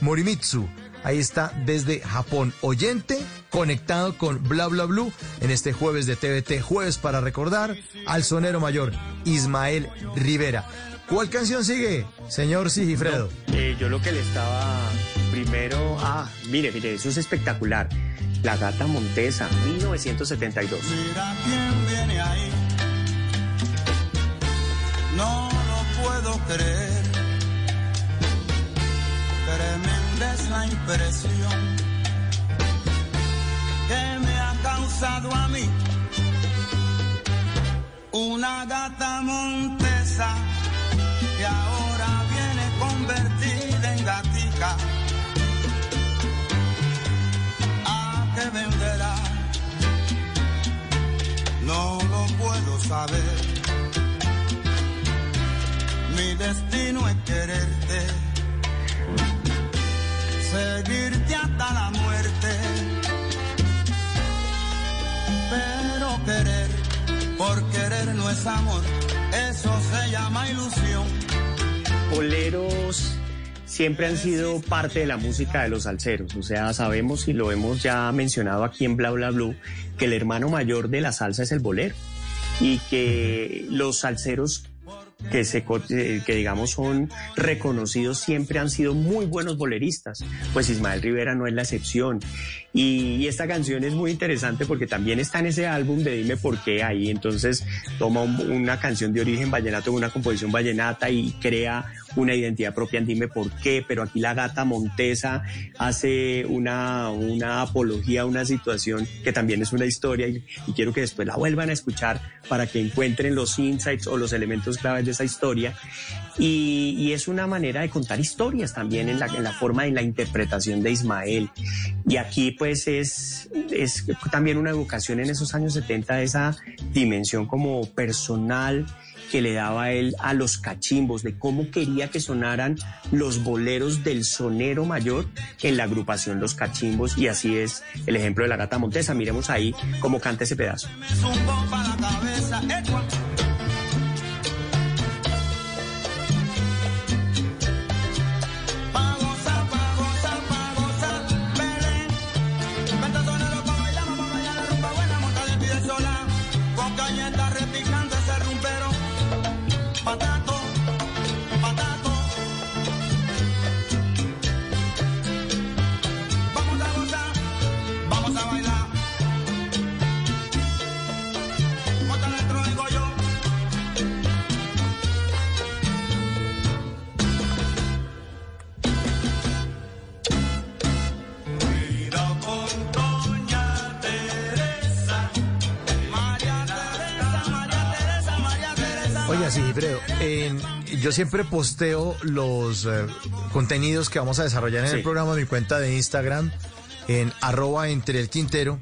Morimitsu. Ahí está desde Japón. Oyente conectado con Bla Bla Blue en este jueves de TVT. Jueves para recordar al sonero mayor Ismael Rivera. ¿Cuál canción sigue, señor Sigifredo? Eh, yo lo que le estaba primero, ah, mire, mire, eso es espectacular. La Gata Montesa, 1972. Mira quién viene ahí. No lo puedo creer. Tremenda es la impresión que me ha causado a mí. Una gata montesa No lo puedo saber. Mi destino es quererte, seguirte hasta la muerte. Pero querer, por querer no es amor, eso se llama ilusión. Boleros siempre han sido parte de la música de los salseros. O sea, sabemos y lo hemos ya mencionado aquí en Bla Bla Blue, que el hermano mayor de la salsa es el bolero. Y que los salseros que, se, eh, que digamos son reconocidos siempre han sido muy buenos boleristas. Pues Ismael Rivera no es la excepción. Y, esta canción es muy interesante porque también está en ese álbum de Dime por qué ahí. Entonces toma una canción de origen vallenato, una composición vallenata y crea una identidad propia en Dime por qué, pero aquí la gata Montesa hace una, una apología a una situación que también es una historia y, quiero que después la vuelvan a escuchar para que encuentren los insights o los elementos claves esa historia. Y, es una manera de contar historias también en la, en la forma, en la interpretación de Ismael. Y aquí pues es, es también una educación en esos años 70, esa dimensión como personal que le daba él a los cachimbos, de cómo quería que sonaran los boleros del sonero mayor en la agrupación Los Cachimbos, y así es el ejemplo de la gata Montesa. Miremos ahí cómo canta ese pedazo. Yo siempre posteo los eh, contenidos que vamos a desarrollar en el programa en mi cuenta de Instagram, en arroba entre el Quintero.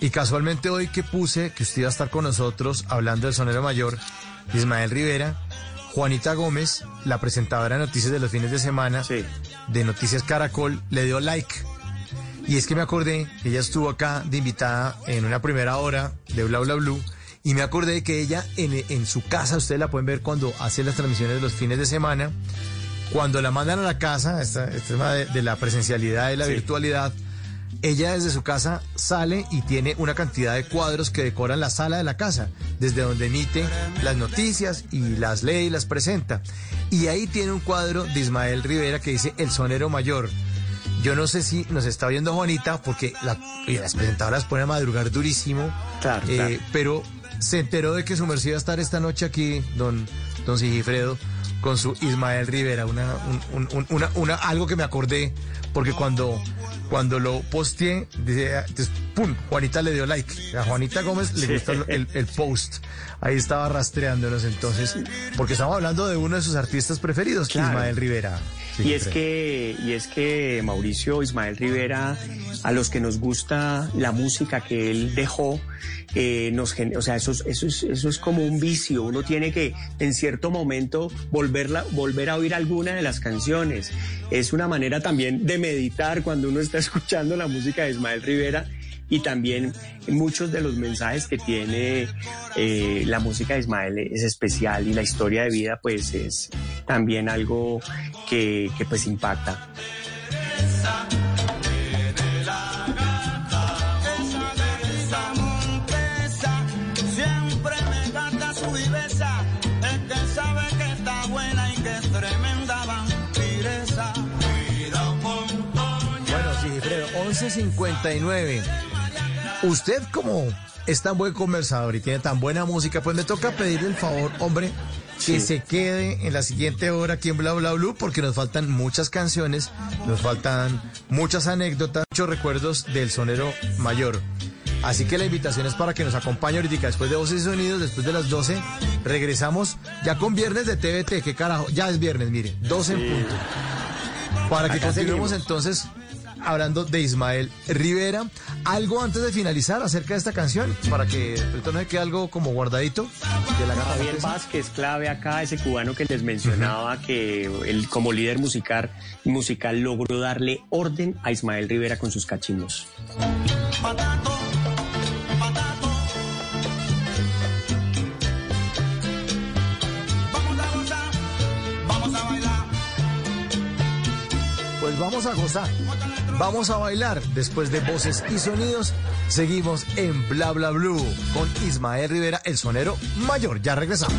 Y casualmente hoy que puse que usted iba a estar con nosotros hablando del sonero mayor, Ismael Rivera, Juanita Gómez, la presentadora de noticias de los fines de semana de Noticias Caracol, le dio like. Y es que me acordé que ella estuvo acá de invitada en una primera hora de Bla Bla Blue y me acordé de que ella en, su casa, ustedes la pueden ver cuando hace las transmisiones de los fines de semana, cuando la mandan a la casa, este tema de, la presencialidad y la virtualidad, ella desde su casa sale y tiene una cantidad de cuadros que decoran la sala de la casa, desde donde emite las noticias y las lee y las presenta. Y ahí tiene un cuadro de Ismael Rivera que dice El Sonero Mayor. Yo no sé si nos está viendo Juanita, porque las presentadoras ponen a madrugar durísimo. Claro, eh, Pero se enteró de que su merced a estar esta noche aquí, don, don Sigifredo, con su Ismael Rivera, una, una, una, algo que me acordé, porque cuando, cuando lo posteé, dice, pum, Juanita le dio like. A Juanita Gómez le gustó el, el post. Ahí estaba rastreándonos entonces, porque estamos hablando de uno de sus artistas preferidos, Ismael Rivera. y es que, y es que Mauricio Ismael Rivera, a los que nos gusta la música que él dejó, eh, nos, o sea, eso, eso, es, eso es como un vicio. Uno tiene que, en cierto momento, volverla, volver a oír alguna de las canciones. Es una manera también de meditar cuando uno está escuchando la música de Ismael Rivera y también muchos de los mensajes que tiene eh, la música de Ismael es especial y la historia de vida pues es también algo que, que pues impacta. Bueno, 59. Usted como es tan buen conversador y tiene tan buena música, pues me toca pedirle el favor, hombre, que se quede en la siguiente hora aquí en Bla Bla Blue porque nos faltan muchas canciones, nos faltan muchas anécdotas, muchos recuerdos del sonero mayor. Así que la invitación es para que nos acompañe ahorita después de Voces y Sonidos, después de las 12, regresamos ya con viernes de TVT, que carajo, ya es viernes, mire, 12 en punto. Para que continuemos entonces hablando de Ismael Rivera. Algo antes de finalizar acerca de esta canción, para que no se quede algo como guardadito de la Javier Vázquez, clave acá, ese cubano que les mencionaba que él como líder musical, musical logró darle orden a Ismael Rivera con sus cachinos. Pues vamos a gozar. Vamos a bailar después de voces y sonidos. Seguimos en Bla Bla Blue con Ismael Rivera, el sonero mayor. Ya regresamos.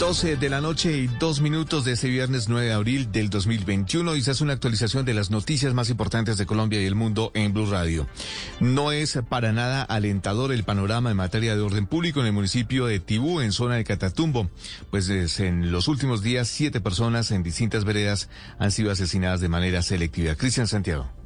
12 de la noche y dos minutos de este viernes 9 de abril del 2021 y se hace una actualización de las noticias más importantes de Colombia y el mundo en Blue Radio. No es para nada alentador el panorama en materia de orden público en el municipio de Tibú, en zona de Catatumbo, pues en los últimos días siete personas en distintas veredas han sido asesinadas de manera selectiva. Cristian Santiago.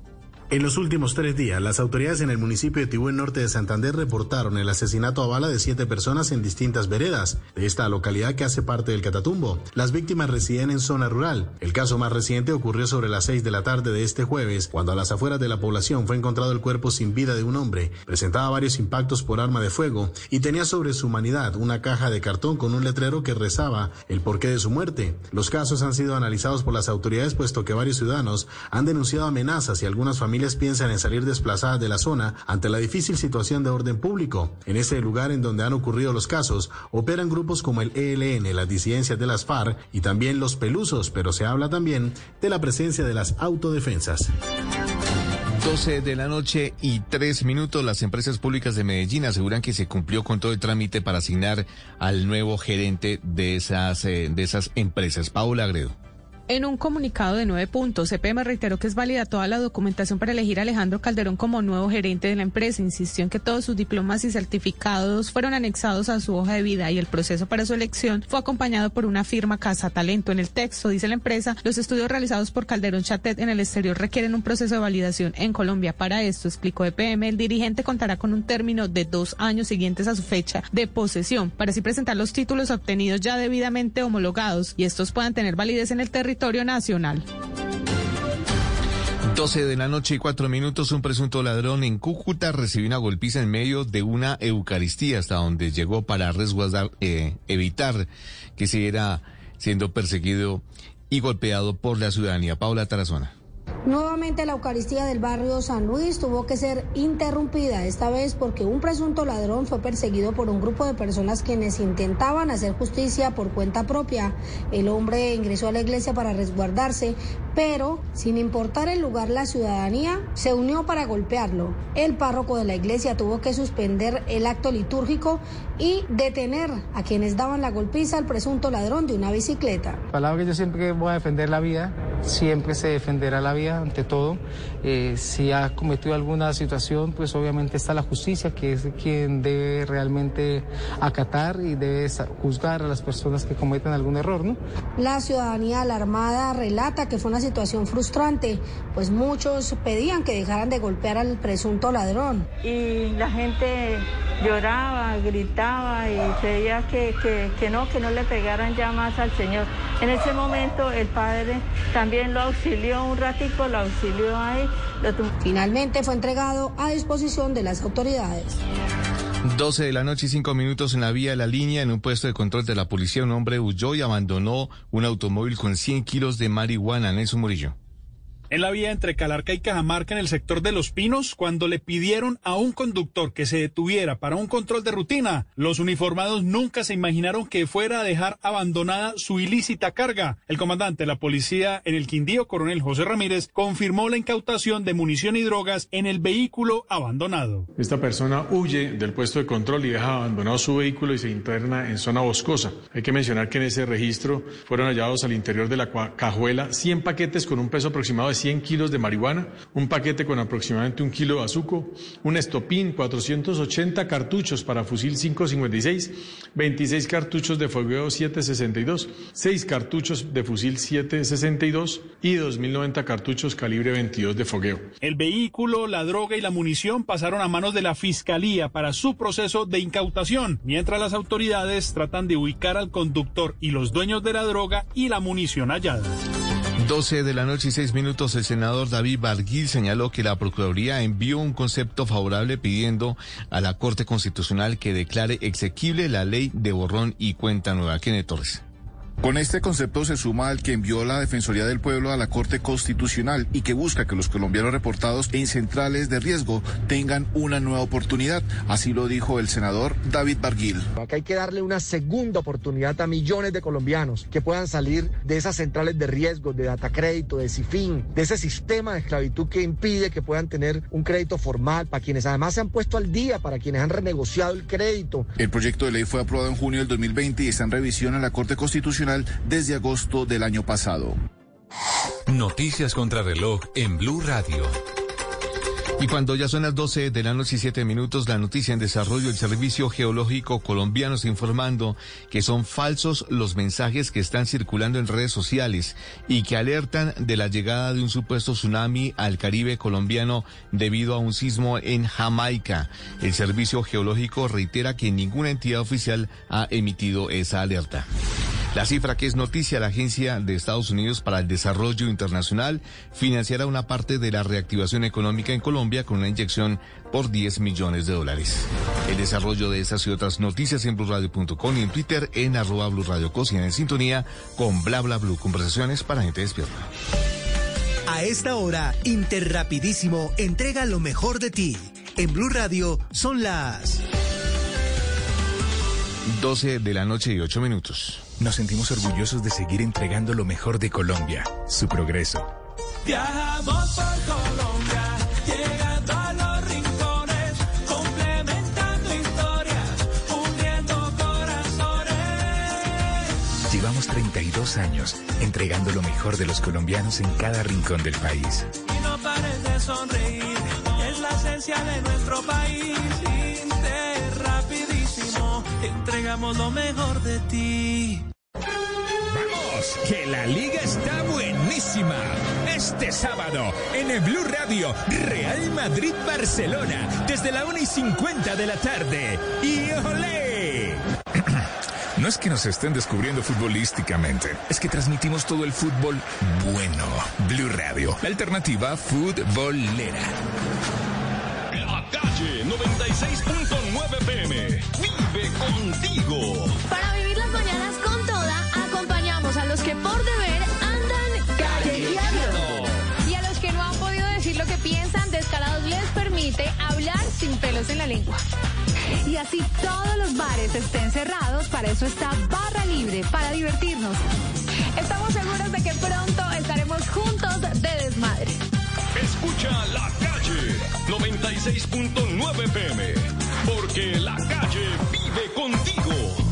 En los últimos tres días, las autoridades en el municipio de Tibú, en norte de Santander, reportaron el asesinato a bala de siete personas en distintas veredas de esta localidad que hace parte del Catatumbo. Las víctimas residen en zona rural. El caso más reciente ocurrió sobre las seis de la tarde de este jueves, cuando a las afueras de la población fue encontrado el cuerpo sin vida de un hombre. Presentaba varios impactos por arma de fuego y tenía sobre su humanidad una caja de cartón con un letrero que rezaba el porqué de su muerte. Los casos han sido analizados por las autoridades puesto que varios ciudadanos han denunciado amenazas y algunas familias piensan en salir desplazadas de la zona ante la difícil situación de orden público. En este lugar en donde han ocurrido los casos, operan grupos como el ELN, las disidencias de las FARC y también los pelusos, pero se habla también de la presencia de las autodefensas. 12 de la noche y tres minutos, las empresas públicas de Medellín aseguran que se cumplió con todo el trámite para asignar al nuevo gerente de esas, eh, de esas empresas. Paula Agredo. En un comunicado de nueve puntos, CPM reiteró que es válida toda la documentación para elegir a Alejandro Calderón como nuevo gerente de la empresa. Insistió en que todos sus diplomas y certificados fueron anexados a su hoja de vida y el proceso para su elección fue acompañado por una firma Casa Talento. En el texto, dice la empresa, los estudios realizados por Calderón Chatet en el exterior requieren un proceso de validación en Colombia. Para esto, explicó EPM, el dirigente contará con un término de dos años siguientes a su fecha de posesión para así presentar los títulos obtenidos ya debidamente homologados y estos puedan tener validez en el territorio nacional. 12 de la noche y cuatro minutos, un presunto ladrón en Cúcuta recibió una golpiza en medio de una Eucaristía hasta donde llegó para resguardar, eh, evitar que siguiera siendo perseguido y golpeado por la ciudadanía. Paula Tarazona. Nuevamente la Eucaristía del barrio San Luis tuvo que ser interrumpida, esta vez porque un presunto ladrón fue perseguido por un grupo de personas quienes intentaban hacer justicia por cuenta propia. El hombre ingresó a la iglesia para resguardarse, pero sin importar el lugar, la ciudadanía se unió para golpearlo. El párroco de la iglesia tuvo que suspender el acto litúrgico y detener a quienes daban la golpiza al presunto ladrón de una bicicleta. Palabra que yo siempre voy a defender la vida, siempre se defenderá la vida ante todo. Eh, si ha cometido alguna situación, pues obviamente está la justicia, que es quien debe realmente acatar y debe juzgar a las personas que cometen algún error, ¿no? La ciudadanía alarmada relata que fue una situación frustrante, pues muchos pedían que dejaran de golpear al presunto ladrón. y la gente lloraba, gritaba y pedía que, que, que no, que no le pegaran ya más al Señor. En ese momento el padre también lo auxilió un ratico, lo auxilió ahí. Lo Finalmente fue entregado a disposición de las autoridades. 12 de la noche y cinco minutos en la vía de la línea, en un puesto de control de la policía, un hombre huyó y abandonó un automóvil con 100 kilos de marihuana. Nelson Murillo. En la vía entre Calarca y Cajamarca en el sector de Los Pinos cuando le pidieron a un conductor que se detuviera para un control de rutina. Los uniformados nunca se imaginaron que fuera a dejar abandonada su ilícita carga. El comandante de la policía en el Quindío, coronel José Ramírez, confirmó la incautación de munición y drogas en el vehículo abandonado. Esta persona huye del puesto de control y deja abandonado su vehículo y se interna en zona boscosa. Hay que mencionar que en ese registro fueron hallados al interior de la cajuela 100 paquetes con un peso aproximado de 100 kilos de marihuana, un paquete con aproximadamente un kilo de azúcar, un estopín, 480 cartuchos para fusil 556, 26 cartuchos de fogueo 762, 6 cartuchos de fusil 762 y 2.090 cartuchos calibre 22 de fogueo. El vehículo, la droga y la munición pasaron a manos de la Fiscalía para su proceso de incautación, mientras las autoridades tratan de ubicar al conductor y los dueños de la droga y la munición hallada. 12 de la noche y 6 minutos, el senador David Barguil señaló que la Procuraduría envió un concepto favorable pidiendo a la Corte Constitucional que declare exequible la ley de borrón y cuenta nueva. Kenneth Torres. Con este concepto se suma al que envió la Defensoría del Pueblo a la Corte Constitucional y que busca que los colombianos reportados en centrales de riesgo tengan una nueva oportunidad. Así lo dijo el senador David Barguil. Acá hay que darle una segunda oportunidad a millones de colombianos que puedan salir de esas centrales de riesgo, de data crédito, de CIFIN, de ese sistema de esclavitud que impide que puedan tener un crédito formal para quienes además se han puesto al día, para quienes han renegociado el crédito. El proyecto de ley fue aprobado en junio del 2020 y está en revisión en la Corte Constitucional desde agosto del año pasado. Noticias contra reloj en Blue Radio. Y cuando ya son las 12 de la noche y 7 minutos, la noticia en desarrollo, el Servicio Geológico Colombiano está informando que son falsos los mensajes que están circulando en redes sociales y que alertan de la llegada de un supuesto tsunami al Caribe colombiano debido a un sismo en Jamaica. El Servicio Geológico reitera que ninguna entidad oficial ha emitido esa alerta. La cifra que es noticia, la Agencia de Estados Unidos para el Desarrollo Internacional financiará una parte de la reactivación económica en Colombia con una inyección por 10 millones de dólares. El desarrollo de estas y otras noticias en blurradio.com y en Twitter en arroba y en sintonía con bla bla blue, conversaciones para gente despierta. A esta hora, Interrapidísimo entrega lo mejor de ti. En Blue Radio son las 12 de la noche y 8 minutos. Nos sentimos orgullosos de seguir entregando lo mejor de Colombia, su progreso. Viajamos por Colombia, llegando a los rincones, complementando historias, uniendo corazones. Llevamos 32 años entregando lo mejor de los colombianos en cada rincón del país. Y no pares de sonreír, es la esencia de nuestro país. Rapidísimo, entregamos lo mejor de ti. Vamos, que la liga está buenísima. Este sábado, en el Blue Radio, Real Madrid-Barcelona, desde la 1 y 50 de la tarde. ¡Y olé! <clears throat> No es que nos estén descubriendo futbolísticamente, es que transmitimos todo el fútbol bueno. Blue Radio, la alternativa futbolera. La calle 96.9 PM. Vive contigo. Para sin pelos en la lengua. Y así todos los bares estén cerrados, para eso está Barra Libre, para divertirnos. Estamos seguros de que pronto estaremos juntos de desmadre. Escucha la calle 96.9 PM. Porque la calle vive contigo.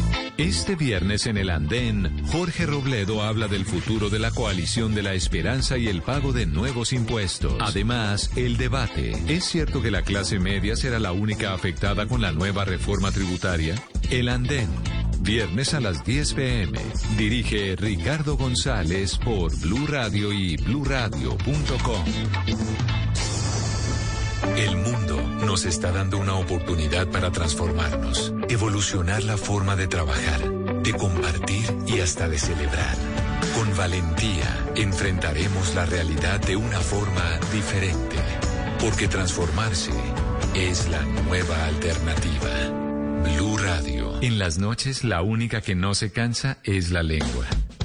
Este viernes en el Andén, Jorge Robledo habla del futuro de la coalición de la esperanza y el pago de nuevos impuestos. Además, el debate. ¿Es cierto que la clase media será la única afectada con la nueva reforma tributaria? El Andén. Viernes a las 10 pm. Dirige Ricardo González por Blue Radio y bluradio.com. El mundo nos está dando una oportunidad para transformarnos, evolucionar la forma de trabajar, de compartir y hasta de celebrar. Con valentía enfrentaremos la realidad de una forma diferente, porque transformarse es la nueva alternativa. Blue Radio. En las noches la única que no se cansa es la lengua.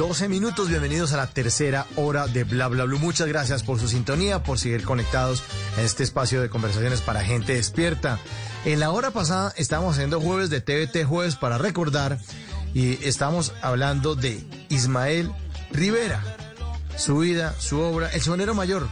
12 minutos. Bienvenidos a la tercera hora de Bla Bla Blue. Muchas gracias por su sintonía, por seguir conectados en este espacio de conversaciones para gente despierta. En la hora pasada estábamos haciendo jueves de TVT, jueves para recordar, y estamos hablando de Ismael Rivera, su vida, su obra, El Sonero Mayor.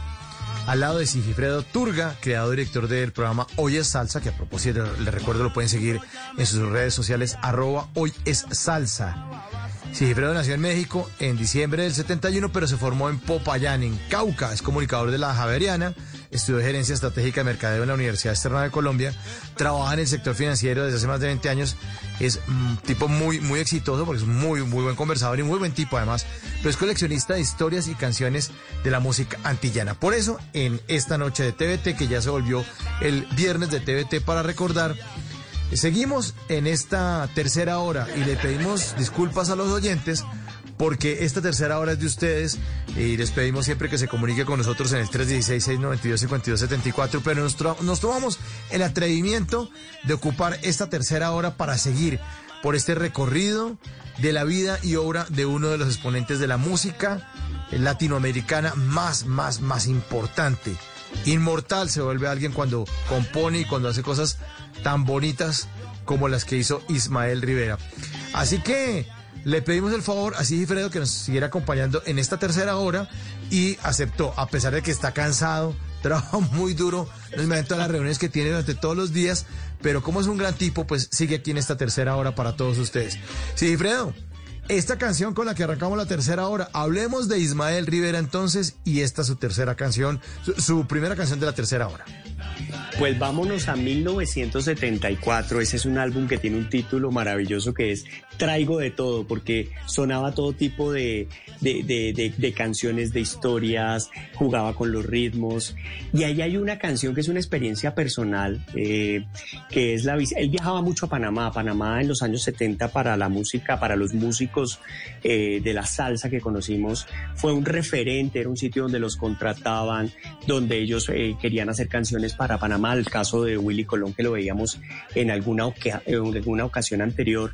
Al lado de Sigifredo Turga, creador director del programa Hoy es Salsa, que a propósito les recuerdo lo pueden seguir en sus redes sociales, arroba Hoy es Salsa. Sigifredo nació en México en diciembre del 71, pero se formó en Popayán, en Cauca. Es comunicador de la Javeriana, estudió gerencia estratégica de mercadeo en la Universidad Externa de Colombia, trabaja en el sector financiero desde hace más de 20 años. Es un tipo muy, muy exitoso porque es muy, muy buen conversador y muy buen tipo además, pero es coleccionista de historias y canciones de la música antillana. Por eso, en esta noche de TVT, que ya se volvió el viernes de TVT para recordar, Seguimos en esta tercera hora y le pedimos disculpas a los oyentes porque esta tercera hora es de ustedes y les pedimos siempre que se comunique con nosotros en el 316-692-5274, pero nos, nos tomamos el atrevimiento de ocupar esta tercera hora para seguir por este recorrido de la vida y obra de uno de los exponentes de la música latinoamericana más, más, más importante. Inmortal se vuelve alguien cuando compone y cuando hace cosas tan bonitas como las que hizo Ismael Rivera. Así que le pedimos el favor a Sigifredo que nos siguiera acompañando en esta tercera hora y aceptó, a pesar de que está cansado, <laughs> trabaja muy duro el momento de las reuniones que tiene durante todos los días, pero como es un gran tipo, pues sigue aquí en esta tercera hora para todos ustedes. Sigifredo, esta canción con la que arrancamos la tercera hora, hablemos de Ismael Rivera entonces y esta es su tercera canción, su primera canción de la tercera hora. Pues vámonos a 1974. Ese es un álbum que tiene un título maravilloso que es Traigo de todo, porque sonaba todo tipo de, de, de, de, canciones, de historias, jugaba con los ritmos. Y ahí hay una canción que es una experiencia personal, eh, que es la... Él viajaba mucho a Panamá, a Panamá en los años 70 para la música, para los músicos eh, de la salsa que conocimos. Fue un referente, era un sitio donde los contrataban, donde ellos eh, querían hacer canciones para Panamá, el caso de Willy Colón que lo veíamos en alguna, en alguna ocasión anterior,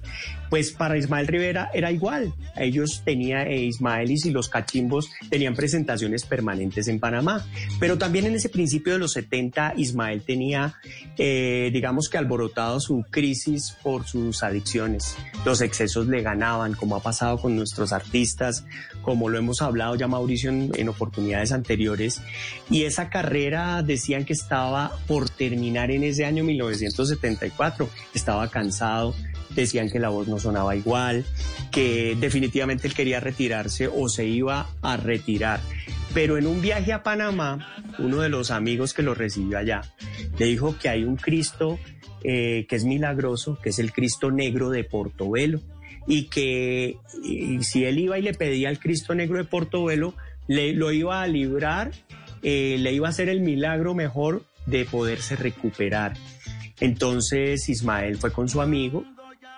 pues para Ismael Rivera era igual. Ellos tenían, eh, Ismaelis y los cachimbos tenían presentaciones permanentes en Panamá, pero también en ese principio de los 70 Ismael tenía, eh, digamos que alborotado su crisis por sus adicciones. Los excesos le ganaban, como ha pasado con nuestros artistas, como lo hemos hablado ya Mauricio en, en oportunidades anteriores, y esa carrera decían que estaba por terminar en ese año 1974. Estaba cansado, decían que la voz no sonaba igual, que definitivamente él quería retirarse o se iba a retirar. Pero en un viaje a Panamá, uno de los amigos que lo recibió allá le dijo que hay un Cristo eh, que es milagroso, que es el Cristo negro de Portobelo, y que y si él iba y le pedía al Cristo negro de Portobelo, le, lo iba a librar, eh, le iba a hacer el milagro mejor de poderse recuperar. Entonces Ismael fue con su amigo,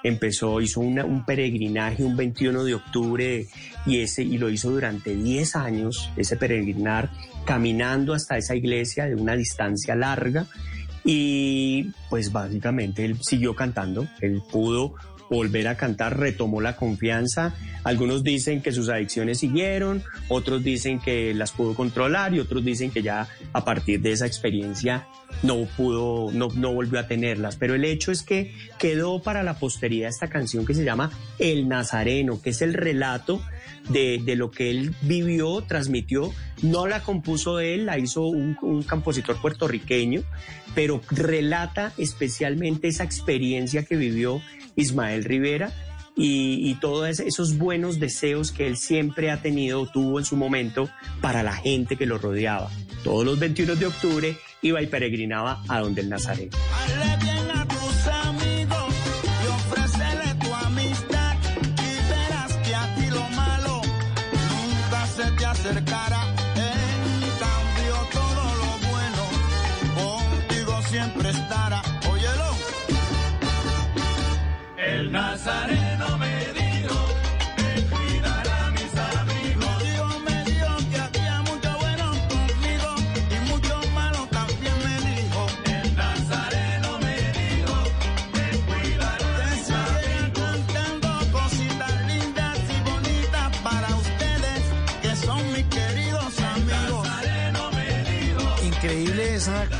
empezó, hizo una- un peregrinaje un 21 de octubre y, ese, y lo hizo durante 10 años, ese peregrinar, caminando hasta esa iglesia de una distancia larga y pues básicamente él siguió cantando, él pudo volver a cantar, retomó la confianza. Algunos dicen que sus adicciones siguieron, otros dicen que las pudo controlar y otros dicen que ya a partir de esa experiencia no pudo, no, no volvió a tenerlas. Pero el hecho es que quedó para la posteridad esta canción que se llama El Nazareno, que es el relato de, de lo que él vivió, transmitió. No la compuso él, la hizo un, un compositor puertorriqueño, pero relata especialmente esa experiencia que vivió Ismael Rivera y, todos esos buenos deseos que él siempre ha tenido, tuvo en su momento para la gente que lo rodeaba. Todos los 21 de octubre iba y peregrinaba a donde el Nazareno.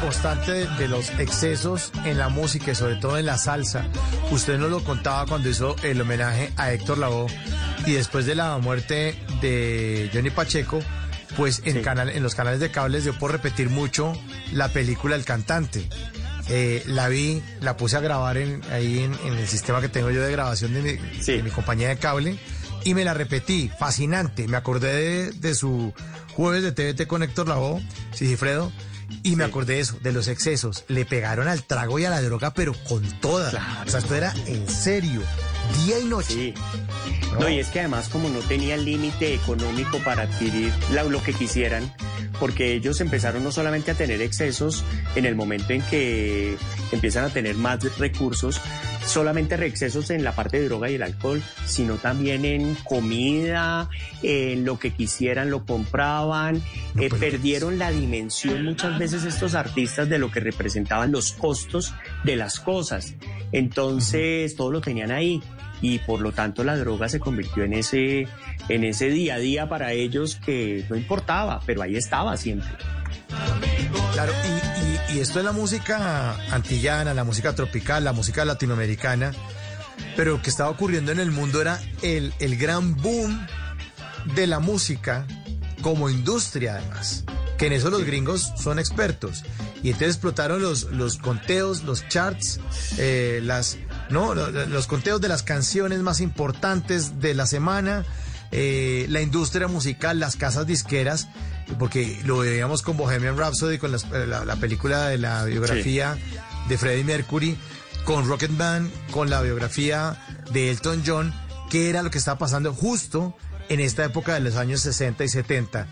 Constante de, de los excesos en la música y sobre todo en la salsa. Usted nos lo contaba cuando hizo el homenaje a Héctor Lavoe y después de la muerte de Johnny Pacheco, pues en, canal, en los canales de cables dio por repetir mucho la película El Cantante. Eh, la vi, la puse a grabar en, ahí en, en el sistema que tengo yo de grabación de mi, de mi compañía de cable y me la repetí. Fascinante. Me acordé de, de su jueves de TVT con Héctor Lavoe, Sigifredo, y me acordé de eso, de los excesos. Le pegaron al trago y a la droga, pero con toda. O sea, esto era en serio, día y noche. No, y es que además como no tenían límite económico para adquirir la- lo que quisieran, porque ellos empezaron no solamente a tener excesos en el momento en que empiezan a tener más recursos, solamente excesos en la parte de droga y el alcohol, sino también en comida, en lo que quisieran lo compraban, eh, perdieron la dimensión muchas veces estos artistas de lo que representaban los costos de las cosas. Entonces todo lo tenían ahí y por lo tanto la droga se convirtió en ese, en ese día a día para ellos que no importaba, pero ahí estaba siempre. Claro, y, y- y esto es la música antillana, la música tropical, la música latinoamericana, pero lo que estaba ocurriendo en el mundo era el, el gran boom de la música como industria además, que en eso los gringos son expertos. Y entonces explotaron los, los conteos, los charts, eh, las, no, Lo- lo- los conteos de las canciones más importantes de la semana, eh, la industria musical, las casas disqueras, porque lo veíamos con Bohemian Rhapsody, con eh, la, la película de la biografía de Freddie Mercury, con Rocket Band, con la biografía de Elton John, que era lo que estaba pasando justo en esta época de los años 60 y 70.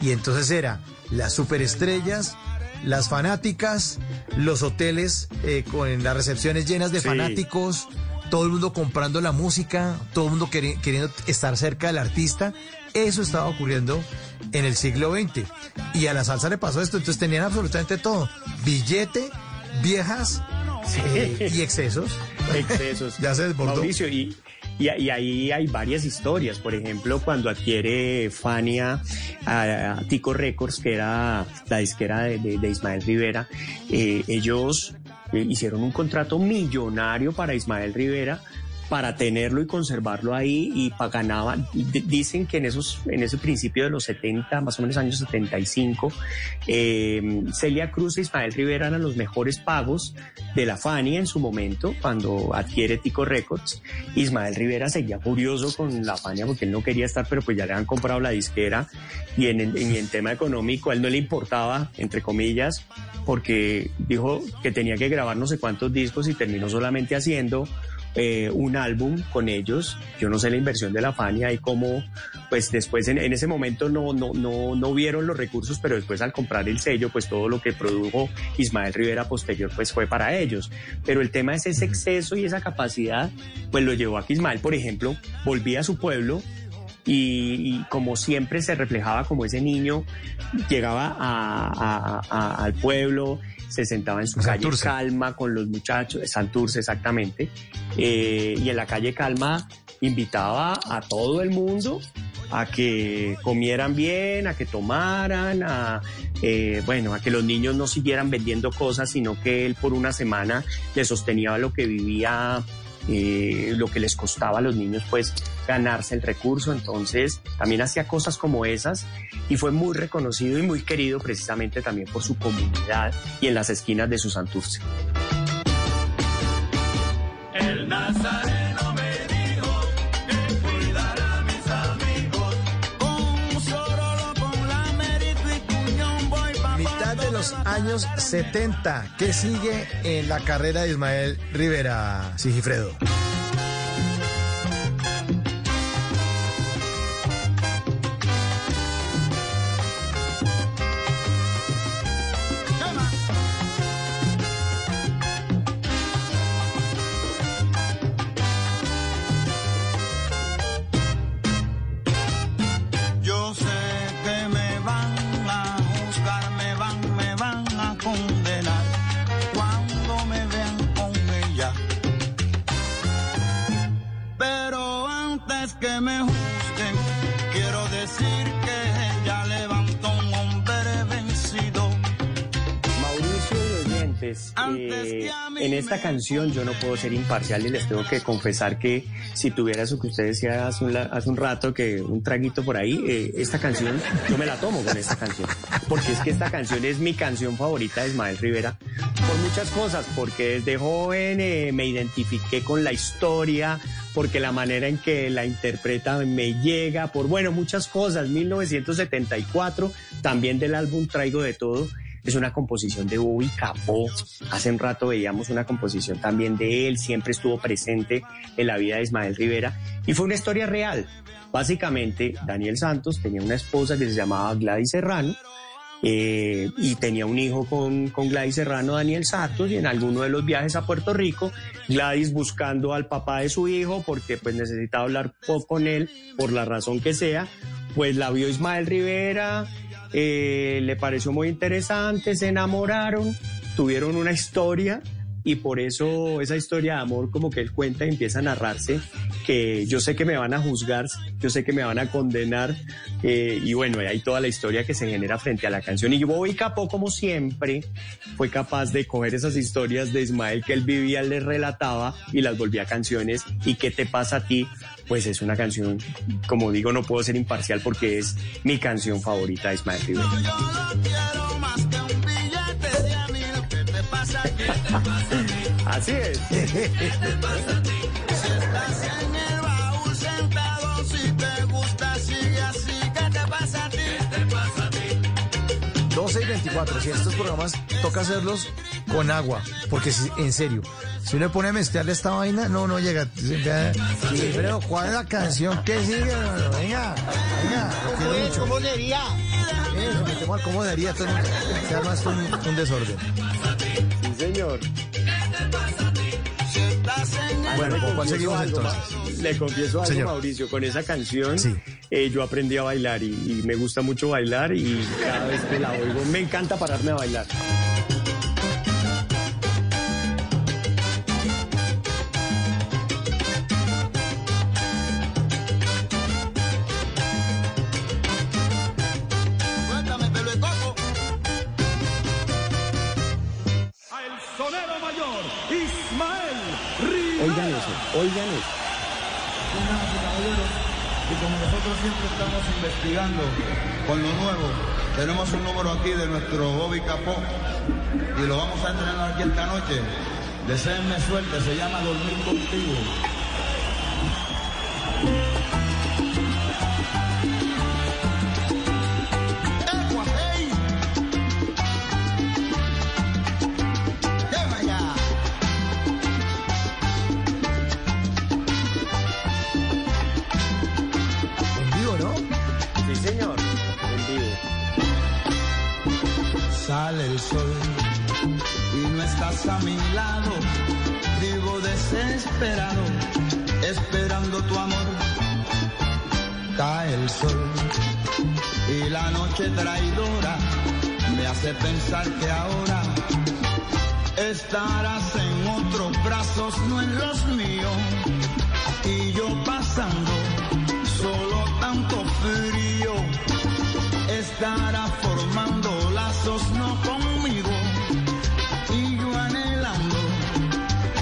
Y entonces era las superestrellas, las fanáticas, los hoteles eh, con las recepciones llenas de Sí. fanáticos, todo el mundo comprando la música, todo el mundo queri- queriendo estar cerca del artista. Eso estaba ocurriendo en el siglo XX. Y a la salsa le pasó esto, entonces tenían absolutamente todo. Billete, viejas eh, y excesos. <laughs> Excesos. <laughs> ya se desbordó. Mauricio, y, y, y ahí hay varias historias. Por ejemplo, cuando adquiere Fania a, a Tico Records, que era la disquera de, de- de Ismael Rivera, eh, ellos eh, hicieron un contrato millonario para Ismael Rivera para tenerlo y conservarlo ahí y paganaba. D- Dicen que en esos, en ese principio de los 70, más o menos años 75, eh, Celia Cruz e Ismael Rivera eran los mejores pagos de la Fania en su momento, cuando adquiere Tico Records. Ismael Rivera seguía furioso con la Fania porque él no quería estar, pero pues ya le han comprado la disquera y en, el- en el tema económico a él no le importaba, entre comillas, porque dijo que tenía que grabar no sé cuántos discos y terminó solamente haciendo eh, un álbum con ellos. Yo no sé la inversión de la Fania y cómo, pues después en, en ese momento no, no, no, no vieron los recursos, pero después al comprar el sello, pues todo lo que produjo Ismael Rivera posterior, pues fue para ellos. Pero el tema es ese exceso y esa capacidad, pues lo llevó a que Ismael, por ejemplo, volvía a su pueblo y, y como siempre se reflejaba como ese niño llegaba a- a- a- al pueblo, se sentaba en su calle Santurce. Calma con los muchachos, Santurce exactamente, eh, y en la calle Calma invitaba a todo el mundo a que comieran bien, a que tomaran, a eh, bueno, a que los niños no siguieran vendiendo cosas, sino que él por una semana le sostenía lo que vivía lo que les costaba a los niños pues ganarse el recurso, entonces también hacía cosas como esas y fue muy reconocido y muy querido precisamente también por su comunidad y en las esquinas de su Santurce. El los años 70. ¿Qué sigue en la carrera de Ismael Rivera, Sigifredo? Me juzguen, quiero decir que ella levantó un hombre vencido. Mauricio de Oyentes, eh, en esta canción yo no puedo ser imparcial y les tengo que confesar que si tuviera eso que usted decía hace un, hace un rato, que un traguito por ahí, eh, esta canción yo me la tomo con esta canción. Porque es que esta canción es mi canción favorita de Ismael Rivera por muchas cosas, porque desde joven eh, me identifiqué con la historia, porque la manera en que la interpreta me llega, por bueno, muchas cosas. 1974, también del álbum Traigo de Todo. Es una composición de Bobby Capó. Hace un rato veíamos una composición también de él. Siempre estuvo presente en la vida de Ismael Rivera. Y fue una historia real. Básicamente, Daniel Santos tenía una esposa que se llamaba Gladys Serrano. Eh, y tenía un hijo con, con Gladys Serrano, Daniel Santos, y en alguno de los viajes a Puerto Rico, Gladys buscando al papá de su hijo, porque pues necesitaba hablar con él, por la razón que sea, pues la vio Ismael Rivera, eh, le pareció muy interesante, se enamoraron, tuvieron una historia y por eso esa historia de amor como que él cuenta y empieza a narrarse que yo sé que me van a juzgar, yo sé que me van a condenar eh, y bueno, hay toda la historia que se genera frente a la canción y Bobby Capó como siempre fue capaz de coger esas historias de Ismael que él vivía, le relataba y las volvía canciones y ¿qué te pasa a ti? Pues es una canción, como digo, no puedo ser imparcial porque es mi canción favorita de Ismael Rivera. Así es. Si estás en el baúl sentado, si te gusta, sigue así. ¿Qué te pasa a ti? ¿Qué te pasa a ti? 12 y 24. Si estos programas toca hacerlos con agua, porque si- en serio, si uno pone a mezclarle esta vaina, no, no llega. Ya- Sigifredo, ¿cuál es la canción que sigue? Venga, venga. ¿Cómo es? ¿Cómo metemos al cómo arma esto un, un desorden. Señor. Bueno, ¿con cuál seguimos algo, entonces? Le confieso algo, Señor. Mauricio, con esa canción Sí. eh, yo aprendí a bailar y, y me gusta mucho bailar y cada vez que la oigo me encanta pararme a bailar. Siempre estamos investigando con lo nuevo, tenemos un número aquí de nuestro Bobby Capó y lo vamos a entrenar aquí esta noche. Deseenme suerte, se llama Dormir Contigo. Noche traidora me hace pensar que ahora estarás en otros brazos, no en los míos. Y yo pasando solo tanto frío estará formando lazos no conmigo y yo anhelando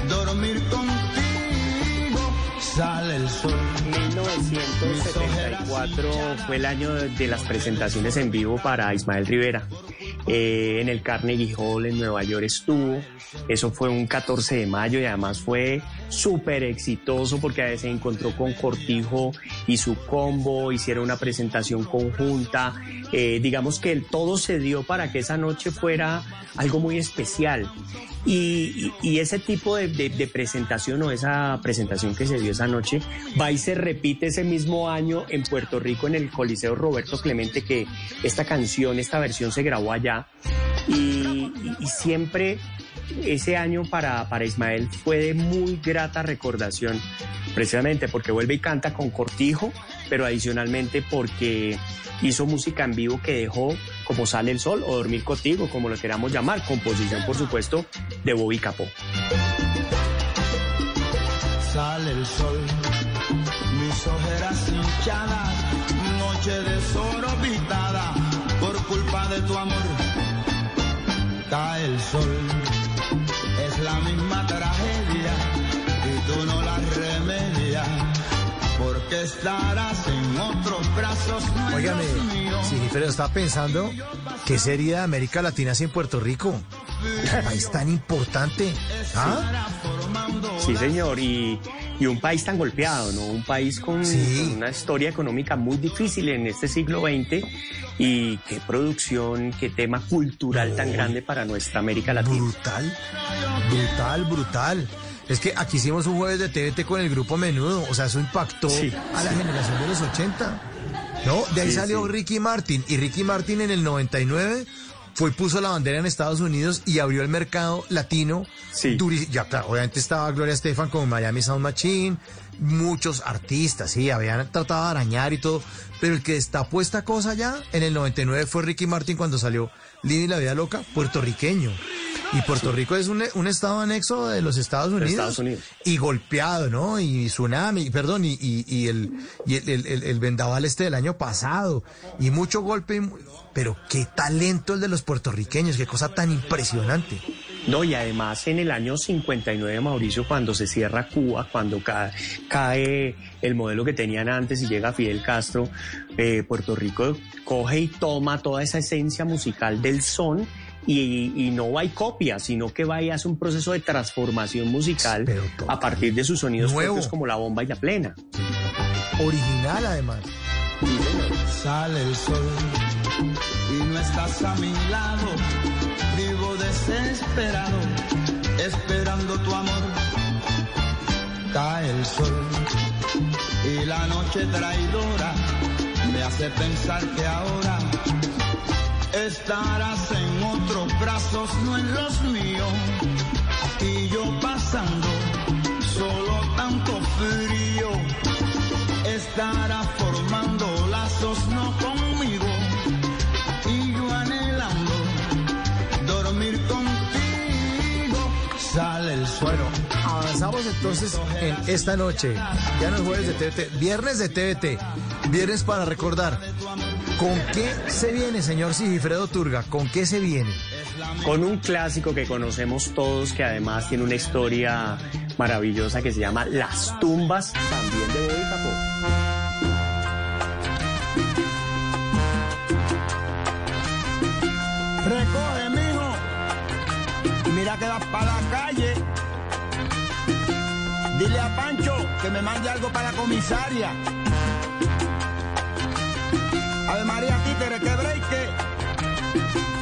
dormir contigo sale el sol 1974 fue el año de de las presentaciones en vivo para Ismael Rivera. Eh, en el Carnegie Hall en Nueva York estuvo. Eso fue un 14 de mayo y además fue súper exitoso porque se encontró con Cortijo y su combo, hicieron una presentación conjunta. Eh, digamos que todo se dio para que esa noche fuera algo muy especial. Y, ese tipo de, presentación o esa presentación que se dio esa noche va y se repite ese mismo año en Puerto Rico en el Coliseo Roberto Clemente que esta canción, esta versión se grabó allá y siempre ese año para, para Ismael fue de muy grata recordación, precisamente porque vuelve y canta con Cortijo, pero adicionalmente porque hizo música en vivo que dejó como Sale el Sol o Dormir Contigo, como lo queramos llamar, composición por supuesto de Bobby Capó. sale el sol mis ojeras hinchadas noche desorbitada por culpa de tu amor estarás en otros brazos Óigame, sí, pero estaba pensando qué sería de América Latina sin Puerto Rico. Un país tan importante. ¿Ah? Sí, señor, y, y un país tan golpeado, ¿no? Un país con, con una historia económica muy difícil en este siglo XX y qué producción, qué tema cultural tan grande para nuestra América Latina. Brutal, brutal, brutal. Es que aquí hicimos un jueves de TVT con el grupo Menudo, o sea, eso impactó Sí, a la sí. generación de los 80. ¿No? De ahí Sí, salió sí. Ricky Martin, y Ricky Martin en el 99 fue y puso la bandera en Estados Unidos y abrió el mercado latino. duri- Ya, claro, obviamente estaba Gloria Estefan con Miami Sound Machine, muchos artistas, sí, habían tratado de arañar y todo, pero el que destapó esta cosa ya en el 99 fue Ricky Martin cuando salió Lidia y la Vida Loca, puertorriqueño. Y Puerto Rico es un, un estado anexo de los Estados Unidos. Estados Unidos. Y golpeado, ¿no? Y tsunami, perdón, y, y, y el, y el, el- el- el vendaval este del año pasado. Y mucho golpe. Pero qué talento el de los puertorriqueños, qué cosa tan impresionante. No, y además en el año 59, Mauricio, cuando se cierra Cuba, cuando ca- cae el modelo que tenían antes y llega Fidel Castro, eh, Puerto Rico coge y toma toda esa esencia musical del son y, y no va y copia, sino que va y hace un proceso de transformación musical a partir de sus sonidos Nuevo. propios como la bomba y la plena. Original, además. Sale el sol y no estás a mi lado. Vivo desesperado, esperando tu amor. Cae el sol y la noche traidora me hace pensar que ahora estarás en otros brazos, no en los míos. Y yo pasando solo tanto frío estará formando lazos no conmigo y yo anhelando dormir contigo sale el sol Bueno, avanzamos entonces en esta noche. Ya no es jueves de TVT, viernes de TVT. Viernes para recordar. ¿Con qué se viene, señor Sigifredo Turga? ¿Con qué se viene? Con un clásico que conocemos todos, que además tiene una historia maravillosa que se llama Las tumbas, también de Bobby Capó. Recoge, mijo. Y mira que vas para la calle. Dile a Pancho que me mande algo para la comisaria. Ave María Títere, que breque.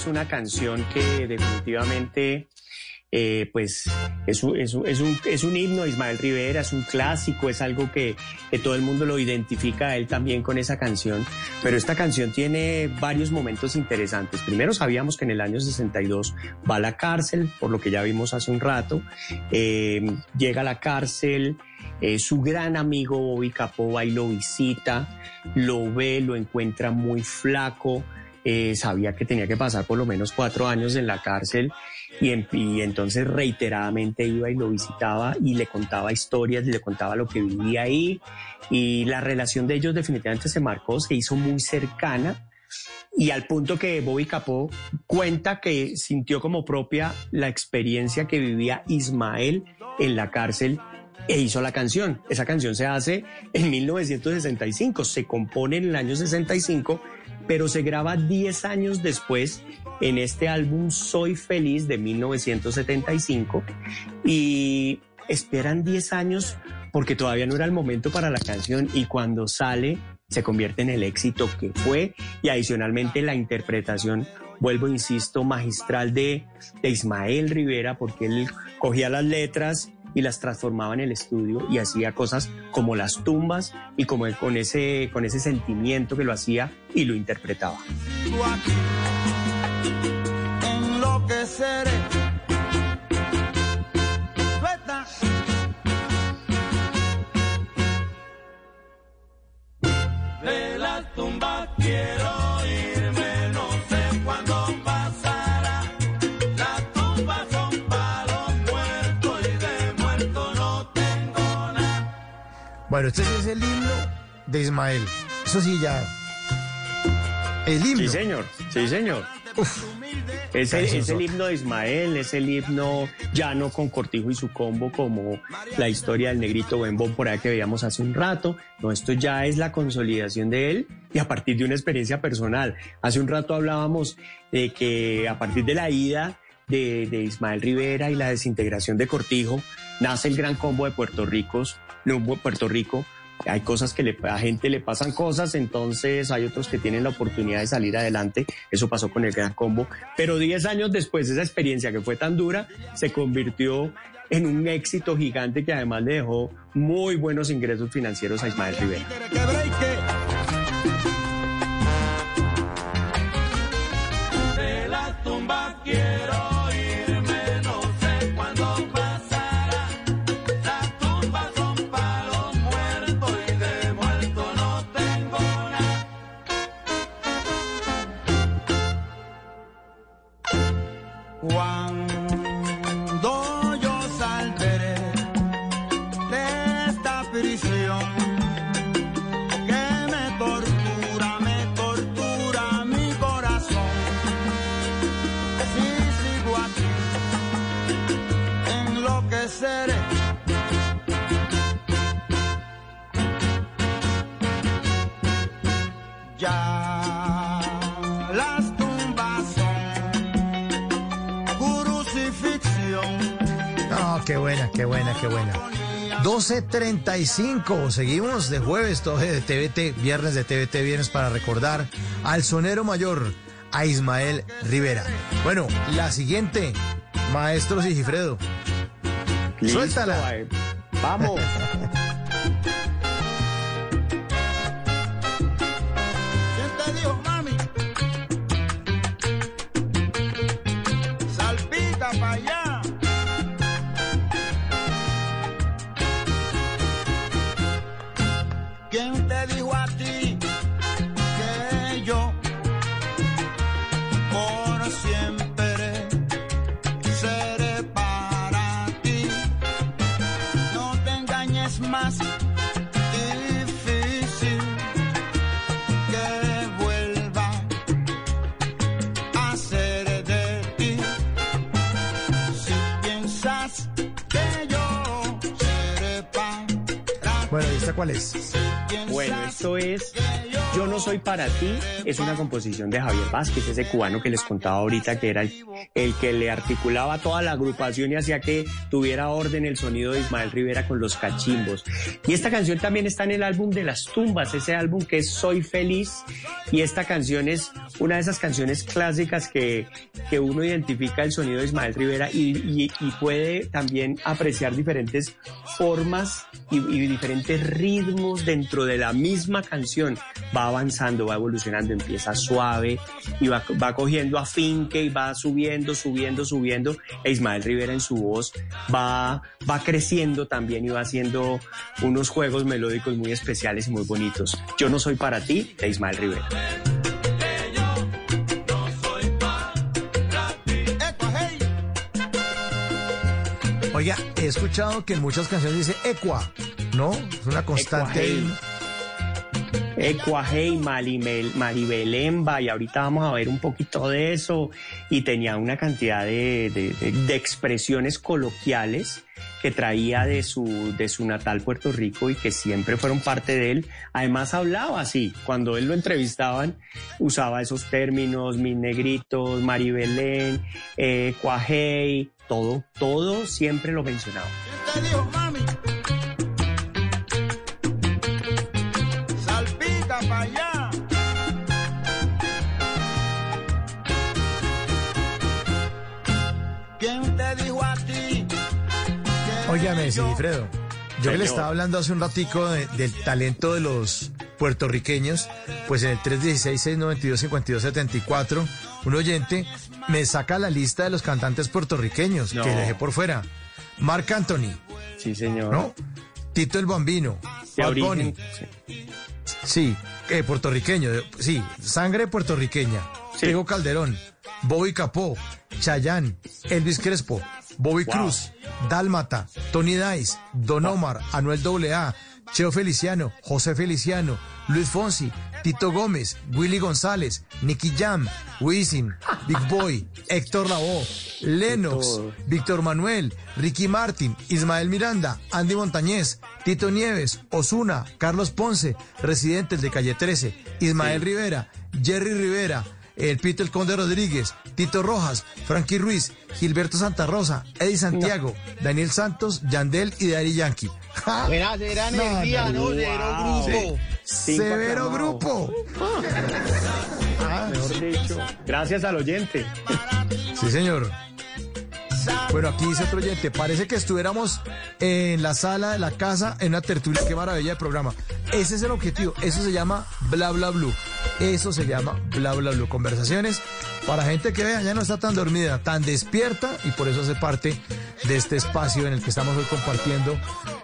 Es una canción que definitivamente eh, pues es, un- es un- himno de Ismael Rivera, es un clásico, es algo que, que todo el mundo lo identifica a él también con esa canción, pero esta canción tiene varios momentos interesantes. Primero sabíamos que en el año 62 va a la cárcel, por lo que ya vimos hace un rato, Eh, llega a la cárcel, eh, su gran amigo Bobby Capó va y lo visita, lo ve, lo encuentra muy flaco, eh, sabía que tenía que pasar por lo menos cuatro años en la cárcel y, en- y entonces reiteradamente iba y lo visitaba y le contaba historias, le contaba lo que vivía ahí y la relación de ellos definitivamente se marcó, se hizo muy cercana y al punto que Bobby Capó cuenta que sintió como propia la experiencia que vivía Ismael en la cárcel e hizo la canción. Esa canción se hace en 1965, se compone en el año 65, pero se graba 10 años después en este álbum Soy Feliz de 1975 y esperan 10 años porque todavía no era el momento para la canción y cuando sale se convierte en el éxito que fue. Y adicionalmente la interpretación, vuelvo, insisto, magistral de, de Ismael Rivera porque él cogía las letras y las transformaba en el estudio y hacía cosas como las tumbas y como con ese, con ese sentimiento que lo hacía y lo interpretaba. De la tumba quiero Bueno, este es el himno de Ismael. Eso sí, ya. El himno. Sí, señor. Sí, señor. Es el, es el himno de Ismael, es el himno llano con Cortijo y su combo, como la historia del negrito Bembón por ahí que veíamos hace un rato. No, esto ya es la consolidación de él y a partir de una experiencia personal. Hace un rato hablábamos de que a partir de la ida de, de Ismael Rivera y la desintegración de Cortijo, nace el gran combo de Puerto No, Puerto Rico. Hay cosas que le, a gente le pasan cosas, entonces hay otros que tienen la oportunidad de salir adelante. Eso pasó con el Gran Combo. Pero 10 años después, esa experiencia que fue tan dura se convirtió en un éxito gigante que además le dejó muy buenos ingresos financieros a Ismael Rivera. 12.35, seguimos de jueves, de TVT, viernes de TVT, viernes para recordar al sonero mayor, a Ismael Rivera. Bueno, la siguiente, maestro Sigifredo. Listo, Suéltala. eh, Vamos. <laughs> soy para ti, es una composición de Javier Vázquez, ese cubano que les contaba ahorita que era el, el que le articulaba toda la agrupación y hacía que tuviera orden el sonido de Ismael Rivera con los cachimbos. Y esta canción también está en el álbum de las tumbas, ese álbum que es Soy feliz y esta canción es una de esas canciones clásicas que, que uno identifica el sonido de Ismael Rivera y, puede también apreciar diferentes formas y, y diferentes ritmos dentro de la misma canción. Va avanzando, va evolucionando, empieza suave y va, va cogiendo afinque y va subiendo, subiendo, subiendo. E Ismael Rivera en su voz va, va creciendo también y va haciendo unos juegos melódicos muy especiales y muy bonitos. Yo no soy para ti, de Ismael Rivera. Oiga, he escuchado que en muchas canciones dice Equa, ¿no? Es una constante. Ahí. Ecuajei, Marimel, Maribelemba, y ahorita vamos a ver un poquito de eso. Y tenía una cantidad de, expresiones coloquiales que traía de su, de su natal Puerto Rico y que siempre fueron parte de él. Además hablaba así, cuando él lo entrevistaban, usaba esos términos, mis negritos, Maribelén, eh, todo, todo siempre lo mencionaba. ¿Quién te dijo, Óigame, Sigifredo. Yo que le estaba hablando hace un ratico de- del talento de los puertorriqueños, pues en el 316-692-5274, un oyente me saca la lista de los cantantes puertorriqueños No. que dejé por fuera. Marc Anthony, Sí, señor. ¿no? Tito el Bambino, Bad Bunny, sí, eh, puertorriqueño, de- sí, sangre puertorriqueña, Diego Calderón, Bobby Capó, Chayán, Elvis Crespo, Bobby Wow. Cruz, Dálmata, Tony Dice, Don Omar, Anuel AA, Cheo Feliciano, José Feliciano, Luis Fonsi, Tito Gómez, Willy González, Nicky Jam, Wisin, Big Boy, Héctor Lavoe, Lennox. Víctor Manuel, Ricky Martin, Ismael Miranda, Andy Montañez, Tito Nieves, Osuna, Carlos Ponce, residentes de Calle 13, Ismael Rivera, Jerry Rivera, el Pito el Conde Rodríguez, Tito Rojas, Frankie Ruiz, Gilberto Santa Rosa, Eddie Santiago, Daniel Santos, Yandel y Daddy Yankee. ¡Ja! Buena, será energía, ¿no? Cero Wow. grupo. Severo grupo. Ah, Mejor dicho. Gracias al oyente. Sí, señor. Bueno, aquí dice otro oyente, parece que estuviéramos en la sala de la casa en una tertulia, qué maravilla de programa. Ese es el objetivo, eso se llama bla bla blue. Eso se llama bla bla blue. Conversaciones para gente que vea, ya no está tan dormida, tan despierta y por eso hace parte de este espacio en el que estamos hoy compartiendo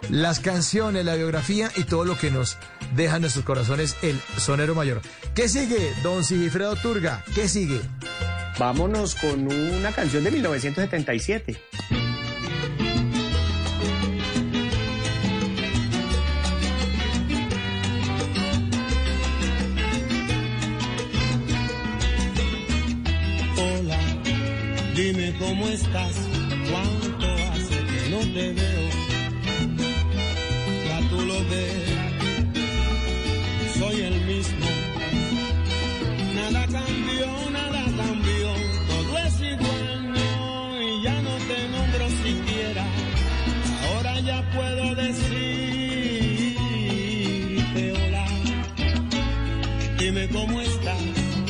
las canciones, la biografía y todo lo que nos deja en nuestros corazones el sonero mayor. ¿Qué sigue, don Sigifredo Turga? ¿Qué sigue? Vámonos con una canción de 1977. Hola, dime cómo estás, cuánto hace que no te veo. Ya tú lo ves,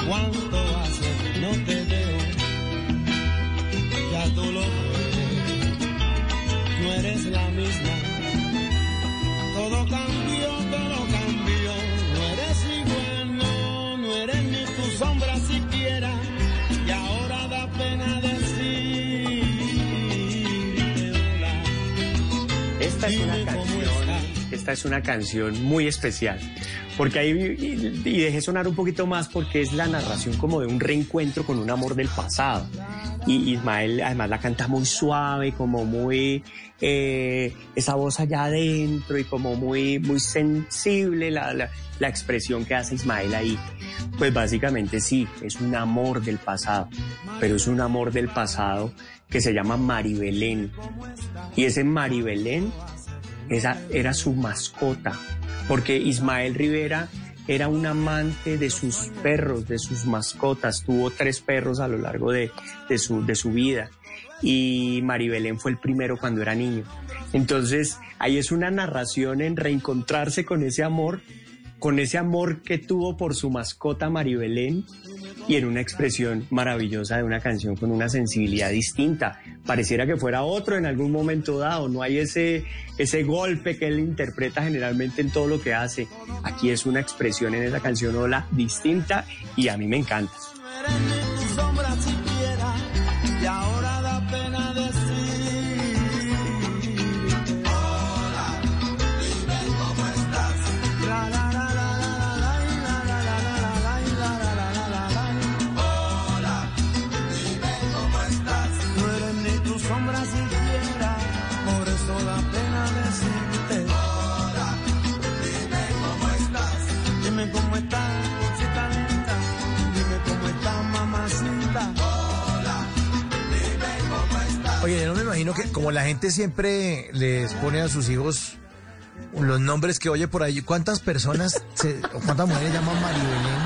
cuánto hace no te veo. Ya tú lo no eres la misma. Todo cambió, todo cambió. No eres igual, no, no eres ni tu sombra siquiera. Y ahora da pena decirte hola. Esta es una canción, esta es una canción muy especial. Porque ahí, y, y dejé sonar un poquito más porque es la narración como de un reencuentro con un amor del pasado. Y Ismael además la canta muy suave, como muy, eh, esa voz allá adentro y como muy, muy sensible la, la, la expresión que hace Ismael ahí. Pues básicamente sí, es un amor del pasado, pero es un amor del pasado que se llama Maribelén. Y ese Maribelén esa era su mascota, porque Ismael Rivera era un amante de sus perros, de sus mascotas, tuvo tres perros a lo largo de, de su, de su vida y Maribelén fue el primero cuando era niño. Entonces, ahí es una narración en reencontrarse con ese amor, con ese amor que tuvo por su mascota Maribelén y en una expresión maravillosa de una canción con una sensibilidad distinta. Pareciera que fuera otro en algún momento dado, no hay ese, ese golpe que él interpreta generalmente en todo lo que hace. Aquí es una expresión en esa canción Hola distinta y a mí me encanta. Imagino que como la gente siempre les pone a sus hijos los nombres que oye por ahí, ¿cuántas personas, se, o cuántas mujeres llaman Maribelén?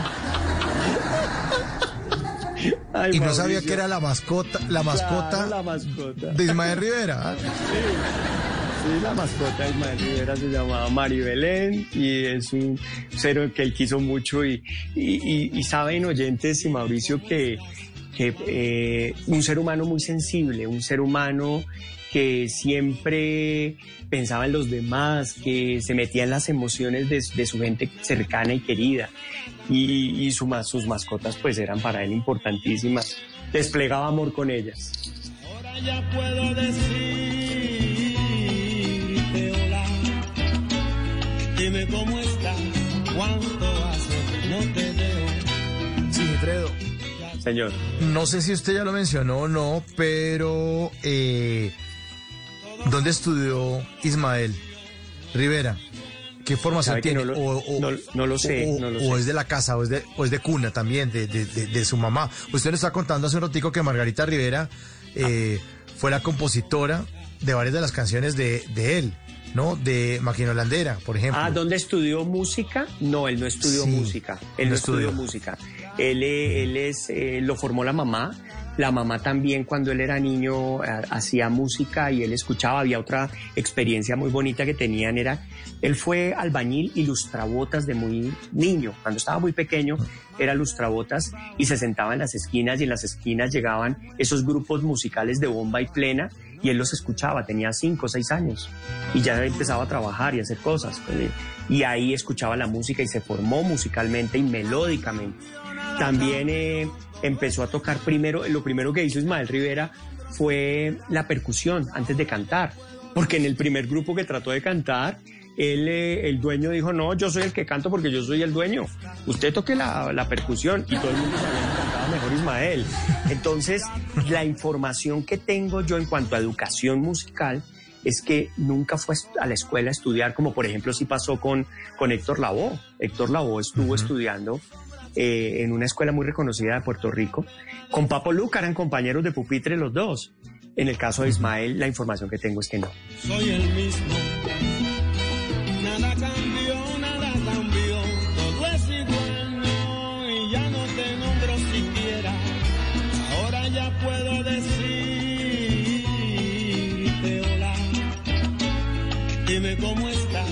Ay, y no Mauricio. sabía que era la mascota, la mascota Claro, la mascota. de Ismael Rivera. Sí, la mascota de Ismael Rivera se llamaba Maribelén y es un cero que él quiso mucho y, y, y- y saben oyentes y Mauricio que, que eh, un ser humano muy sensible, un ser humano que siempre pensaba en los demás, que se metía en las emociones de, de su gente cercana y querida y, y su sus mascotas pues eran para él importantísimas, desplegaba amor con ellas. Ahora ya puedo decirte hola. Dime cómo estás, cuánto hace que no te veo. Sí, Fredo. Señor. No sé si usted ya lo mencionó o no, pero eh, ¿dónde estudió Ismael Rivera? ¿Qué formación tiene? no lo- o, o- no- no lo sé, o- no lo o sé. es de la casa, o es de, o es de cuna también, de, de- de- de su mamá. Usted nos está contando hace un ratico que Margarita Rivera eh, fue la compositora de varias de las canciones de, de él, ¿no? De Maquino Landera, por ejemplo. Ah, ¿dónde estudió música? No, él no estudió Sí, música. Él no estudió. música. Él, él es, eh, lo formó la mamá. La mamá también cuando él era niño hacía música y él escuchaba. Había otra experiencia muy bonita que tenían era, él fue albañil y lustrabotas de muy niño. Cuando estaba muy pequeño era lustrabotas y se sentaba en las esquinas y en las esquinas llegaban esos grupos musicales de bomba y plena y él los escuchaba, tenía cinco o seis años y ya empezaba a trabajar y a hacer cosas. eh, Y ahí escuchaba la música y se formó musicalmente y melódicamente. También eh, empezó a tocar primero, lo primero que hizo Ismael Rivera fue la percusión antes de cantar, porque en el primer grupo que trató de cantar, él, eh, el dueño dijo, no, yo soy el que canto porque yo soy el dueño, usted toque la, la percusión y todo el mundo sabía que cantaba mejor Ismael. Entonces, la información que tengo yo en cuanto a educación musical es que nunca fue a la escuela a estudiar, como por ejemplo sí pasó con, con Héctor Lavoe. Héctor Lavoe estuvo estudiando eh, en una escuela muy reconocida de Puerto Rico. Con Papo Luca eran compañeros de pupitre los dos. En el caso de Ismael, la información que tengo es que no. Soy el mismo. Nada cambió, nada cambió. Todo es igual, no, y ya no te nombro siquiera. Ahora ya puedo decirte hola. cómo está,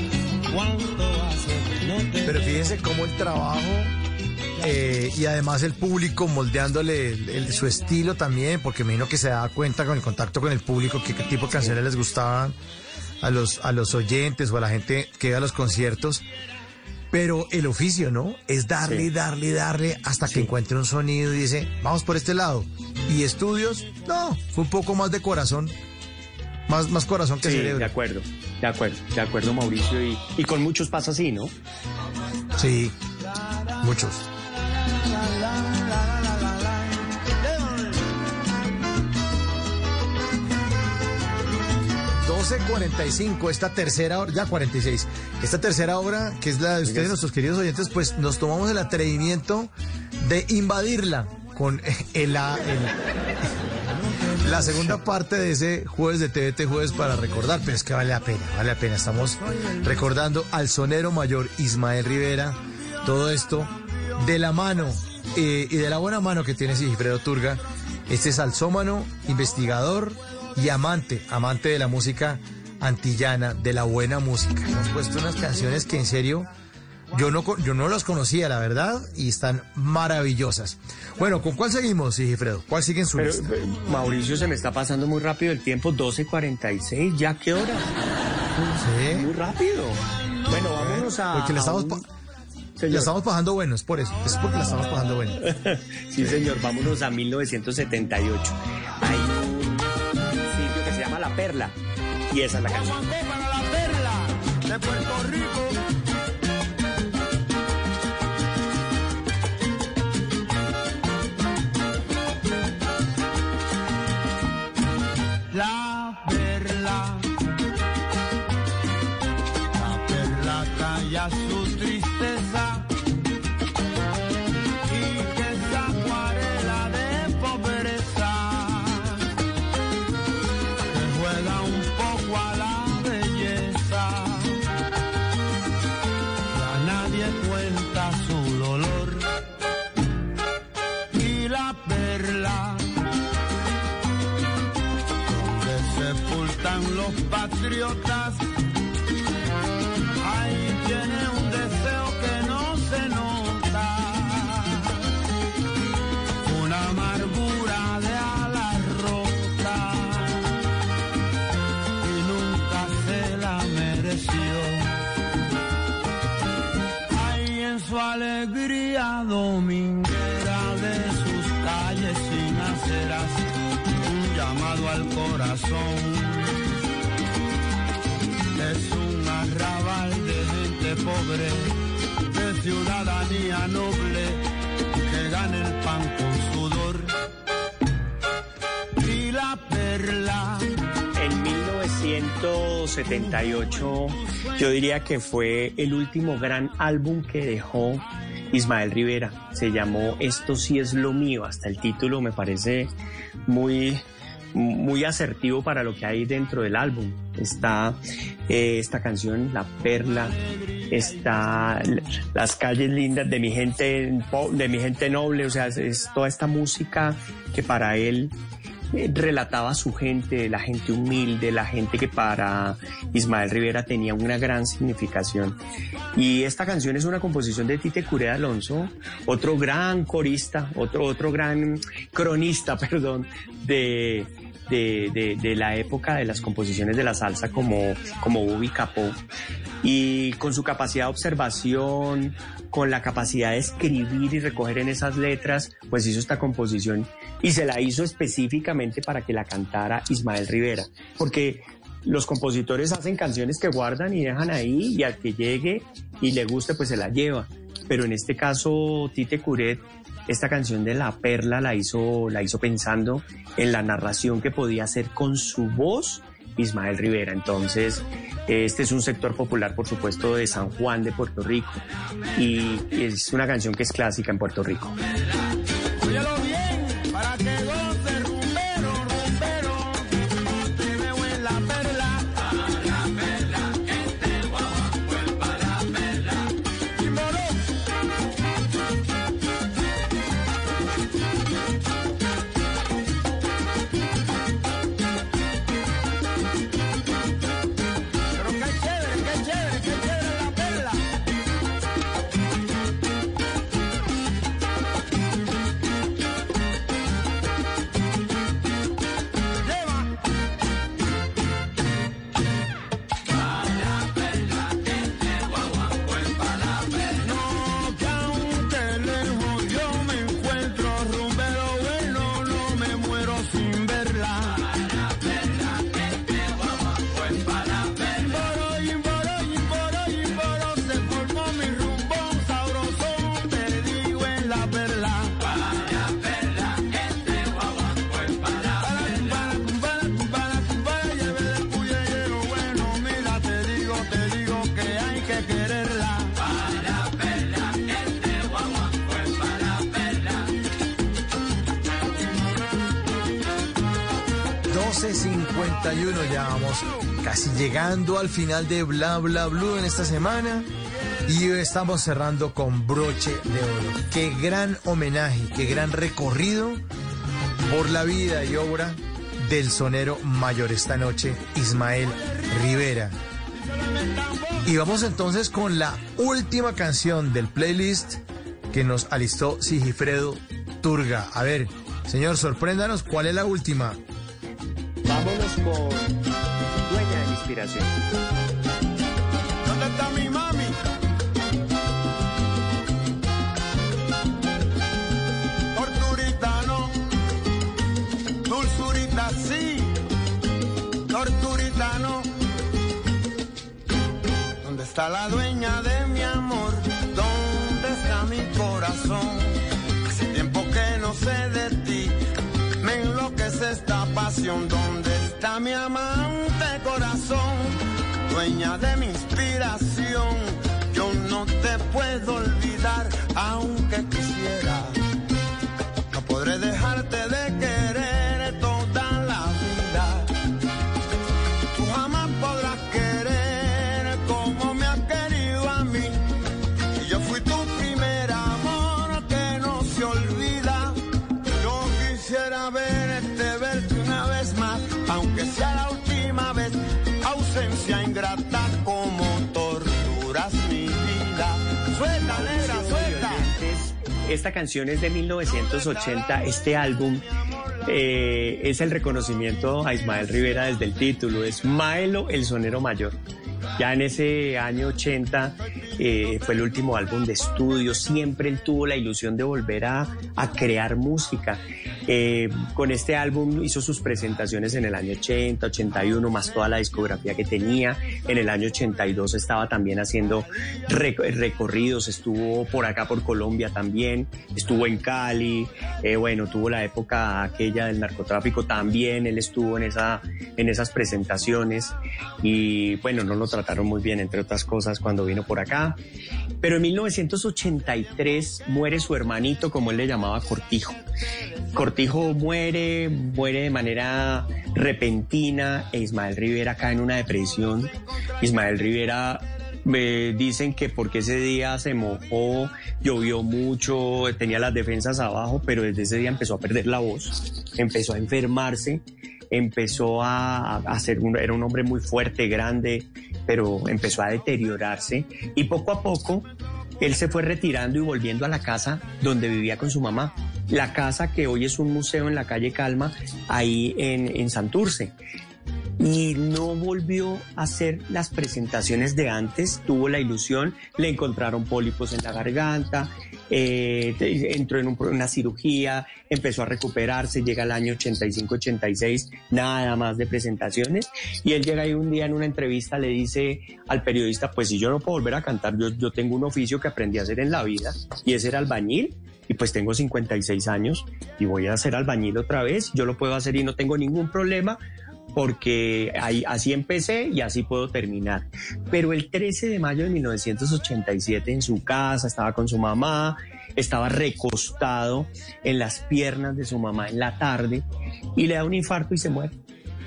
cuánto hace, no te Pero fíjense cómo el trabajo eh, y además el público moldeándole el- el- su estilo también, porque me imagino que se da cuenta con el contacto con el público qué tipo de canciones les gustaban a los, a los oyentes o a la gente que iba a los conciertos. Pero el oficio, ¿no? Es darle, Sí. darle, darle hasta que encuentre un sonido y dice, vamos por este lado. Y estudios, no, fue un poco más de corazón, más, más corazón que Sí, cerebro. de acuerdo, de acuerdo, de acuerdo, Mauricio. Y, y con muchos pasa así, ¿no? Sí, muchos. ...12.45, esta tercera hora, ya 46... ...esta tercera hora, que es la de ustedes, nuestros queridos oyentes... ...pues nos tomamos el atrevimiento de invadirla... ...con <laughs> el- <laughs> la segunda parte de ese jueves de TVT Jueves para recordar, pero es que vale la pena, vale la pena. Estamos recordando al sonero mayor Ismael Rivera, todo esto de la mano eh, y de la buena mano que tiene Sigifredo Turga, este salsómano, investigador y amante, amante de la música antillana, de la buena música. Hemos puesto unas canciones que en serio yo no, yo no las conocía, la verdad, y están maravillosas. Bueno, ¿con cuál seguimos, Sigifredo? ¿Cuál sigue en su Pero, lista? eh, Mauricio, se me está pasando muy rápido el tiempo, 12.46, ¿ya qué hora? Sí. Muy rápido. Bueno, vámonos a... Porque le a estamos, un- pa- la estamos pasando bueno, es por eso. Es porque la estamos pasando bueno. <laughs> sí, señor, vámonos a 1978. Hay un sitio que se llama La Perla, y esa es la canción. para la perla de Puerto Rico. Alegría dominguera de sus calles sin aceras, un llamado al corazón. Es un arrabal de gente pobre, de ciudadanía noble, que gana el pan con sudor. Y la perla 1978 yo diría que fue el último gran álbum que dejó Ismael Rivera. Se llamó Esto sí es lo mío. Hasta el título me parece muy muy asertivo para lo que hay dentro del álbum. Está eh, esta canción, La Perla, está Las calles lindas de mi gente, de mi gente noble, o sea, es, toda esta música que para él relataba su gente, la gente humilde, la gente que para Ismael Rivera tenía una gran significación. Y esta canción es una composición de Tite Curé Alonso, otro gran corista, otro, otro gran cronista, <laughs> perdón, de, de, de- la época de las composiciones de la salsa como, como Bobby Capó. Y con su capacidad de observación, con la capacidad de escribir y recoger en esas letras, pues hizo esta composición y se la hizo específicamente para que la cantara Ismael Rivera. Porque los compositores hacen canciones que guardan y dejan ahí y al que llegue y le guste pues se la lleva. Pero en este caso Tite Curet esta canción de La Perla la hizo, la hizo pensando en la narración que podía hacer con su voz Ismael Rivera. Entonces, este es un sector popular, por supuesto, de San Juan de Puerto Rico y es una canción que es clásica en Puerto Rico. Llegando al final de Bla Bla Blue en esta semana y estamos cerrando con broche de oro. Qué gran homenaje, qué gran recorrido por la vida y obra del sonero mayor esta noche, Ismael Rivera. Y vamos entonces con la última canción del playlist que nos alistó Sigifredo Turga. A ver, señor, sorpréndanos, ¿cuál es la última? Vámonos con ¿Dónde está mi mami? Torturita no, dulzurita sí, torturita no. ¿Dónde está la dueña de mi amor? ¿Dónde está mi corazón? Hace tiempo que no sé de ti, me enloquece esta pasión. ¿Dónde está mi amante corazón? Dueña de mi inspiración, yo no te puedo olvidar, aunque quisiera. No podré dejarte de querer Esta canción es de 1980. Este álbum eh, es el reconocimiento a Ismael Rivera desde el título. Es Maelo, el sonero mayor. Ya en ese año 80 eh, fue el último álbum de estudio. Siempre él tuvo la ilusión de volver a, a crear música. Eh, con este álbum hizo sus presentaciones en el año 80, 81, más toda la discografía que tenía. En el año 82 estaba también haciendo rec- recorridos, estuvo por acá por Colombia también, estuvo en Cali, eh, bueno, tuvo la época aquella del narcotráfico también, él estuvo en, esa, en esas presentaciones y bueno, no lo trataron muy bien, entre otras cosas, cuando vino por acá. Pero en 1983 muere su hermanito, como él le llamaba Cortijo. Cortijo muere, muere de manera repentina e Ismael Rivera cae en una depresión. Ismael Rivera me dicen que porque ese día se mojó, llovió mucho, tenía las defensas abajo, pero desde ese día empezó a perder la voz, empezó a enfermarse, empezó a, un, era un hombre muy fuerte, grande, pero empezó a deteriorarse y poco a poco él se fue retirando y volviendo a la casa donde vivía con su mamá. La casa que hoy es un museo en la calle Calma, ahí en, en Santurce. Y no volvió a hacer las presentaciones de antes, tuvo la ilusión, le encontraron pólipos en la garganta, eh, entró en un- una cirugía, empezó a recuperarse, llega el año 85-86, nada más de presentaciones. Y él llega ahí un día en una entrevista, le dice al periodista, pues si yo no puedo volver a cantar, yo, yo tengo un oficio que aprendí a hacer en la vida y es ser albañil. Y pues tengo 56 años y voy a ser albañil otra vez. Yo lo puedo hacer y no tengo ningún problema porque ahí, así empecé y así puedo terminar. Pero el 13 de mayo de 1987 en su casa, estaba con su mamá, estaba recostado en las piernas de su mamá en la tarde y le da un infarto y se muere.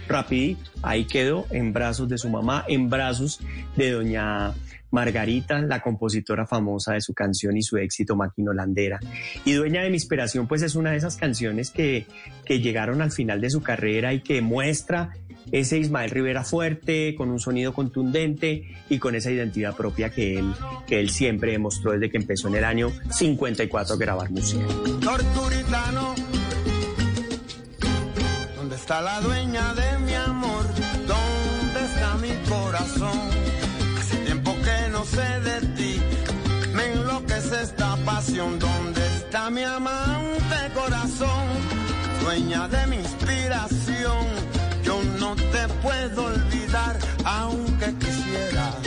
Rapidito, ahí quedó en brazos de su mamá, en brazos de doña Margarita, la compositora famosa de su canción y su éxito Máquina Holandera. Y Dueña de mi inspiración, pues es una de esas canciones que, que llegaron al final de su carrera y que muestra ese Ismael Rivera fuerte, con un sonido contundente y con esa identidad propia que él, que él siempre demostró desde que empezó en el año 54 a grabar música. Torturitano, ¿dónde está la dueña de mi amor? ¿Dónde está mi corazón? sé de ti. Me enloquece esta pasión. ¿Dónde está mi amante corazón? Dueña de mi inspiración. Yo no te puedo olvidar, aunque quisiera.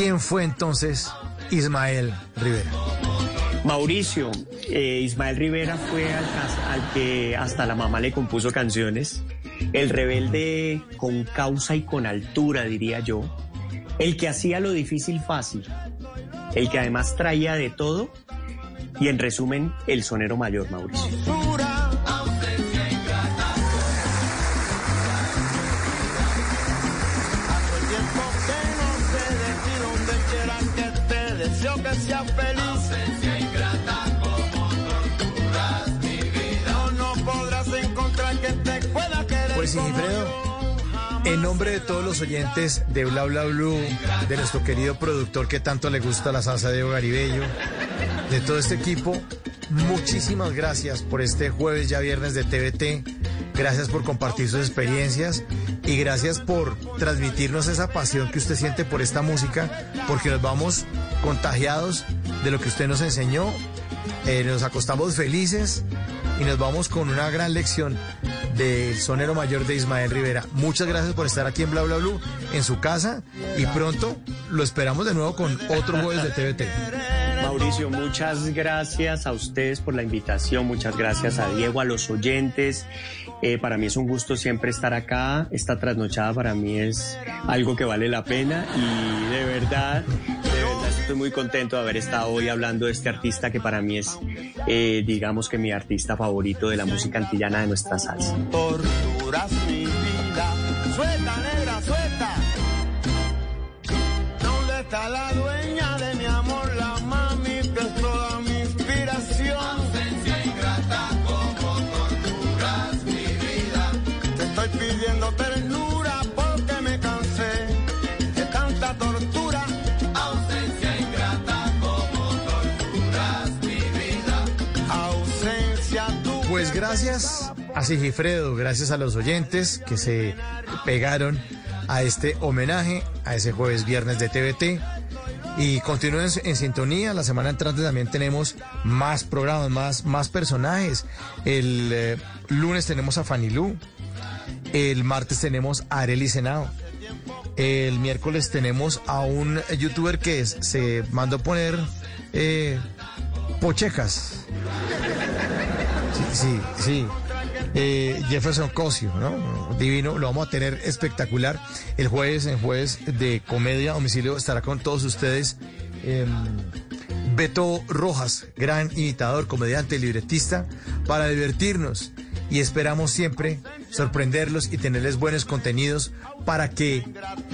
¿Quién fue entonces Ismael Rivera? Mauricio, eh, Ismael Rivera fue al, al que hasta la mamá le compuso canciones. El rebelde con causa y con altura, diría yo. El que hacía lo difícil fácil. El que además traía de todo. Y en resumen, el sonero mayor, Mauricio. Seas feliz. Ausencia como. No, podrás encontrar te pueda querer. Pues Sigifredo, en nombre de todos los oyentes de Bla Bla Blue, de nuestro querido productor que tanto le gusta la salsa de Garibello, de todo este equipo, muchísimas gracias por este jueves ya viernes de TVT. Gracias por compartir sus experiencias y gracias por transmitirnos esa pasión que usted siente por esta música, porque nos vamos contagiados de lo que usted nos enseñó, eh, nos acostamos felices y nos vamos con una gran lección del sonero mayor de Ismael Rivera. Muchas gracias por estar aquí en Bla Bla Blue, en su casa, y pronto lo esperamos de nuevo con otro jueves de TVT. Mauricio, muchas gracias a ustedes por la invitación, muchas gracias a Diego, a los oyentes. Eh, para mí es un gusto siempre estar acá. Esta trasnochada para mí es algo que vale la pena y de verdad, de verdad estoy muy contento de haber estado hoy hablando de este artista que para mí es, eh, digamos que mi artista favorito de la música antillana de nuestra salsa. Suelta, negra, suelta. ¿Dónde está la gracias a Sigifredo, gracias a los oyentes que se pegaron a este homenaje, a ese jueves viernes de TVT. Y continúen en sintonía, la semana entrante también tenemos más programas, más, más personajes. El eh, lunes tenemos a Fanny Lu, el martes tenemos a Arely Senao, el miércoles tenemos a un youtuber que se mandó poner eh, pochecas. Sí, sí. Eh, Jefferson Cosio, ¿no? Divino, lo vamos a tener espectacular. El jueves, en jueves de comedia, domicilio, estará con todos ustedes. em, Beto Rojas, gran imitador, comediante, libretista, para divertirnos y esperamos siempre sorprenderlos y tenerles buenos contenidos para que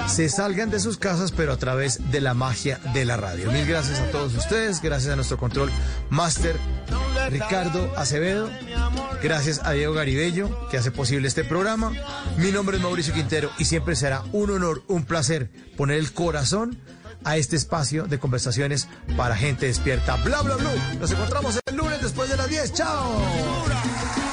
se salgan de sus casas, pero a través de la magia de la radio. Mil gracias a todos ustedes, gracias a nuestro control máster Ricardo Acevedo, gracias a Diego Garibello que hace posible este programa. Mi nombre es Mauricio Quintero y siempre será un honor, un placer poner el corazón a este espacio de conversaciones para gente despierta. Bla, bla, bla. Nos encontramos el lunes después de las 10. ¡Chao!